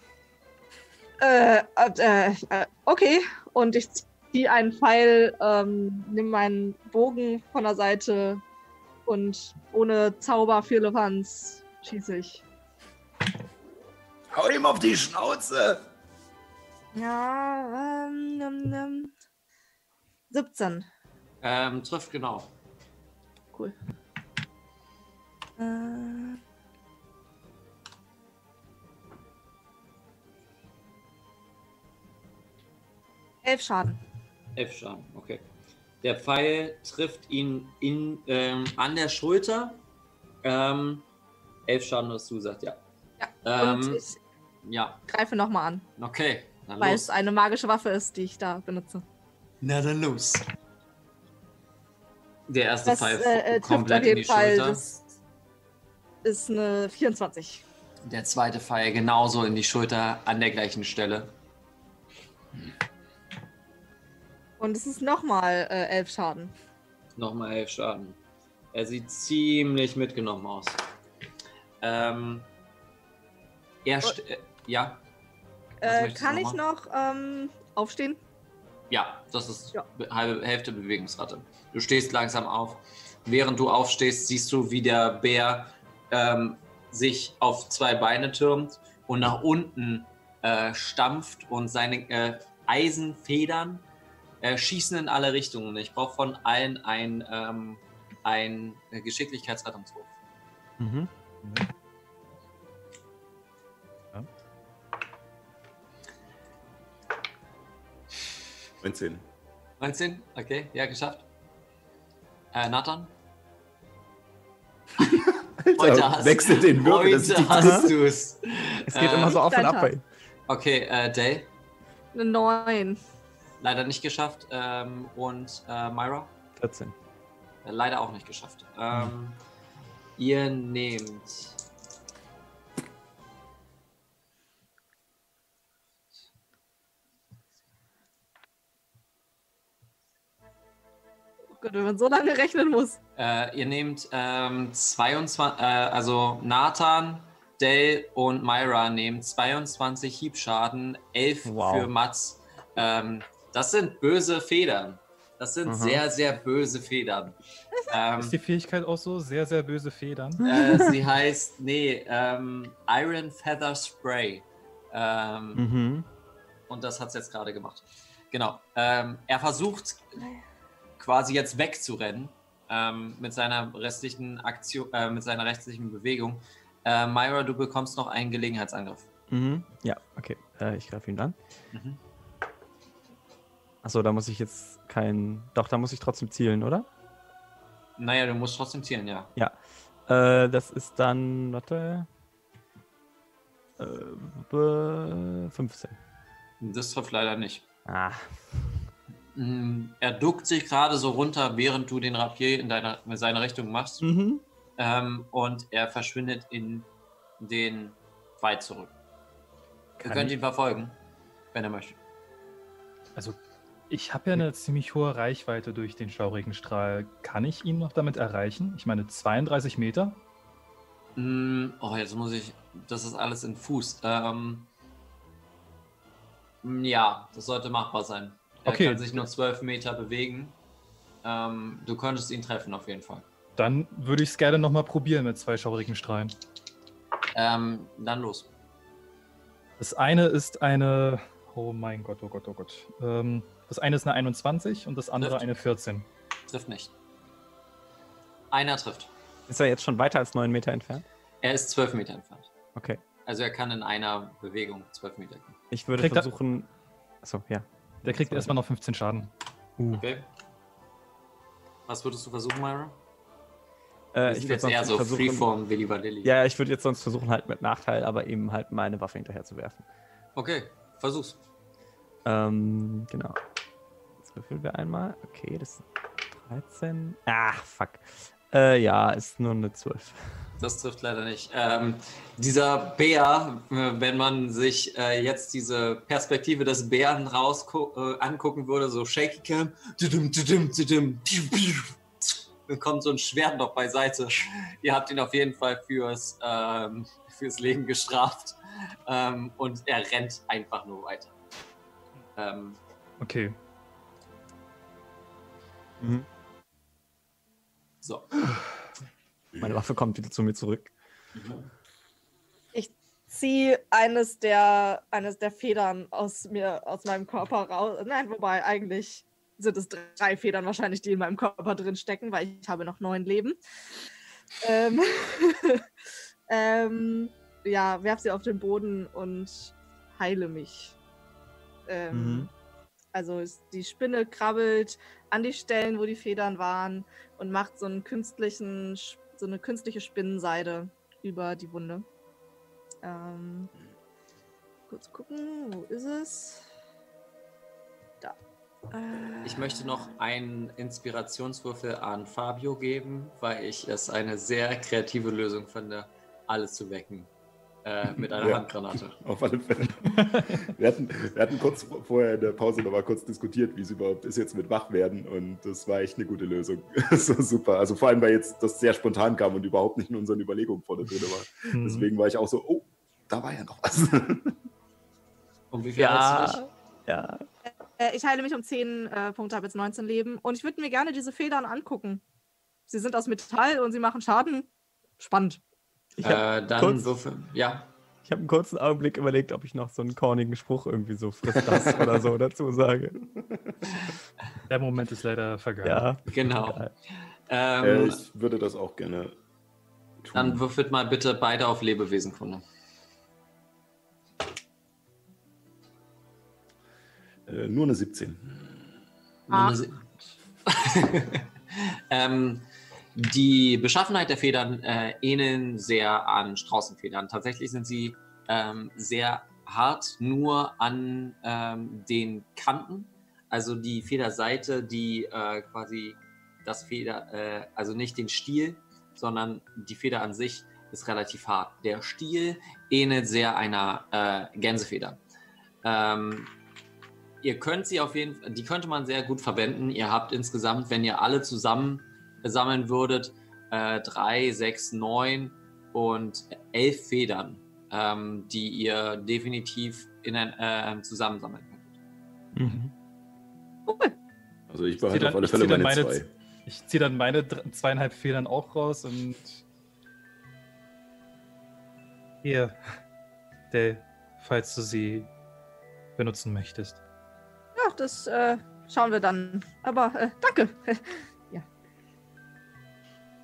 äh, äh, äh, okay. Und ich ziehe einen Pfeil, ähm, nimm meinen Bogen von der Seite und ohne Zauber für Levanz schieße ich. Hau ihm auf die Schnauze! Ja, ähm, ähm, ähm, 17. Ähm, trifft genau. Cool. Äh, elf Schaden. Elf Schaden, okay. Der Pfeil trifft ihn in, ähm, an der Schulter. Ähm, elf Schaden, hast du gesagt, ja. Ja. Ähm, ich ja, greife nochmal an, okay. Weil los. es eine magische Waffe ist, die ich da benutze. Na dann los. Der erste Das Pfeil äh, äh, komplett in die Fall. Schulter. Das ist eine 24. Der zweite Pfeil genauso in die Schulter an der gleichen Stelle. Und es ist nochmal äh, elf Schaden. Nochmal elf Schaden. Er sieht ziemlich mitgenommen aus. Ähm, er st- äh, ja, Äh, kann noch ich noch ähm, aufstehen? ja, das ist Ja. be- halbe Hälfte Bewegungsrate. Du stehst langsam auf. Während du aufstehst, siehst du, wie der Bär ähm, sich auf zwei Beine türmt und nach unten äh, stampft und seine äh, Eisenfedern äh, schießen in alle Richtungen. Ich brauche von allen ein, ähm, ein äh, Geschicklichkeitsrettungswurf. Mhm. 19. 19? Okay, ja, geschafft. Äh, Nathan? Heute hast, [LAUGHS] wechselt den Würfel, das ist heute hast du es. Es geht immer so auf und ab bei ihm. Okay, äh, Day, Eine 9. leider nicht geschafft. Ähm, und äh, Myra? 14. Äh, leider auch nicht geschafft. Ähm, Ihr nehmt. Gott, wenn man so lange rechnen muss. Äh, ihr nehmt ähm, 22, äh, also Nathan, Dell und Myra nehmen 22 Hiebschaden, 11 Wow. für Mats. Ähm, das sind böse Federn. Das sind Aha. sehr, sehr böse Federn. Ähm, Ist die Fähigkeit auch so? Sehr, sehr böse Federn. äh, sie heißt, nee, ähm, Iron Feather Spray. Ähm, Mhm. Und das hat es jetzt gerade gemacht. Genau. Ähm, er versucht quasi jetzt wegzurennen ähm, mit seiner restlichen Aktion, äh, mit seiner restlichen Bewegung. Äh, Myra, du bekommst noch einen Gelegenheitsangriff. Mhm. Ja, okay. Äh, ich greife ihn an. Mhm. Achso, da muss ich jetzt kein. Doch, da muss ich trotzdem zielen, oder? Naja, du musst trotzdem zielen, ja. Ja. Äh, das ist dann. Warte. Äh, be- 15. Das trifft leider nicht. Ah. Mm, Er duckt sich gerade so runter, während du den Rapier in, deiner, in seine Richtung machst. Mhm. Ähm, und er verschwindet in den Wald zurück. Ihr Kann könnt ich- ihn verfolgen, wenn er möchte. Also, ich habe ja eine ziemlich hohe Reichweite durch den schaurigen Strahl. Kann ich ihn noch damit erreichen? Ich meine, 32 Meter? Mm, oh, jetzt muss ich. Das ist alles in Fuß. Ähm, ja, das sollte machbar sein. Er Okay. kann sich nur 12 Meter bewegen. Ähm, du könntest ihn treffen, auf jeden Fall. Dann würde ich es gerne nochmal probieren mit zwei schaurigen Strahlen. Ähm, dann los. Das eine ist eine. Oh mein Gott, oh Gott, oh Gott. Ähm, das eine ist eine 21 und das andere Trifft. eine 14. Trifft nicht. Einer trifft. Ist er jetzt schon weiter als 9 Meter entfernt? Er ist 12 Meter entfernt. Okay. Also er kann in einer Bewegung 12 Meter gehen. Ich würde Kriegt er- versuchen. Achso, ja. Der kriegt erstmal noch 15 Schaden. Uh. Okay. Was würdest du versuchen, Myra? Äh, ich würde jetzt eher so versuchen- Freeform Willy Vanilli. Ja, ich würde jetzt sonst versuchen, halt mit Nachteil, aber eben halt meine Waffe hinterher zu werfen. Okay, versuch's. Ähm, genau. Jetzt würfeln wir einmal. Okay, das sind 13. Ah, fuck. Äh, ja, ist nur eine 12. Das trifft leider nicht. Ähm, dieser Bär, äh, wenn man sich äh, jetzt diese Perspektive des Bären raus äh, angucken würde, so Shaky Cam, kommt so ein Schwert noch beiseite. Ihr habt ihn auf jeden Fall fürs, ähm, fürs Leben gestraft. Ähm, und er rennt einfach nur weiter. Ähm, Okay. Mhm. So. Meine Waffe kommt wieder zu mir zurück. Ich ziehe eines der, eines der Federn aus mir, aus meinem Körper raus. Nein, wobei eigentlich sind es drei Federn wahrscheinlich, die in meinem Körper drin stecken, weil ich habe noch neun Leben. Ähm, [LAUGHS] ähm, ja, werf sie auf den Boden und heile mich. Ähm, Mhm. Also die Spinne krabbelt an die Stellen, wo die Federn waren und macht so einen künstlichen, so eine künstliche Spinnenseide über die Wunde. Ähm, kurz gucken, wo ist es? Da. Äh, Ich möchte noch einen Inspirationswürfel an Fabio geben, weil ich es eine sehr kreative Lösung finde, alles zu wecken. Äh, mit einer Ja. Handgranate. [LAUGHS] Auf alle Fälle. Wir hatten, wir hatten kurz vorher in der Pause noch mal kurz diskutiert, wie es überhaupt ist jetzt mit Wachwerden und das war echt eine gute Lösung. [LAUGHS] so super. Also vor allem, weil jetzt das sehr spontan kam und überhaupt nicht in unseren Überlegungen vorne drin war. Mhm. Deswegen war ich auch so, oh, da war ja noch was. [LAUGHS] Und wie viel hast du dich? Ja. Äh, ich heile mich um 10 äh, Punkte, habe jetzt 19 Leben. Und ich würde mir gerne diese Federn angucken. Sie sind aus Metall und sie machen Schaden. Spannend. Ich habe Äh, dann kurz- würfel. Ja. ich hab einen kurzen Augenblick überlegt, ob ich noch so einen cornigen Spruch irgendwie so frisst das [LAUGHS] oder so dazu sage. Der Moment ist leider vergangen. Ja. Genau. Äh, Ähm, ich würde das auch gerne tun. dann würfelt mal bitte beide auf Lebewesenkunde. äh, nur eine 17. Ah. [LAUGHS] ähm, die Beschaffenheit der Federn äh, ähneln sehr an Straußenfedern. Tatsächlich sind sie ähm, sehr hart nur an ähm, den Kanten. Also die Federseite, die äh, quasi das Feder, äh, also nicht den Stiel, sondern die Feder an sich ist relativ hart. Der Stiel ähnelt sehr einer äh, Gänsefeder. Ähm, ihr könnt sie auf jeden Fall, die könnte man sehr gut verwenden. Ihr habt insgesamt, wenn ihr alle zusammen sammeln würdet, äh, drei, sechs, neun und elf Federn, ähm, die ihr definitiv in ein, äh, zusammensammeln könnt. Mhm. Also ich behalte dann- auf alle ich Fälle meine meine zwei. Ich ziehe dann meine zweieinhalb Federn auch raus und. Hier, Dale, falls du sie benutzen möchtest. Ja, das äh, schauen wir dann. Aber äh, danke. [LAUGHS]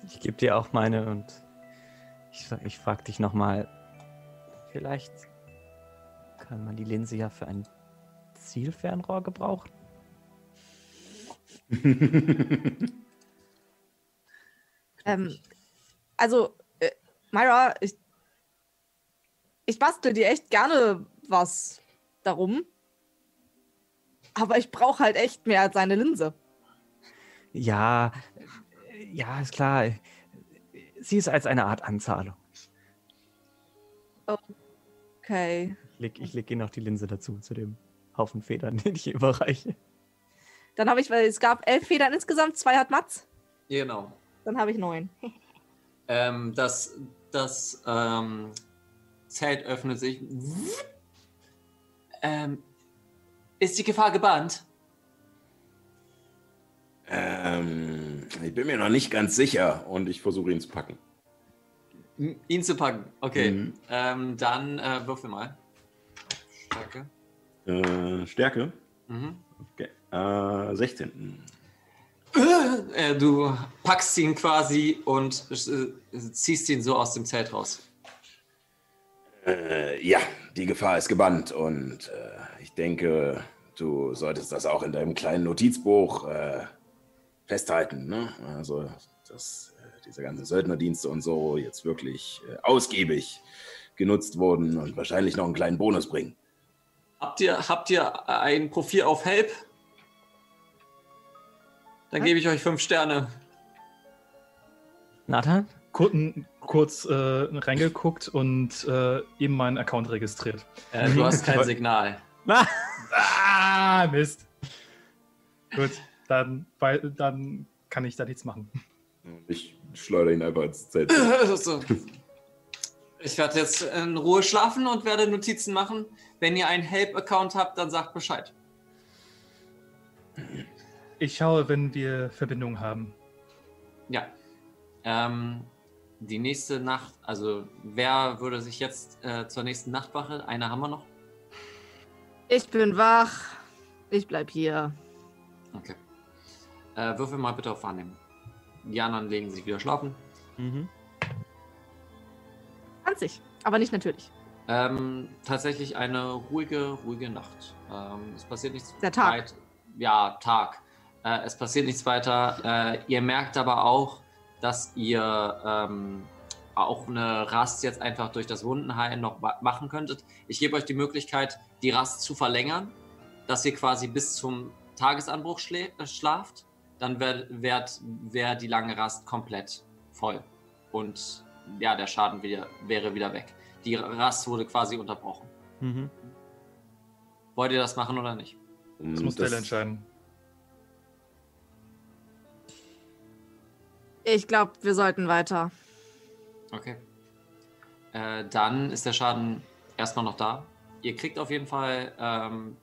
Ich gebe dir auch meine und ich, ich frage dich nochmal, vielleicht kann man die Linse ja für ein Zielfernrohr gebrauchen? [LAUGHS] Ähm, also, äh, Myra, ich, ich bastel dir echt gerne was darum. Aber ich brauche halt echt mehr als eine Linse. Ja, ja, ist klar. Sie ist als eine Art Anzahlung. Okay. Ich leg, ich leg ihr noch die Linse dazu, zu dem Haufen Federn, [LAUGHS] den ich überreiche. Dann habe ich, weil es gab elf Federn insgesamt, zwei hat Mats. Genau. Dann habe ich neun. [LAUGHS] Ähm, das das ähm, Zelt öffnet sich. Ähm, ist die Gefahr gebannt? Ähm, ich bin mir noch nicht ganz sicher und ich versuche ihn zu packen. M- Ihn zu packen. Okay. Mhm. Ähm, dann äh, würfel mal. Stärke. Äh, Stärke? Mhm. Okay. Äh, 16. Äh, du packst ihn quasi und äh, ziehst ihn so aus dem Zelt raus. Äh, ja, die Gefahr ist gebannt und äh, ich denke, du solltest das auch in deinem kleinen Notizbuch festhalten. Ne? Also, dass äh, diese ganzen Söldnerdienste und so jetzt wirklich äh, ausgiebig genutzt wurden und wahrscheinlich noch einen kleinen Bonus bringen. Habt ihr, habt ihr ein Profil auf Help? Dann gebe ich euch fünf Sterne. Nathan? Kur kurz äh, reingeguckt und äh, eben meinen Account registriert. Äh, du hast kein Signal. [LAUGHS] Ah, Mist. Gut, dann, weil, dann kann ich da nichts machen. Ich schleudere ihn einfach ins Zelt. [LAUGHS] so. Ich werde jetzt in Ruhe schlafen und werde Notizen machen. Wenn ihr einen Help-Account habt, dann sagt Bescheid. Ich schaue, wenn wir Verbindung haben. Ja. Ähm, die nächste Nacht, also wer würde sich jetzt äh, zur nächsten Nachtwache? Eine haben wir noch. Ich bin wach. Ich bleib hier. Okay. Äh, würfel mal bitte auf Wahrnehmen. Die anderen legen sich wieder schlafen. Mhm. 20. Aber nicht natürlich. Ähm, tatsächlich eine ruhige, ruhige Nacht. Ähm, es passiert nichts Der Tag. weit- Ja, Tag. Äh, es passiert nichts weiter. Äh, ihr merkt aber auch, dass ihr ähm, auch eine Rast jetzt einfach durch das Wundenheilen noch ma- machen könntet. Ich gebe euch die Möglichkeit, die Rast zu verlängern, dass ihr quasi bis zum Tagesanbruch schlä- äh, schlaft. Dann wäre wär, wär die lange Rast komplett voll. Und ja, der Schaden wieder, wäre wieder weg. Die Rast wurde quasi unterbrochen. Mhm. Wollt ihr das machen oder nicht? Das muss Dale entscheiden. Ich glaube, wir sollten weiter. Okay. Äh, dann ist der Schaden erstmal noch da. Ihr kriegt auf jeden Fall ähm,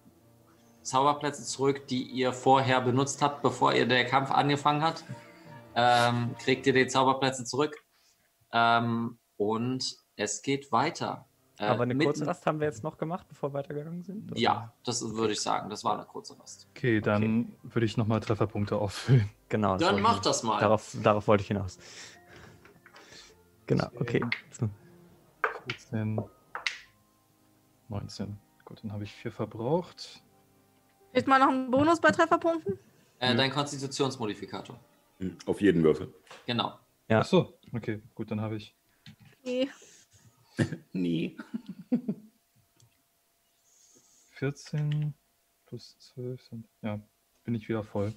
Zauberplätze zurück, die ihr vorher benutzt habt, bevor ihr der Kampf angefangen hat. Ähm, kriegt ihr die Zauberplätze zurück. Ähm, und es geht weiter. Äh, Aber eine kurze Rast haben wir jetzt noch gemacht, bevor wir weitergegangen sind? oder? Ja, das würde ich sagen. Das war eine kurze Rast. Okay, dann würde ich nochmal Trefferpunkte auffüllen. Genau. Dann mach ich- das mal. Darauf, darauf wollte ich hinaus. Genau, okay. So. 14, 19. Gut, dann habe ich vier verbraucht. Kriegt man noch einen Bonus bei Trefferpunkten? Äh, dein Konstitutionsmodifikator. Hm, Auf jeden Würfel. Genau. Ja. Ach so, okay, gut, dann habe ich Nee. [LAUGHS] Nie. [LAUGHS] 14 plus 12 sind. Ja, bin ich wieder voll.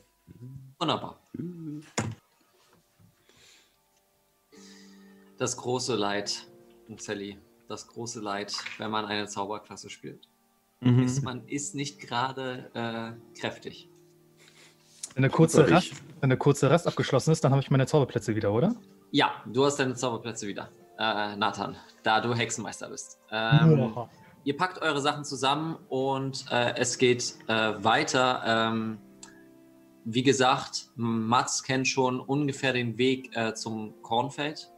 Wunderbar. Das große Leid, Sally, das große Leid, wenn man eine Zauberklasse spielt. Mhm. ist, man ist nicht gerade äh, kräftig. Wenn eine, kurze Rast, wenn eine kurze Rast abgeschlossen ist, dann habe ich meine Zauberplätze wieder, oder? Ja, du hast deine Zauberplätze wieder, äh, Nathan, da du Hexenmeister bist. Ähm, Ja. Ihr packt eure Sachen zusammen und äh, es geht äh, weiter. Ähm, wie gesagt, Mats kennt schon ungefähr den Weg äh, zum Kornfeld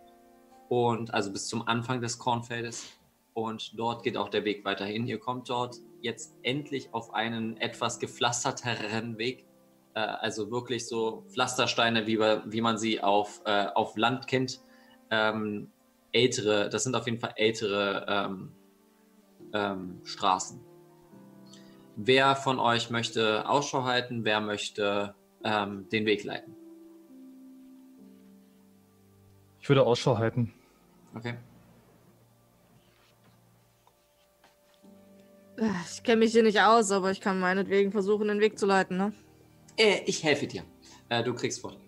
und also bis zum Anfang des Kornfeldes und dort geht auch der Weg weiterhin. Ihr kommt dort jetzt endlich auf einen etwas gepflasterteren Weg, äh, also wirklich so Pflastersteine, wie, wie man sie auf, äh, auf Land kennt. Ähm, ältere, das sind auf jeden Fall ältere ähm, ähm, Straßen. Wer von euch möchte Ausschau halten? Wer möchte ähm, den Weg leiten? Ich würde Ausschau halten. Okay. Ich kenne mich hier nicht aus, aber ich kann meinetwegen versuchen, den Weg zu leiten, ne? Äh, ich helfe dir. Äh, du kriegst Vorteil.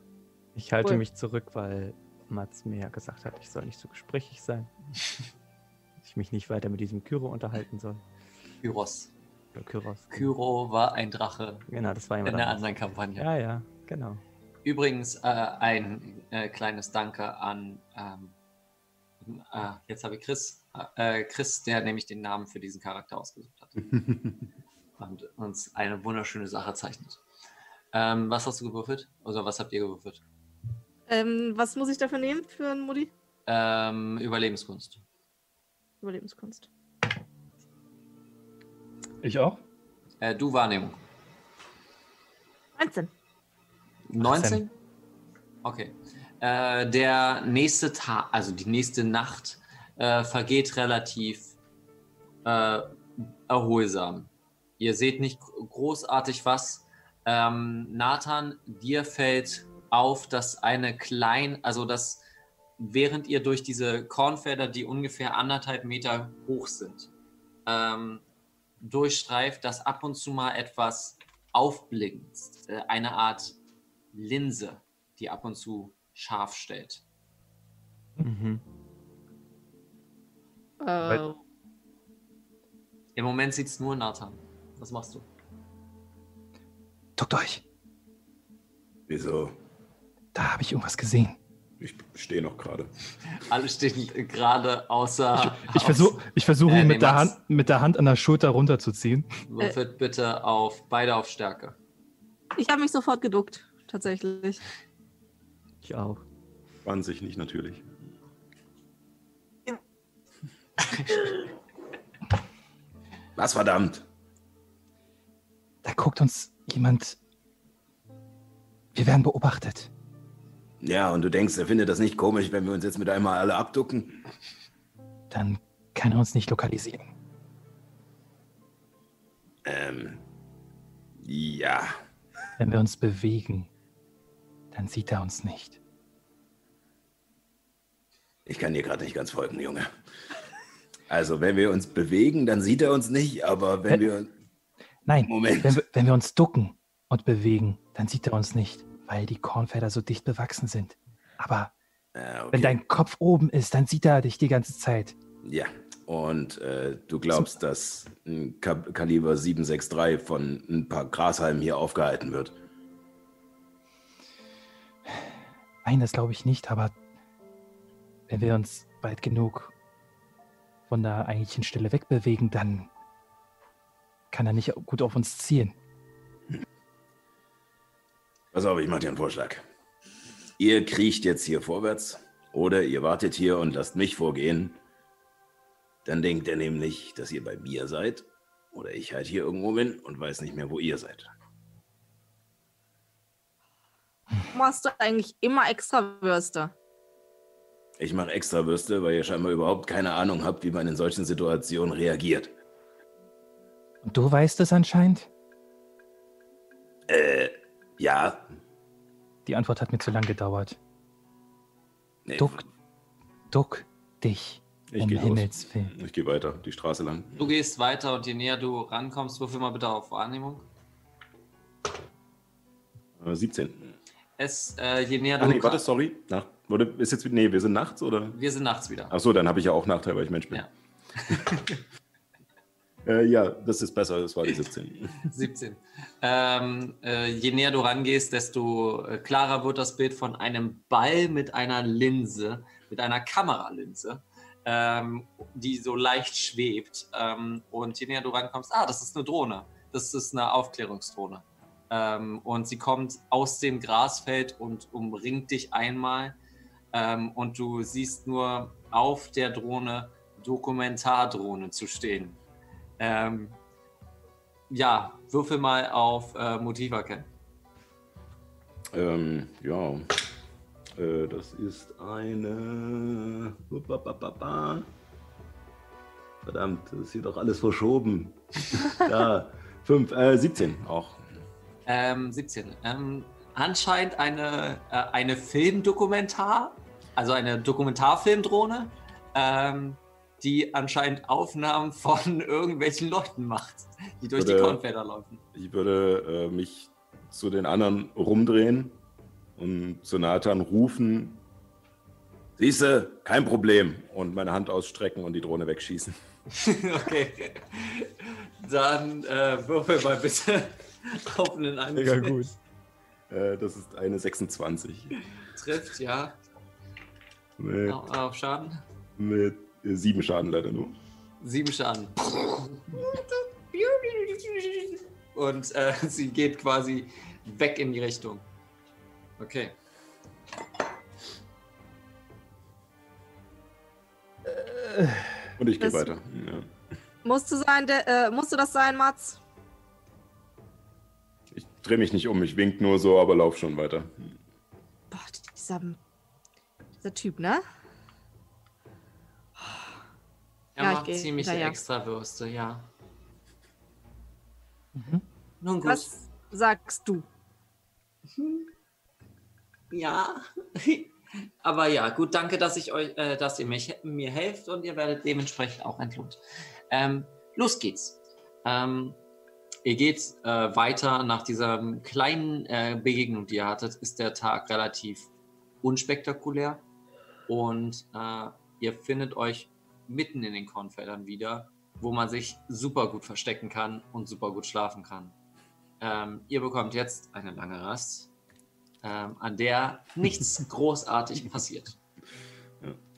Ich halte Cool. mich zurück, weil Mats mir ja gesagt hat, ich soll nicht so gesprächig sein. [LAUGHS] ich mich nicht weiter mit diesem Kyro unterhalten soll. Kyros. Oder Kyros. Kyro war ein Drache Genau, das war in jemand der anderes. anderen Kampagne. Ja, ja, genau. Übrigens äh, ein äh, kleines Danke an, ähm, äh, jetzt habe ich Chris, äh, Chris, der nämlich den Namen für diesen Charakter ausgesucht hat und uns eine wunderschöne Sache zeichnet. Ähm, was hast du gewürfelt? Oder was habt ihr gewürfelt? Ähm, was muss ich dafür nehmen für ein Mutti? Ähm, Überlebenskunst. Überlebenskunst. Ich auch? Äh, du Wahrnehmung. 19. 19? Okay. Äh, der nächste Tag, also die nächste Nacht, äh, vergeht relativ äh, erholsam. Ihr seht nicht großartig was. Ähm, Nathan, dir fällt auf, dass eine klein, also dass während ihr durch diese Kornfelder, die ungefähr anderthalb Meter hoch sind, ähm, durchstreift, dass ab und zu mal etwas aufblinkt. Äh, eine Art Linse, die ab und zu scharf stellt. Mhm. Äh, Im Moment sieht es nur Nathan. Was machst du? Duckt euch. Wieso? Da habe ich irgendwas gesehen. Ich stehe noch gerade. Alle stehen gerade außer. Ich versuche ich versuch, Äh, ihn nee, mit, der Mats. Hand, mit der Hand an der Schulter runterzuziehen. Würfelt bitte auf beide auf Stärke. ich habe mich sofort geduckt, tatsächlich. Ich auch. 20 nicht natürlich. [LAUGHS] Was verdammt? Da guckt uns jemand. Wir werden beobachtet. Ja, und du denkst, er findet das nicht komisch, wenn wir uns jetzt mit einmal alle abducken? Dann kann er uns nicht lokalisieren. Ähm. Ja. Wenn wir uns bewegen, dann sieht er uns nicht. Ich kann dir gerade nicht ganz folgen, Junge. Also, wenn wir uns bewegen, dann sieht er uns nicht, aber wenn Hä? wir. Nein, Moment. Wenn wir, wenn wir uns ducken und bewegen, dann sieht er uns nicht, weil die Kornfelder so dicht bewachsen sind. Aber Ah, okay. wenn dein Kopf oben ist, dann sieht er dich die ganze Zeit. Ja, und äh, du glaubst, dass ein Ka Kaliber 763 von ein paar Grashalmen hier aufgehalten wird? Nein, das glaube ich nicht, aber wenn wir uns weit genug von der eigentlichen Stelle wegbewegen, dann kann er nicht gut auf uns zielen. Pass auf, ich mache dir einen Vorschlag. Ihr kriecht jetzt hier vorwärts oder ihr wartet hier und lasst mich vorgehen. Dann denkt er nämlich, dass ihr bei mir seid oder ich halt hier irgendwo bin und weiß nicht mehr, wo ihr seid. Machst du eigentlich immer extra Würste? Ich mache extra Würste, weil ihr scheinbar überhaupt keine Ahnung habt, wie man in solchen Situationen reagiert. Und du weißt es anscheinend? Äh, ja. Die Antwort hat mir zu lang gedauert. Nee, Duck, duck dich. Ich um geh los. Himmels Willen. Ich gehe weiter, die Straße lang. Du gehst weiter und je näher du rankommst, würfel mal bitte auf Wahrnehmung. Äh, 17. Es, äh, je näher du. Ach nee, warte, sorry. Nach, wurde, ist jetzt, nee, wir sind nachts, oder? Wir sind nachts wieder. Ach so, dann habe ich ja auch Nachteil, weil ich Mensch bin. Ja. [LAUGHS] Äh, ja, das ist besser, das war die 17. 17. [LAUGHS] Ähm, äh, je näher du rangehst, desto äh, klarer wird das Bild von einem Ball mit einer Linse, mit einer Kameralinse, ähm, die so leicht schwebt. Ähm, und je näher du rankommst, ah, das ist eine Drohne. Das ist eine Aufklärungsdrohne. Ähm, und sie kommt aus dem Grasfeld und umringt dich einmal. Ähm, und du siehst nur auf der Drohne Dokumentardrohne zu stehen. Ähm, ja, würfel mal auf äh, Motiv erkennen. Ähm, ja. Äh, das ist eine. Verdammt, das ist hier doch alles verschoben. [LAUGHS] ja, 5, äh, 17 auch. Ähm, 17. Ähm, anscheinend eine, äh, eine Filmdokumentar, also eine Dokumentarfilmdrohne, ähm, die anscheinend Aufnahmen von [LAUGHS] irgendwelchen Leuten macht, die durch Würde- die Kornfelder laufen. Ich würde äh, mich zu den anderen rumdrehen und zu Nathan rufen. Siehste, kein Problem. Und meine Hand ausstrecken und die Drohne wegschießen. [LAUGHS] [LAUGHS] okay. Dann äh, würfel mal bitte auf einen Angriff. Mega gut. Äh, das ist eine 26. Trifft, ja. Mit, Auf, auf Schaden. mit äh, sieben Schaden leider nur. Sieben Schaden. [LAUGHS] Und äh, [LAUGHS] sie geht quasi weg in die Richtung. Okay. Und ich gehe weiter. Ja. Musste, sein, der, äh, musste das sein, Mats? Ich drehe mich nicht um, ich wink nur so, aber lauf schon weiter. Boah, dieser, dieser Typ, ne? Er Ja, ich macht geh ziemlich extra Würste, ja. Nun gut. Was sagst du? [LAUGHS] Ja. [LAUGHS] Aber ja, gut, danke, dass ich euch, äh, dass ihr mich, mir helft und ihr werdet dementsprechend auch entlohnt. Ähm, los geht's. Ähm, ihr geht äh, weiter nach dieser kleinen äh, Begegnung, die ihr hattet, ist der Tag relativ unspektakulär und äh, ihr findet euch mitten in den Kornfeldern wieder, wo man sich super gut verstecken kann und super gut schlafen kann. Ähm, ihr bekommt jetzt eine lange Rast, ähm, an der nichts [LAUGHS] großartig passiert.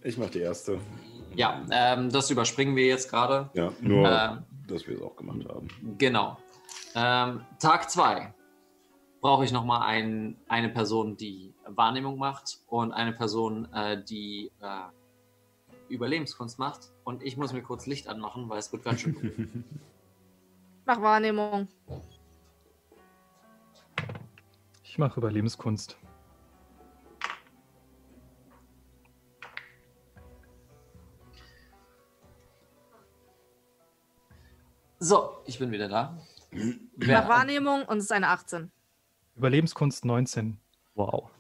Ich mache die erste. Ja, ähm, das überspringen wir jetzt gerade. Ja, nur, Ähm, dass wir es auch gemacht haben. Genau. Ähm, Tag 2 brauche ich nochmal ein, eine Person, die Wahrnehmung macht und eine Person, äh, die äh, Überlebenskunst macht. Und ich muss mir kurz Licht anmachen, weil es wird ganz schön dunkel. [LAUGHS] Mach Wahrnehmung. Ich mache Überlebenskunst. So, ich bin wieder da. Mach Wahrnehmung und es ist eine 18. Überlebenskunst 19. Wow.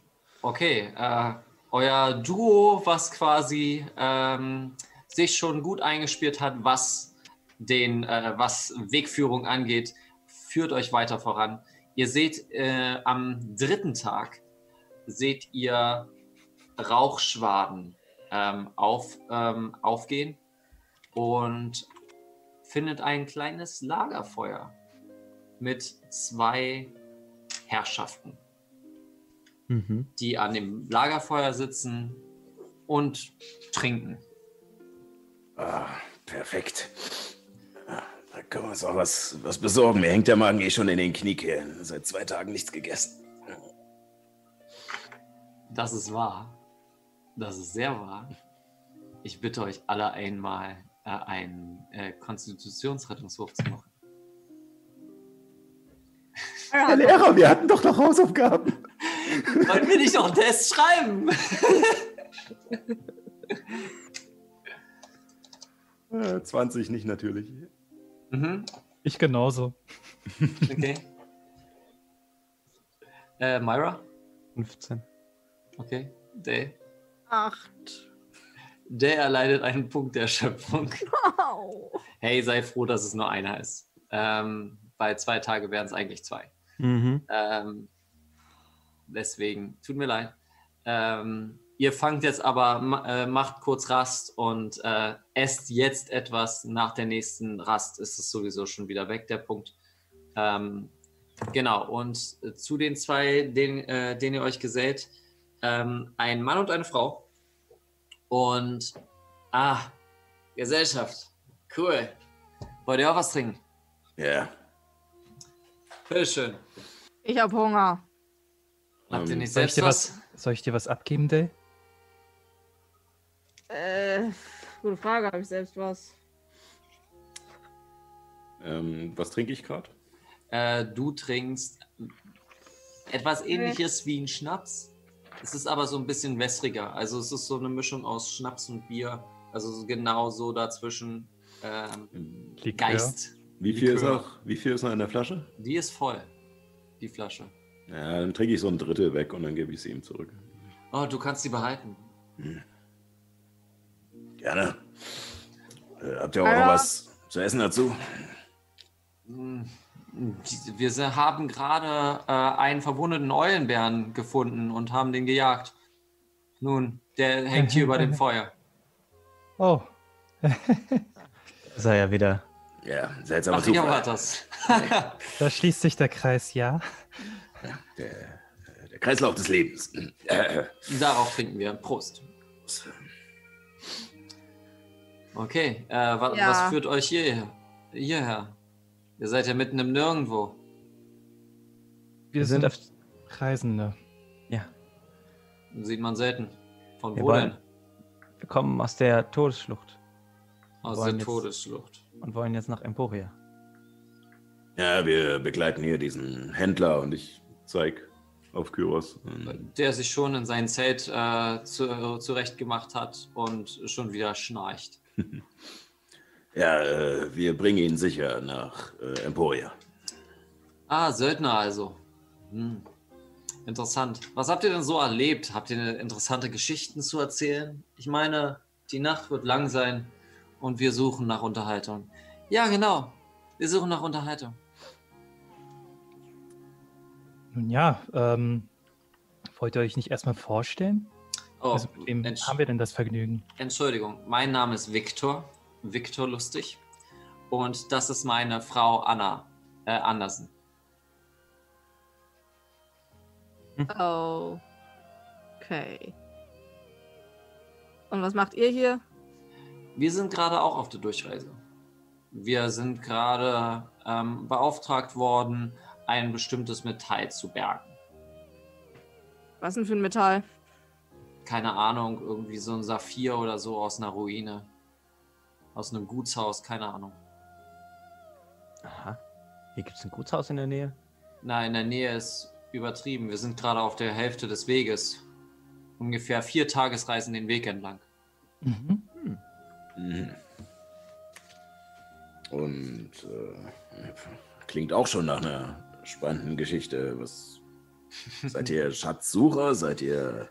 Okay, äh, euer Duo, was quasi ähm, sich schon gut eingespielt hat, was den, äh, was Wegführung angeht, führt euch weiter voran. Ihr seht äh, am dritten Tag seht ihr Rauchschwaden ähm, auf, ähm, aufgehen und findet ein kleines Lagerfeuer mit zwei Herrschaften Mhm. die an dem Lagerfeuer sitzen und trinken. Ah, perfekt. Ah, Da können wir uns auch was, was besorgen. Mir hängt der Magen eh schon in den Kniekehlen. Seit zwei Tagen nichts gegessen. Das ist wahr. Das ist sehr wahr. Ich bitte euch alle einmal äh, einen äh, Konstitutionsrettungswurf zu machen. Herr Lehrer, wir hatten doch noch Hausaufgaben. Wollen wir nicht noch einen Test schreiben? Äh, 20 nicht natürlich. mhm. Ich genauso. Okay. Äh, Myra? 15. Okay. Day. 8. Der erleidet einen Punkt der Erschöpfung. Au. Hey, sei froh, dass es nur einer ist. Ähm, bei zwei Tage wären es eigentlich zwei. Mhm. Ähm, deswegen, tut mir leid. Ähm, Ihr fangt jetzt aber, äh, macht kurz Rast und äh, esst jetzt etwas. Nach der nächsten Rast ist es sowieso schon wieder weg, der Punkt. Ähm, genau, und äh, zu den zwei, den, äh, denen ihr euch gesellt, ähm, ein Mann und eine Frau. Und, ah, Gesellschaft. Cool. Wollt ihr auch was trinken? Ja. Bitteschön. Ich hab Hunger. Habt ihr Ähm, nicht Soll ich, dir was? was, soll ich dir was abgeben, Dale? Äh, gute Frage, habe ich selbst was? Ähm, was trinke ich gerade? Äh, du trinkst etwas ähnliches wie ein Schnaps. Es ist aber so ein bisschen wässriger. Also es ist so eine Mischung aus Schnaps und Bier. Also so genau so dazwischen ähm. Geist. Wie viel, ist noch, wie viel ist noch in der Flasche? Die ist voll, die Flasche. Ja, dann trinke ich so ein Drittel weg und dann gebe ich sie ihm zurück. Oh, du kannst sie behalten. Gerne. Äh, habt ihr auch Ah, noch ja. was zu essen dazu? Hm, Wir haben gerade äh, einen verwundeten Eulenbären gefunden und haben den gejagt. Nun, der hängt hier über dem [LAUGHS] Feuer. Oh, [LAUGHS] Ist er ja wieder. Ja, seltsamer Ach, Zufall. wart das. da schließt sich der Kreis, ja. Der, äh, der Kreislauf des Lebens. [CLEARS THROAT] Darauf trinken wir. Prost. Okay, äh, wa Ja. was führt euch hierher? hierher? Ihr seid ja mitten im Nirgendwo. Wir, Wir sind. Reisende. Ja. Sieht man selten. Von Wir wo wollen- denn? Wir kommen aus der Todesschlucht Aus der jetzt- Todesschlucht. und wollen jetzt nach Emporia. ja, wir begleiten hier diesen Händler und ich. Zeig auf Kyros. Der sich schon in sein Zelt äh, zu, zurechtgemacht hat und schon wieder schnarcht. [LAUGHS] Ja, äh, wir bringen ihn sicher nach äh, Emporia. Ah, Söldner also. Hm. Interessant. Was habt ihr denn so erlebt? Habt ihr interessante Geschichten zu erzählen? Ich meine, die Nacht wird lang sein und wir suchen nach Unterhaltung. Ja, genau. Wir suchen nach Unterhaltung. Nun ja, ähm, wollt ihr euch nicht erstmal vorstellen? Oh, also mit wem haben wir denn das Vergnügen? Entschuldigung, mein Name ist Viktor. Viktor Lustig. Und das ist meine Frau Anna äh, Andersen. Oh. Okay. Und was macht ihr hier? Wir sind gerade auch auf der Durchreise. Wir sind gerade ähm, beauftragt worden, ein bestimmtes Metall zu bergen. Was denn für ein Metall? Keine Ahnung, irgendwie so ein Saphir oder so aus einer Ruine. Aus einem Gutshaus, keine Ahnung. Aha. Hier gibt es ein Gutshaus in der Nähe. Na, in der Nähe ist übertrieben. Wir sind gerade auf der Hälfte des Weges. Ungefähr vier Tagesreisen den Weg entlang. Mhm. Mhm. Und äh, klingt auch schon nach einer spannenden Geschichte. Was seid ihr [LAUGHS] Schatzsucher? Seid ihr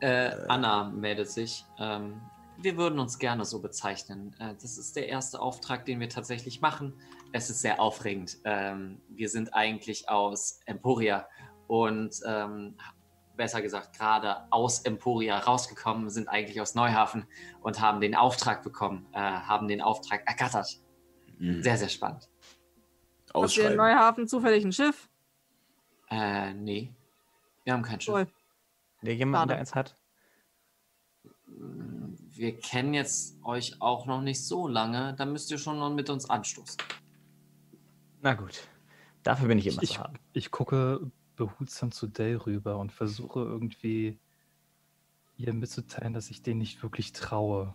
Äh, Anna meldet sich. Ähm, wir würden uns gerne so bezeichnen. Äh, das ist der erste Auftrag, den wir tatsächlich machen. Es ist sehr aufregend. Ähm, wir sind eigentlich aus Emporia und ähm, besser gesagt gerade aus Emporia rausgekommen, sind eigentlich aus Neuhafen und haben den Auftrag bekommen, äh, haben den Auftrag ergattert. hm, Sehr, sehr spannend. Habt ihr in? Neuhafen zufällig ein Schiff? Äh, nee. Wir haben kein Schiff. Cool. Der jemand, der eins hat. Wir kennen jetzt euch auch noch nicht so lange. Da müsst ihr schon noch mit uns anstoßen. Na gut. Dafür bin ich immer Ich, zu haben. ich gucke behutsam zu Dale rüber und versuche irgendwie ihr mitzuteilen, dass ich denen nicht wirklich traue.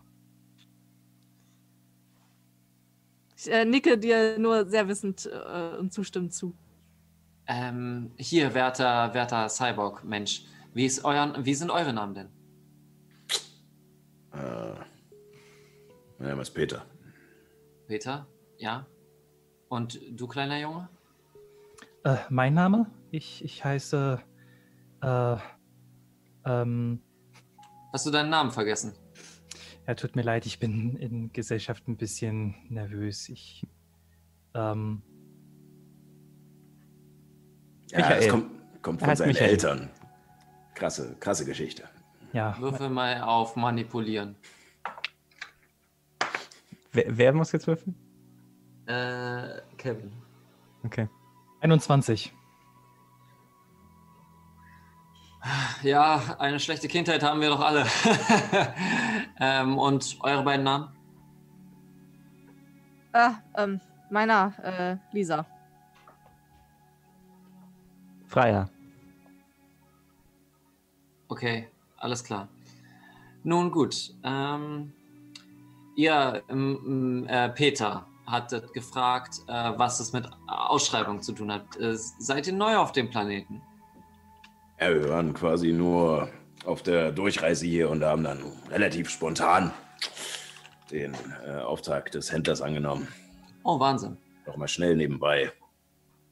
Ich äh, nicke dir nur sehr wissend äh, und zustimmend zu. Ähm, hier, werter, werter Cyborg, Mensch. Wie, ist euer, wie sind eure Namen denn? Äh, mein Name ist Peter. Peter? Ja? Und du, kleiner Junge? Äh, mein Name? Ich, ich heiße. Äh, ähm, Hast du deinen Namen vergessen? Ja, tut mir leid, ich bin in Gesellschaft ein bisschen nervös. Ich. Ähm, Ja, Michael. es kommt, kommt von seinen Michael. Eltern. Krasse, krasse Geschichte. Ja. Würfel mal auf manipulieren. Wer, wer muss jetzt würfeln? Äh, Kevin. Okay. 21. Ja, eine schlechte Kindheit haben wir doch alle. [LAUGHS] ähm, und eure beiden Namen? Ah, ähm, meiner, äh, Lisa. Freier. Okay, alles klar. Nun gut. Ähm, ihr, ähm, äh, Peter, hattet gefragt, äh, was es mit Ausschreibung zu tun hat. Äh, seid ihr neu auf dem Planeten? Ja, wir waren quasi nur auf der Durchreise hier und haben dann relativ spontan den äh, Auftrag des Händlers angenommen. Oh, Wahnsinn. Noch mal schnell nebenbei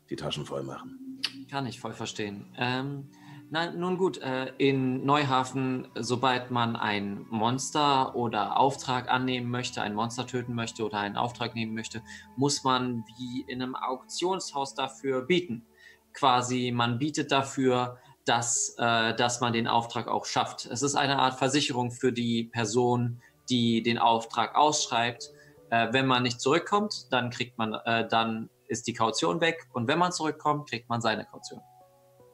die Taschen voll machen. Kann ich voll verstehen. Ähm, nein, nun gut, äh, in Neuhafen, sobald man ein Monster oder Auftrag annehmen möchte, ein Monster töten möchte oder einen Auftrag nehmen möchte, muss man wie in einem Auktionshaus dafür bieten. Quasi, man bietet dafür, dass, äh, dass man den Auftrag auch schafft. Es ist eine Art Versicherung für die Person, die den Auftrag ausschreibt. Äh, wenn man nicht zurückkommt, dann kriegt man, äh, dann ist die Kaution weg und wenn man zurückkommt, kriegt man seine Kaution.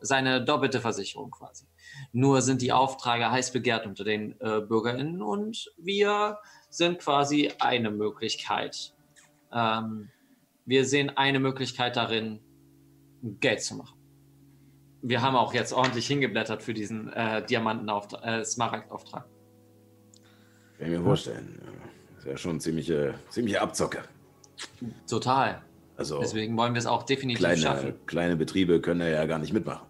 Seine doppelte Versicherung quasi. Nur sind die Aufträge heiß begehrt unter den äh, BürgerInnen und wir sind quasi eine Möglichkeit. Ähm, wir sehen eine Möglichkeit darin, Geld zu machen. Wir haben auch jetzt ordentlich hingeblättert für diesen äh, Diamantenauftrag, äh, Smaragdauftrag. Kann ich mir vorstellen. Das wäre schon ziemliche, ziemliche Abzocke. Total. Also Deswegen wollen wir es auch definitiv kleine, schaffen. kleine Betriebe können da ja gar nicht mitmachen.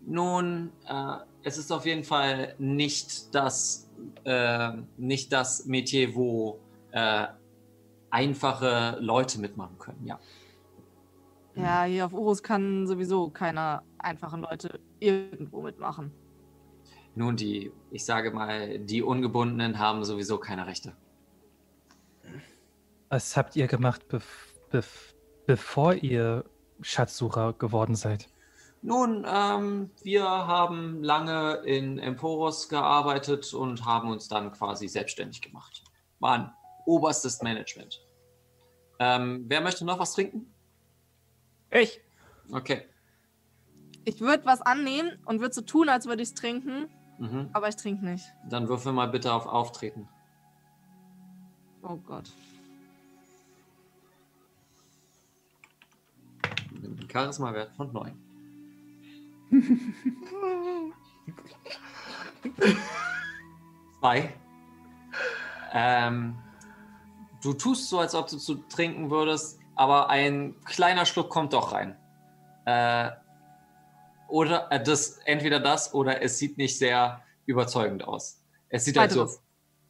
Nun, äh, es ist auf jeden Fall nicht das, äh, nicht das Metier, wo äh, einfache Leute mitmachen können, ja. Ja, hier auf Urus kann sowieso keiner einfachen Leute irgendwo mitmachen. Nun, die, ich sage mal, die Ungebundenen haben sowieso keine Rechte. Was habt ihr gemacht, bef bef bevor ihr Schatzsucher geworden seid? Nun, ähm, wir haben lange in Emporus gearbeitet und haben uns dann quasi selbstständig gemacht. Waren oberstes Management. Ähm, wer möchte noch was trinken? Ich. Okay. Ich würde was annehmen und würde so tun, als würde ich es trinken, Mhm. aber ich trinke nicht. Dann würfel mal bitte auf Auftreten. Oh Gott. Mit einem Charisma-Wert von 9. [LAUGHS] Zwei. Ähm, du tust so, als ob du zu trinken würdest, aber ein kleiner Schluck kommt doch rein. Äh, oder äh, das, entweder das oder es sieht nicht sehr überzeugend aus. Es sieht halt so. Zweiteres.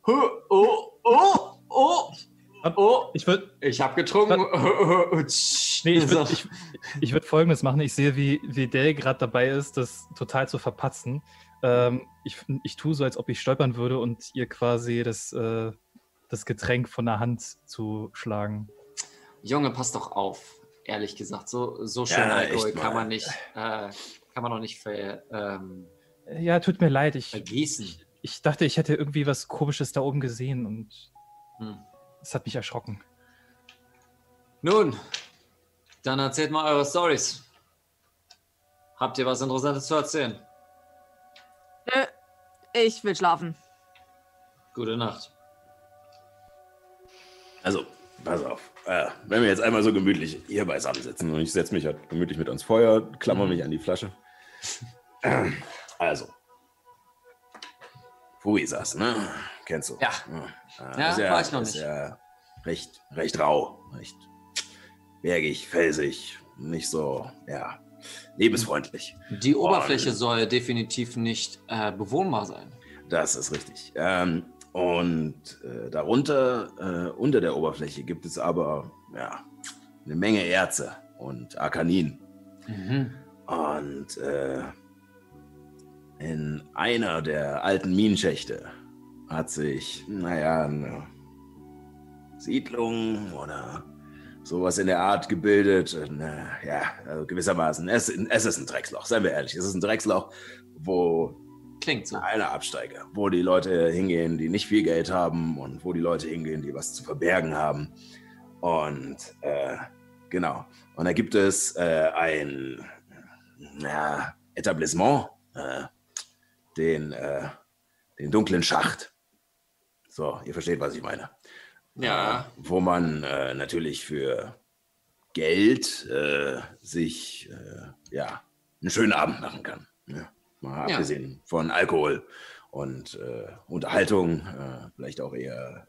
Oh, oh, oh, oh, oh. Ich würde Ich habe getrunken. nee, ich So. würd, ich, ich würd folgendes machen. Ich sehe, wie, wie Dell gerade dabei ist, das total zu verpatzen. Ähm, ich, ich tue so, als ob ich stolpern würde und ihr quasi das, äh, das Getränk von der Hand zu schlagen. Junge, pass doch auf. Ehrlich gesagt, so, so schön Ja, Alkohol kann man nicht, äh, kann man doch nicht ver, ähm, Ja, tut mir leid. Ich, vergießen. ich dachte, ich hätte irgendwie was Komisches da oben gesehen und Hm. es hat mich erschrocken. Nun, dann erzählt mal eure Stories. Habt ihr was Interessantes zu erzählen? Nö, ich will schlafen. Gute Nacht. Also, pass auf. Äh, wenn wir jetzt einmal so gemütlich hier beisammen sitzen und ich setze mich halt gemütlich mit ans Feuer, klammer Mhm. mich an die Flasche. [CLEARS THROAT] Also. Fuisas, ne? Kennst du? Ja. Äh, Ja, ist war ich noch nicht. ja recht, recht rau, recht bergig, felsig, nicht so, ja, lebensfreundlich. Die Oberfläche Und- soll definitiv nicht äh, bewohnbar sein. Das ist richtig. Ähm, und äh, darunter, äh, unter der Oberfläche, gibt es aber ja, eine Menge Erze und Arkanin. Mhm. Und äh, in einer der alten Minenschächte hat sich, naja, eine Siedlung oder sowas in der Art gebildet. Und, äh, ja, also gewissermaßen, es, es ist ein Drecksloch, seien wir ehrlich. Es ist ein Drecksloch, wo Klingt so. Eine Absteige, wo die Leute hingehen, die nicht viel Geld haben und wo die Leute hingehen, die was zu verbergen haben. Und äh, genau. Und da gibt es äh, ein ja, Etablissement, äh, den, äh, den dunklen Schacht. So, ihr versteht, was ich meine. Ja. Äh, wo man äh, natürlich für Geld äh, sich ja, einen schönen Abend machen kann. Ja. Mal Ja. abgesehen von Alkohol und Unterhaltung, vielleicht auch eher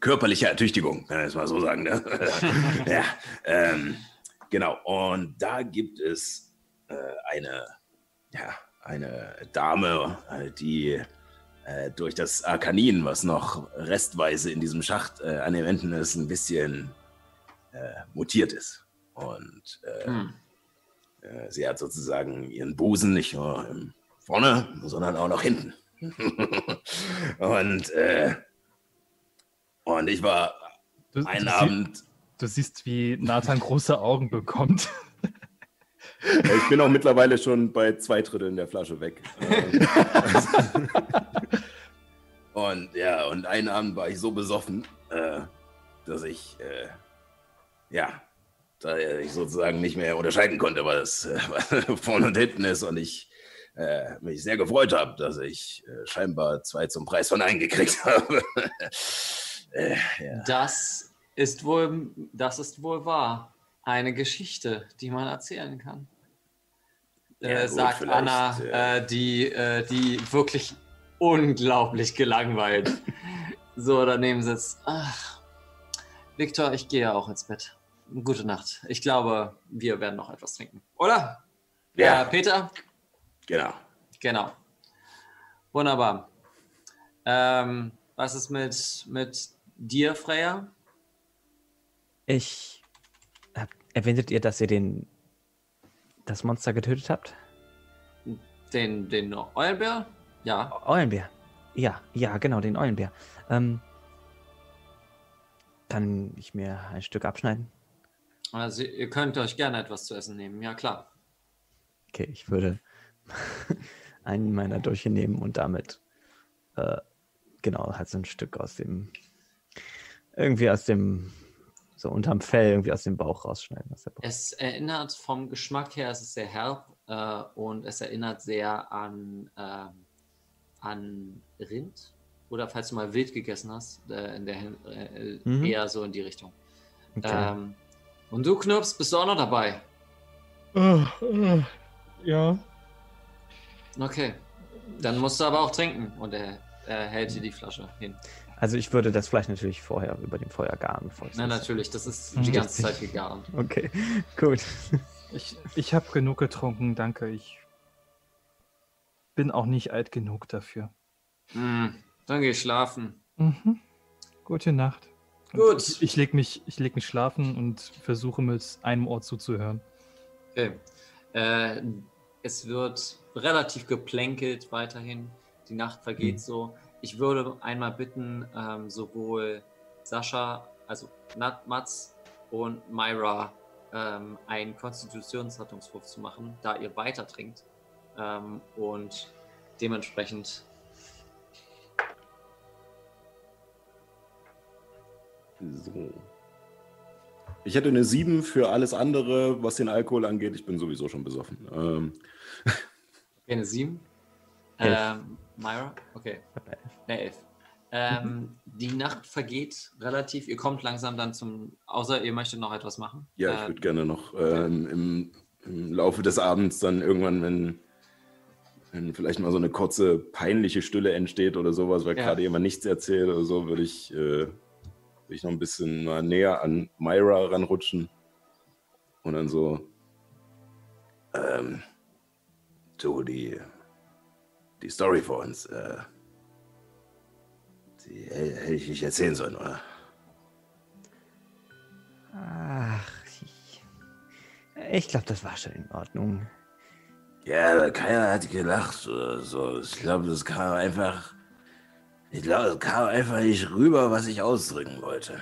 körperliche Ertüchtigung, kann ich es mal so sagen. Ne? [LAUGHS] ja, ähm, genau. Und da gibt es äh, eine, ja, eine Dame, äh, die äh, durch das Arkanin, was noch restweise in diesem Schacht äh, an den Wänden ist, ein bisschen äh, mutiert ist. Und äh, Hm. sie hat sozusagen ihren Busen nicht nur vorne, sondern auch noch hinten. [LAUGHS] und, und ich war Du, einen Abend, du siehst, wie Nathan große Augen bekommt. ich bin auch mittlerweile schon bei zwei Dritteln der Flasche weg. [LAUGHS] Und ja, und einen Abend war ich so besoffen, äh, dass ich, äh, ja, da ich sozusagen nicht mehr unterscheiden konnte, was, äh, was [LAUGHS] vorne und hinten ist und ich äh, mich sehr gefreut habe, dass ich äh, scheinbar zwei zum Preis von einem gekriegt [LAUGHS] habe. äh, ja. Das ist wohl, das ist wohl wahr. Eine Geschichte, die man erzählen kann. Ja, äh, gut, sagt Anna, äh, die, äh, die wirklich unglaublich gelangweilt [LAUGHS] so daneben sitzt. Ach, Viktor, ich gehe auch ins Bett. Gute Nacht. Ich glaube, wir werden noch etwas trinken. Oder? Ja. Äh, Peter? Genau. Genau. Wunderbar. Ähm, was ist mit, mit dir, Freya? Ich. Hab, erwähntet ihr, dass ihr den. das Monster getötet habt? Den, den Eulenbär? Ja. Eulenbär. Ja, ja, genau, den Eulenbär. Ähm, kann ich mir ein Stück abschneiden? Also ihr könnt euch gerne etwas zu essen nehmen, ja klar. Okay, ich würde [LAUGHS] einen meiner Dolche nehmen und damit äh, genau halt so ein Stück aus dem irgendwie aus dem so unterm Fell irgendwie aus dem Bauch rausschneiden. Es erinnert vom Geschmack her, es ist sehr herb äh, und es erinnert sehr an, ähm, an Rind. Oder falls du mal wild gegessen hast, äh, in der, äh, Mhm. eher so in die Richtung. Okay. Ähm, und du, Knirps, bist du auch noch dabei? ja. Okay. Dann musst du aber auch trinken. Und er, er hält dir die Flasche hin. Also ich würde das Fleisch natürlich vorher über dem Feuer garen. ich Na, das- natürlich, das ist Mhm. die ganze Zeit gegart. Okay, [LAUGHS] gut. Ich, ich habe genug getrunken, danke. Ich bin auch nicht alt genug dafür. Hm, dann geh schlafen. Mhm. Gute Nacht. Gut. Ich, ich lege mich, ich leg mich schlafen und versuche mit einem Ohr zuzuhören. Okay. Äh, es wird relativ geplänkelt weiterhin. Die Nacht vergeht Mhm. so. Ich würde einmal bitten, ähm, sowohl Sascha, also Nat, Mats und Myra ähm, einen Konstitutionsrettungswurf zu machen, da ihr weiter trinkt. Ähm, und dementsprechend So. Ich hätte eine 7 für alles andere, was den Alkohol angeht. Ich bin sowieso schon besoffen. Ähm, eine 7. Elf. Ähm, Myra? Okay. Eine 11. Ähm, Die Nacht vergeht relativ. Ihr kommt langsam dann zum. Außer ihr möchtet noch etwas machen. ja, ich Äh, würde gerne noch ähm, im, im Laufe des Abends dann irgendwann, wenn, wenn vielleicht mal so eine kurze peinliche Stille entsteht oder sowas, weil Ja. gerade jemand nichts erzählt oder so, würde ich, äh, würde ich noch ein bisschen mal näher an Myra ranrutschen und dann so, ähm, du, die, die Story vor uns, äh, die hätte ich nicht erzählen sollen, oder? Ach, ich, ich glaube, das war schon in Ordnung. Ja, aber keiner hat gelacht oder so. Ich glaube, das kam einfach. Ich glaube, es kam einfach nicht rüber, was ich ausdrücken wollte.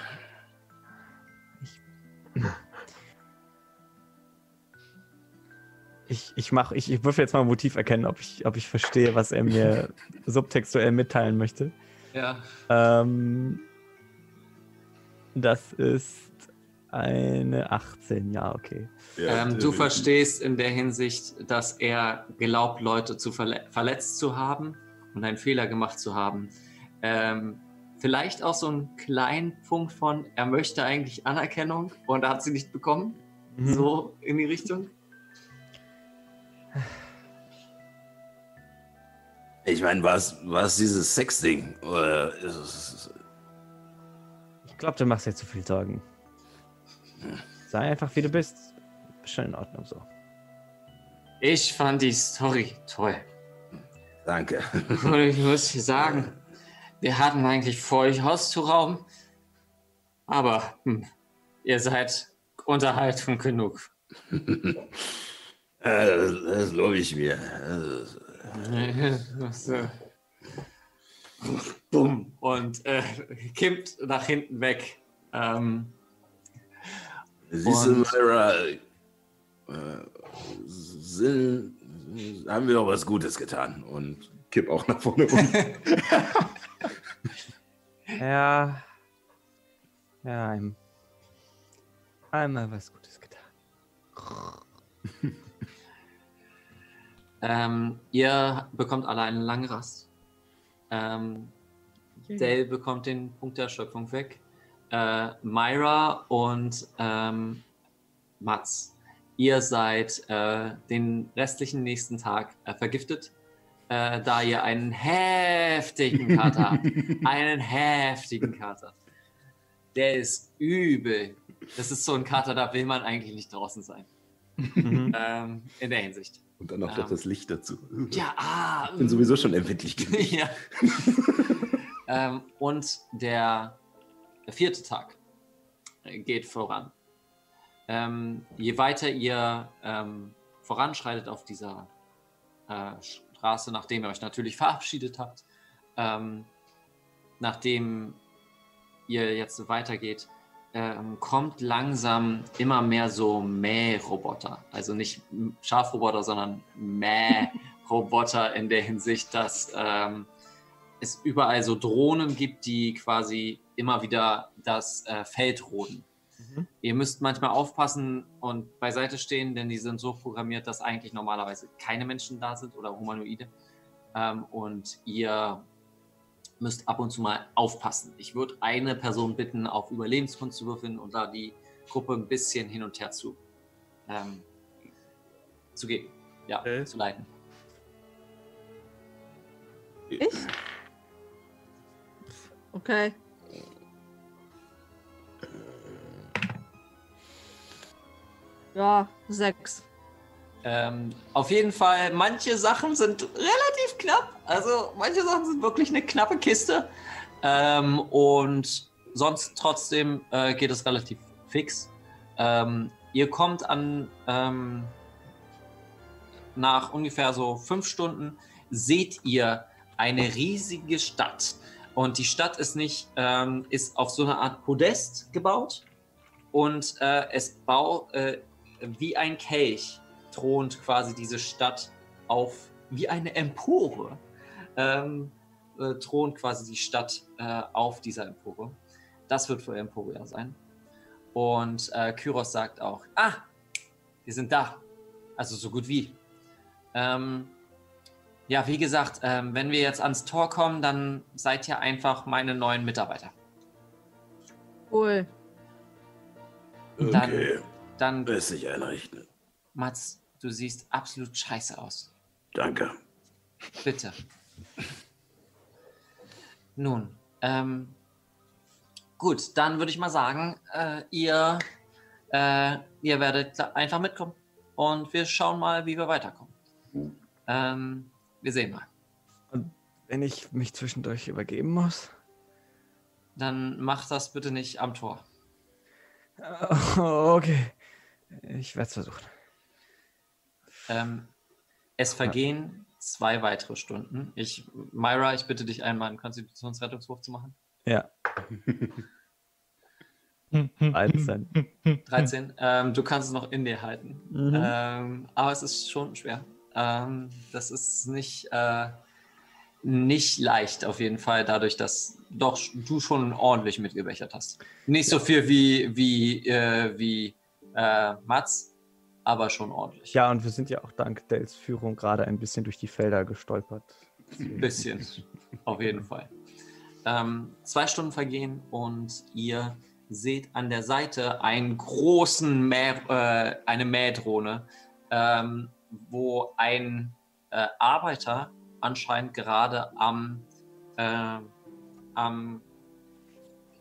Ich, ich, mach, ich, ich würfel jetzt mal ein Motiv erkennen, ob ich, ob ich verstehe, was er mir [LAUGHS] subtextuell mitteilen möchte. Ja. Ähm, das ist eine 18, ja, okay. ähm, du verstehst in der Hinsicht, dass er glaubt, Leute zu verle verletzt zu haben und einen Fehler gemacht zu haben. Ähm, vielleicht auch so einen kleinen Punkt von, er möchte eigentlich Anerkennung und er hat sie nicht bekommen. Mhm. So in die Richtung. Ich meine, war es war es dieses Sexding? Oder ist es. Ich glaube, du machst dir zu viel Sorgen. Sei einfach, wie du bist. Ist schon in Ordnung so. Ich fand die Story toll. Danke. [LAUGHS] Und ich muss dir sagen, wir hatten eigentlich vor, euch auszurauben. Aber hm, ihr seid Unterhaltung genug. [LAUGHS] Ja, das, das glaube ich mir. [LAUGHS] Das- So. Bumm. Und äh, kippt nach hinten weg. Ähm, Siehst du, Myra, äh, sind, haben wir doch was Gutes getan. Und Kipp auch nach vorne um. [LAUGHS] Ja. Ja, ein, einmal was Gutes getan. [LAUGHS] ähm, ihr bekommt alle eine lange Rast. Ähm, Dale bekommt den Punkt der Erschöpfung weg. Äh, Myra und ähm, Mats, ihr seid äh, den restlichen nächsten Tag äh, vergiftet, äh, da ihr einen heftigen Kater habt. [LAUGHS] Einen heftigen Kater. Der ist übel. Das ist so ein Kater, da will man eigentlich nicht draußen sein. ähm, in der Hinsicht. Und dann noch Ähm, das Licht dazu. Ja, ah. Ich bin sowieso schon empfindlich genug. [LAUGHS] ja. [LAUGHS] ähm, und der vierte Tag äh, geht voran. Ähm, je weiter ihr ähm, voranschreitet auf dieser äh, Straße, nachdem ihr euch natürlich [LAUGHS] verabschiedet habt, ähm, nachdem ihr jetzt weitergeht, ähm, kommt langsam immer mehr so Mäh-Roboter. Also nicht Schafroboter, sondern Mäh-Roboter [LAUGHS] in der Hinsicht, dass ähm, es überall so Drohnen gibt, die quasi immer wieder das äh, Feld roden. Ihr müsst manchmal aufpassen und beiseite stehen, denn die sind so programmiert, dass eigentlich normalerweise keine Menschen da sind oder Humanoide. Ähm, und ihr müsst ab und zu mal aufpassen. Ich würde eine Person bitten, auf Überlebenskunst zu würfeln und da die Gruppe ein bisschen hin und her zu, ähm, zu gehen. Ja, zu leiten. Ich? Okay. Ja, sechs. Ähm, auf jeden Fall, manche Sachen sind relativ knapp. Also manche Sachen sind wirklich eine knappe Kiste. Ähm, und sonst trotzdem äh, geht es relativ fix. Ähm, ihr kommt an ähm, nach ungefähr so fünf Stunden seht ihr eine riesige Stadt. Und die Stadt ist nicht, ähm, ist auf so einer Art Podest gebaut. Und äh, es baut äh, wie ein Kelch thront quasi diese Stadt auf wie eine Empore. Ähm, äh, thront quasi die Stadt äh, auf dieser Empore. Das wird für Emporia sein. Und äh, Kyros sagt auch, ah, wir sind da. Also so gut wie. Ähm, ja, wie gesagt, ähm, wenn wir jetzt ans Tor kommen, dann seid ihr einfach meine neuen Mitarbeiter. Cool. Dann, Okay. dann Lässt sich einrichten. Mats, du siehst absolut scheiße aus. Danke. Bitte. Nun, ähm, gut, dann würde ich mal sagen, äh, ihr, äh, ihr werdet einfach mitkommen und wir schauen mal, wie wir weiterkommen. Ähm, wir sehen mal. Und wenn ich mich zwischendurch übergeben muss? Dann macht das bitte nicht am Tor. [LAUGHS] Okay. Ich werde es versuchen. Ähm, es vergehen zwei weitere Stunden. Ich, Myra, ich bitte dich einmal einen Konstitutionsrettungswurf zu machen. Ja. 13. 13. Ähm, du kannst es noch in dir halten. Mhm. Ähm, aber es ist schon schwer. Ähm, das ist nicht, äh, nicht leicht auf jeden Fall, dadurch, dass doch du schon ordentlich mitgebechert hast. Nicht so viel wie, wie, äh, wie äh, Mats, aber schon ordentlich. Ja, und wir sind ja auch dank Dales Führung gerade ein bisschen durch die Felder gestolpert. Ein bisschen, auf jeden Fall. Ähm, zwei Stunden vergehen und ihr seht an der Seite einen großen Mäh, äh, eine Mähdrohne, ähm, wo ein äh, Arbeiter anscheinend gerade am, äh, am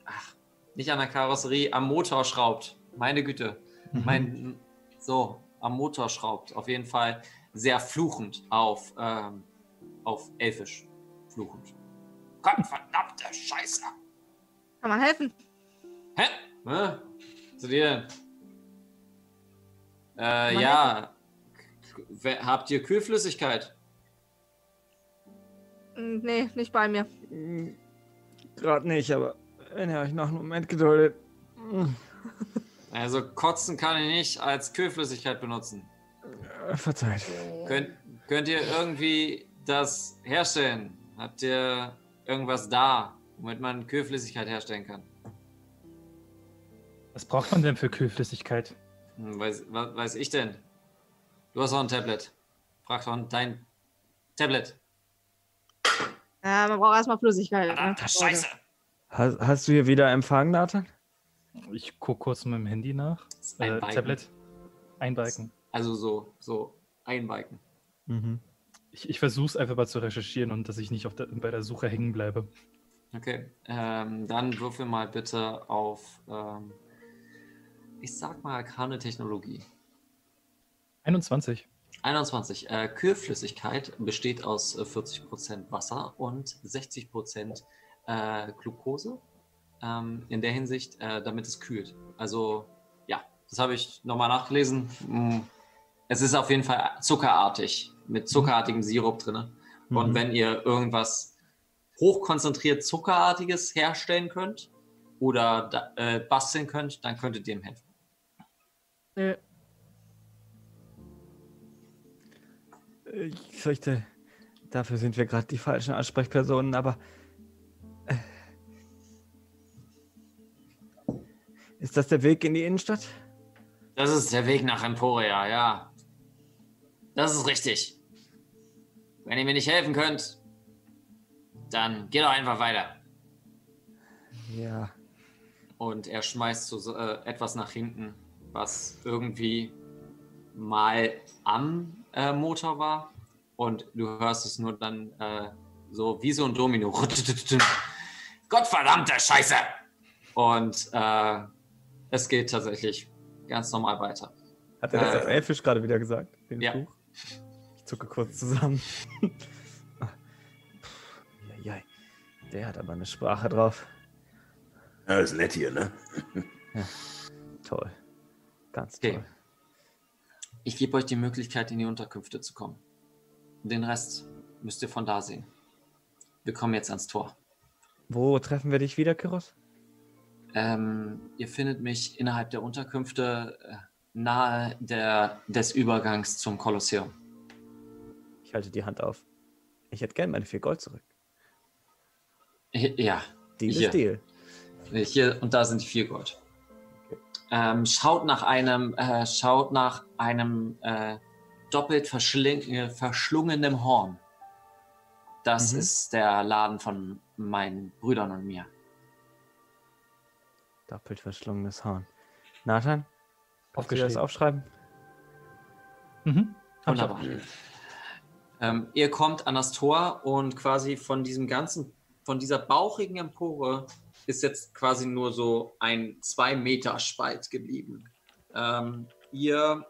ach, nicht an der Karosserie, am Motor schraubt. Meine Güte. Mein, [LAUGHS] so, am Motor schraubt. Auf jeden Fall sehr fluchend auf, ähm, auf Elfisch. Fluchend. Gottverdammte Scheiße. Kann man helfen? Hä? Hä? Zu dir? Äh, ja. Habt ihr Kühlflüssigkeit? Mm, Nee, nicht bei mir. Gerade nicht, aber wenn ihr euch noch einen Moment geduldet. [LAUGHS] Also kotzen kann ich nicht als Kühlflüssigkeit benutzen. Äh, Verzeiht. Könnt, könnt ihr irgendwie das herstellen? Habt ihr irgendwas da, womit man Kühlflüssigkeit herstellen kann? Was braucht man denn für Kühlflüssigkeit? Hm, weiß, was weiß ich denn? Du hast auch ein Tablet. Frag doch dein Tablet. Ja, man braucht erstmal Flüssigkeit. Ne? Verdammte Scheiße. Hast, hast du hier wieder Empfang, Nathan? Ich gucke kurz mit dem Handy nach. ist ein Äh, Balken. Tablet. Ein Balken. Also so, so einbalken. Mhm. Ich, ich versuche es einfach mal zu recherchieren und dass ich nicht der, bei der Suche hängen bleibe. Okay, ähm, dann würfel mal bitte auf, ähm, ich sag mal, arkane Technologie. 21. 21. Äh, Kühlflüssigkeit besteht aus äh, 40% Wasser und 60% äh, Glucose. Ähm, in der Hinsicht, äh, damit es kühlt. Also, ja, das habe ich nochmal nachgelesen. Mm, Es ist auf jeden Fall zuckerartig, mit zuckerartigem Sirup drin. Und Mhm. wenn ihr irgendwas hochkonzentriert Zuckerartiges herstellen könnt oder da, äh, basteln könnt, dann könntet ihr ihm helfen. Nö. Ich fürchte, dafür sind wir gerade die falschen Ansprechpersonen, aber. Ist das der Weg in die Innenstadt? Das ist der Weg nach Emporia, ja. Das ist richtig. Wenn ihr mir nicht helfen könnt, dann geht doch einfach weiter. Ja. Und er schmeißt so äh, etwas nach hinten, was irgendwie mal am äh, Motor war. Und du hörst es nur dann äh, so wie so ein Domino. [LAUGHS] Gottverdammte Scheiße! Und äh, es geht tatsächlich ganz normal weiter. Hat er das Äh, auf Elfisch gerade wieder gesagt? Den ja. Fluch? Ich zucke kurz zusammen. [LAUGHS] Jai, der hat aber eine Sprache drauf. Ja, ist nett hier, ne? Toll. Ganz Okay. toll. Ich gebe euch die Möglichkeit, in die Unterkünfte zu kommen. Den Rest müsst ihr von da sehen. Wir kommen jetzt ans Tor. Wo treffen wir dich wieder, Kyros? Ähm, ihr findet mich innerhalb der Unterkünfte äh, nahe der, des Übergangs zum Kolosseum. Ich halte die Hand auf. Ich hätte gern meine vier Gold zurück. Ja, Deal Hier. ist Deal. hier und da sind die vier Gold. Ähm, schaut nach einem, äh, schaut nach einem äh, doppelt äh, verschlungenen Horn. Das Mhm. ist der Laden von meinen Brüdern und mir. Doppelt verschlungenes Horn. Nathan? Kannst du das aufschreiben? Mhm. Wunderbar. Ähm, ihr kommt an das Tor und quasi von diesem ganzen, von dieser bauchigen Empore ist jetzt quasi nur so ein zwei Meter Spalt geblieben. Ähm, ihr,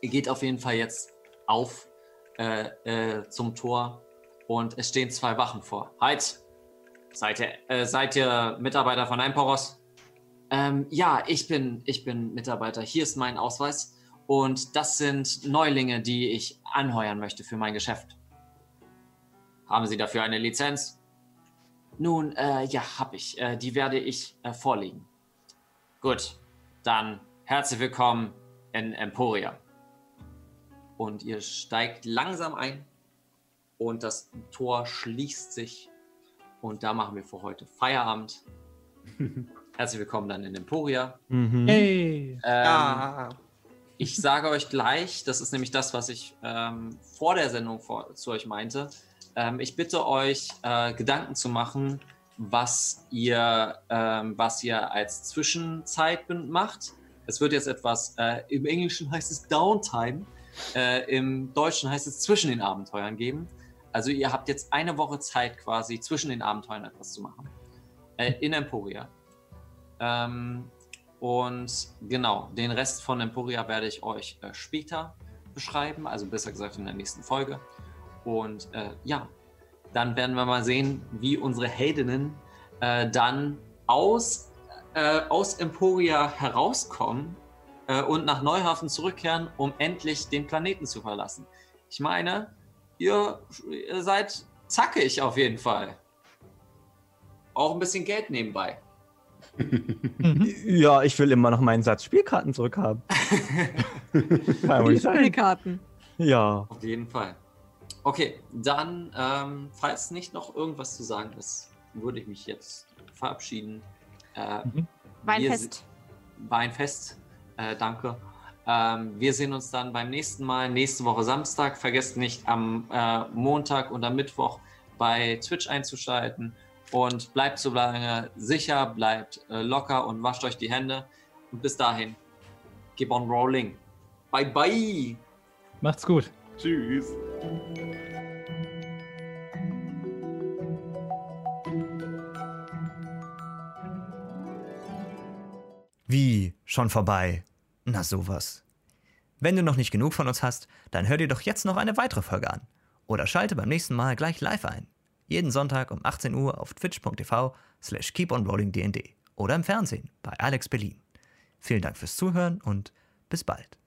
ihr geht auf jeden Fall jetzt auf äh, äh, zum Tor und es stehen zwei Wachen vor. Halt! Seid ihr, äh, seid ihr Mitarbeiter von Emporos? Ähm, ja, ich bin, ich bin Mitarbeiter. Hier ist mein Ausweis. Und das sind Neulinge, die ich anheuern möchte für mein Geschäft. Haben Sie dafür eine Lizenz? Nun, äh, ja, habe ich. Äh, die werde ich äh, vorlegen. Gut, dann herzlich willkommen in Emporia. Und ihr steigt langsam ein und das Tor schließt sich. Und da machen wir für heute Feierabend. [LAUGHS] herzlich willkommen dann in Emporia. Mhm. Hey! Ähm, Ich sage euch gleich, das ist nämlich das, was ich ähm, vor der Sendung vor, zu euch meinte. Ähm, ich bitte euch, äh, Gedanken zu machen, was ihr, ähm, was ihr als Zwischenzeit macht. Es wird jetzt etwas, äh, im Englischen heißt es Downtime, äh, im Deutschen heißt es zwischen den Abenteuern geben. Also ihr habt jetzt eine Woche Zeit quasi zwischen den Abenteuern etwas zu machen. Äh, in Emporia. Ähm, und genau, den Rest von Emporia werde ich euch äh, später beschreiben, also besser gesagt in der nächsten Folge. Und äh, ja, dann werden wir mal sehen, wie unsere Heldinnen äh, dann aus, äh, aus Emporia herauskommen äh, und nach Neuhafen zurückkehren, um endlich den Planeten zu verlassen. Ich meine, ihr, ihr seid zackig auf jeden Fall. Auch ein bisschen Geld nebenbei. Ja, ich will immer noch meinen Satz Spielkarten zurückhaben. Sein. [LAUGHS] Spielkarten. Ja. Auf jeden Fall. Okay, dann, ähm, falls nicht noch irgendwas zu sagen ist, würde ich mich jetzt verabschieden. Äh, Mhm. Weinfest. Weinfest, äh, danke. Ähm, wir sehen uns dann beim nächsten Mal, nächste Woche Samstag. Vergesst nicht, am äh, Montag und am Mittwoch bei Twitch einzuschalten. Und bleibt so lange sicher, bleibt äh, locker und wascht euch die Hände. Und bis dahin, keep on rolling. Bye bye. Macht's gut. Tschüss. Wie? Schon vorbei? Na sowas. Wenn du noch nicht genug von uns hast, dann hör dir doch jetzt noch eine weitere Folge an. Oder schalte beim nächsten Mal gleich live ein. Jeden Sonntag um 18 Uhr auf twitch.tv slash keeponrollingdnd oder im Fernsehen bei Alex Berlin. Vielen Dank fürs Zuhören und bis bald.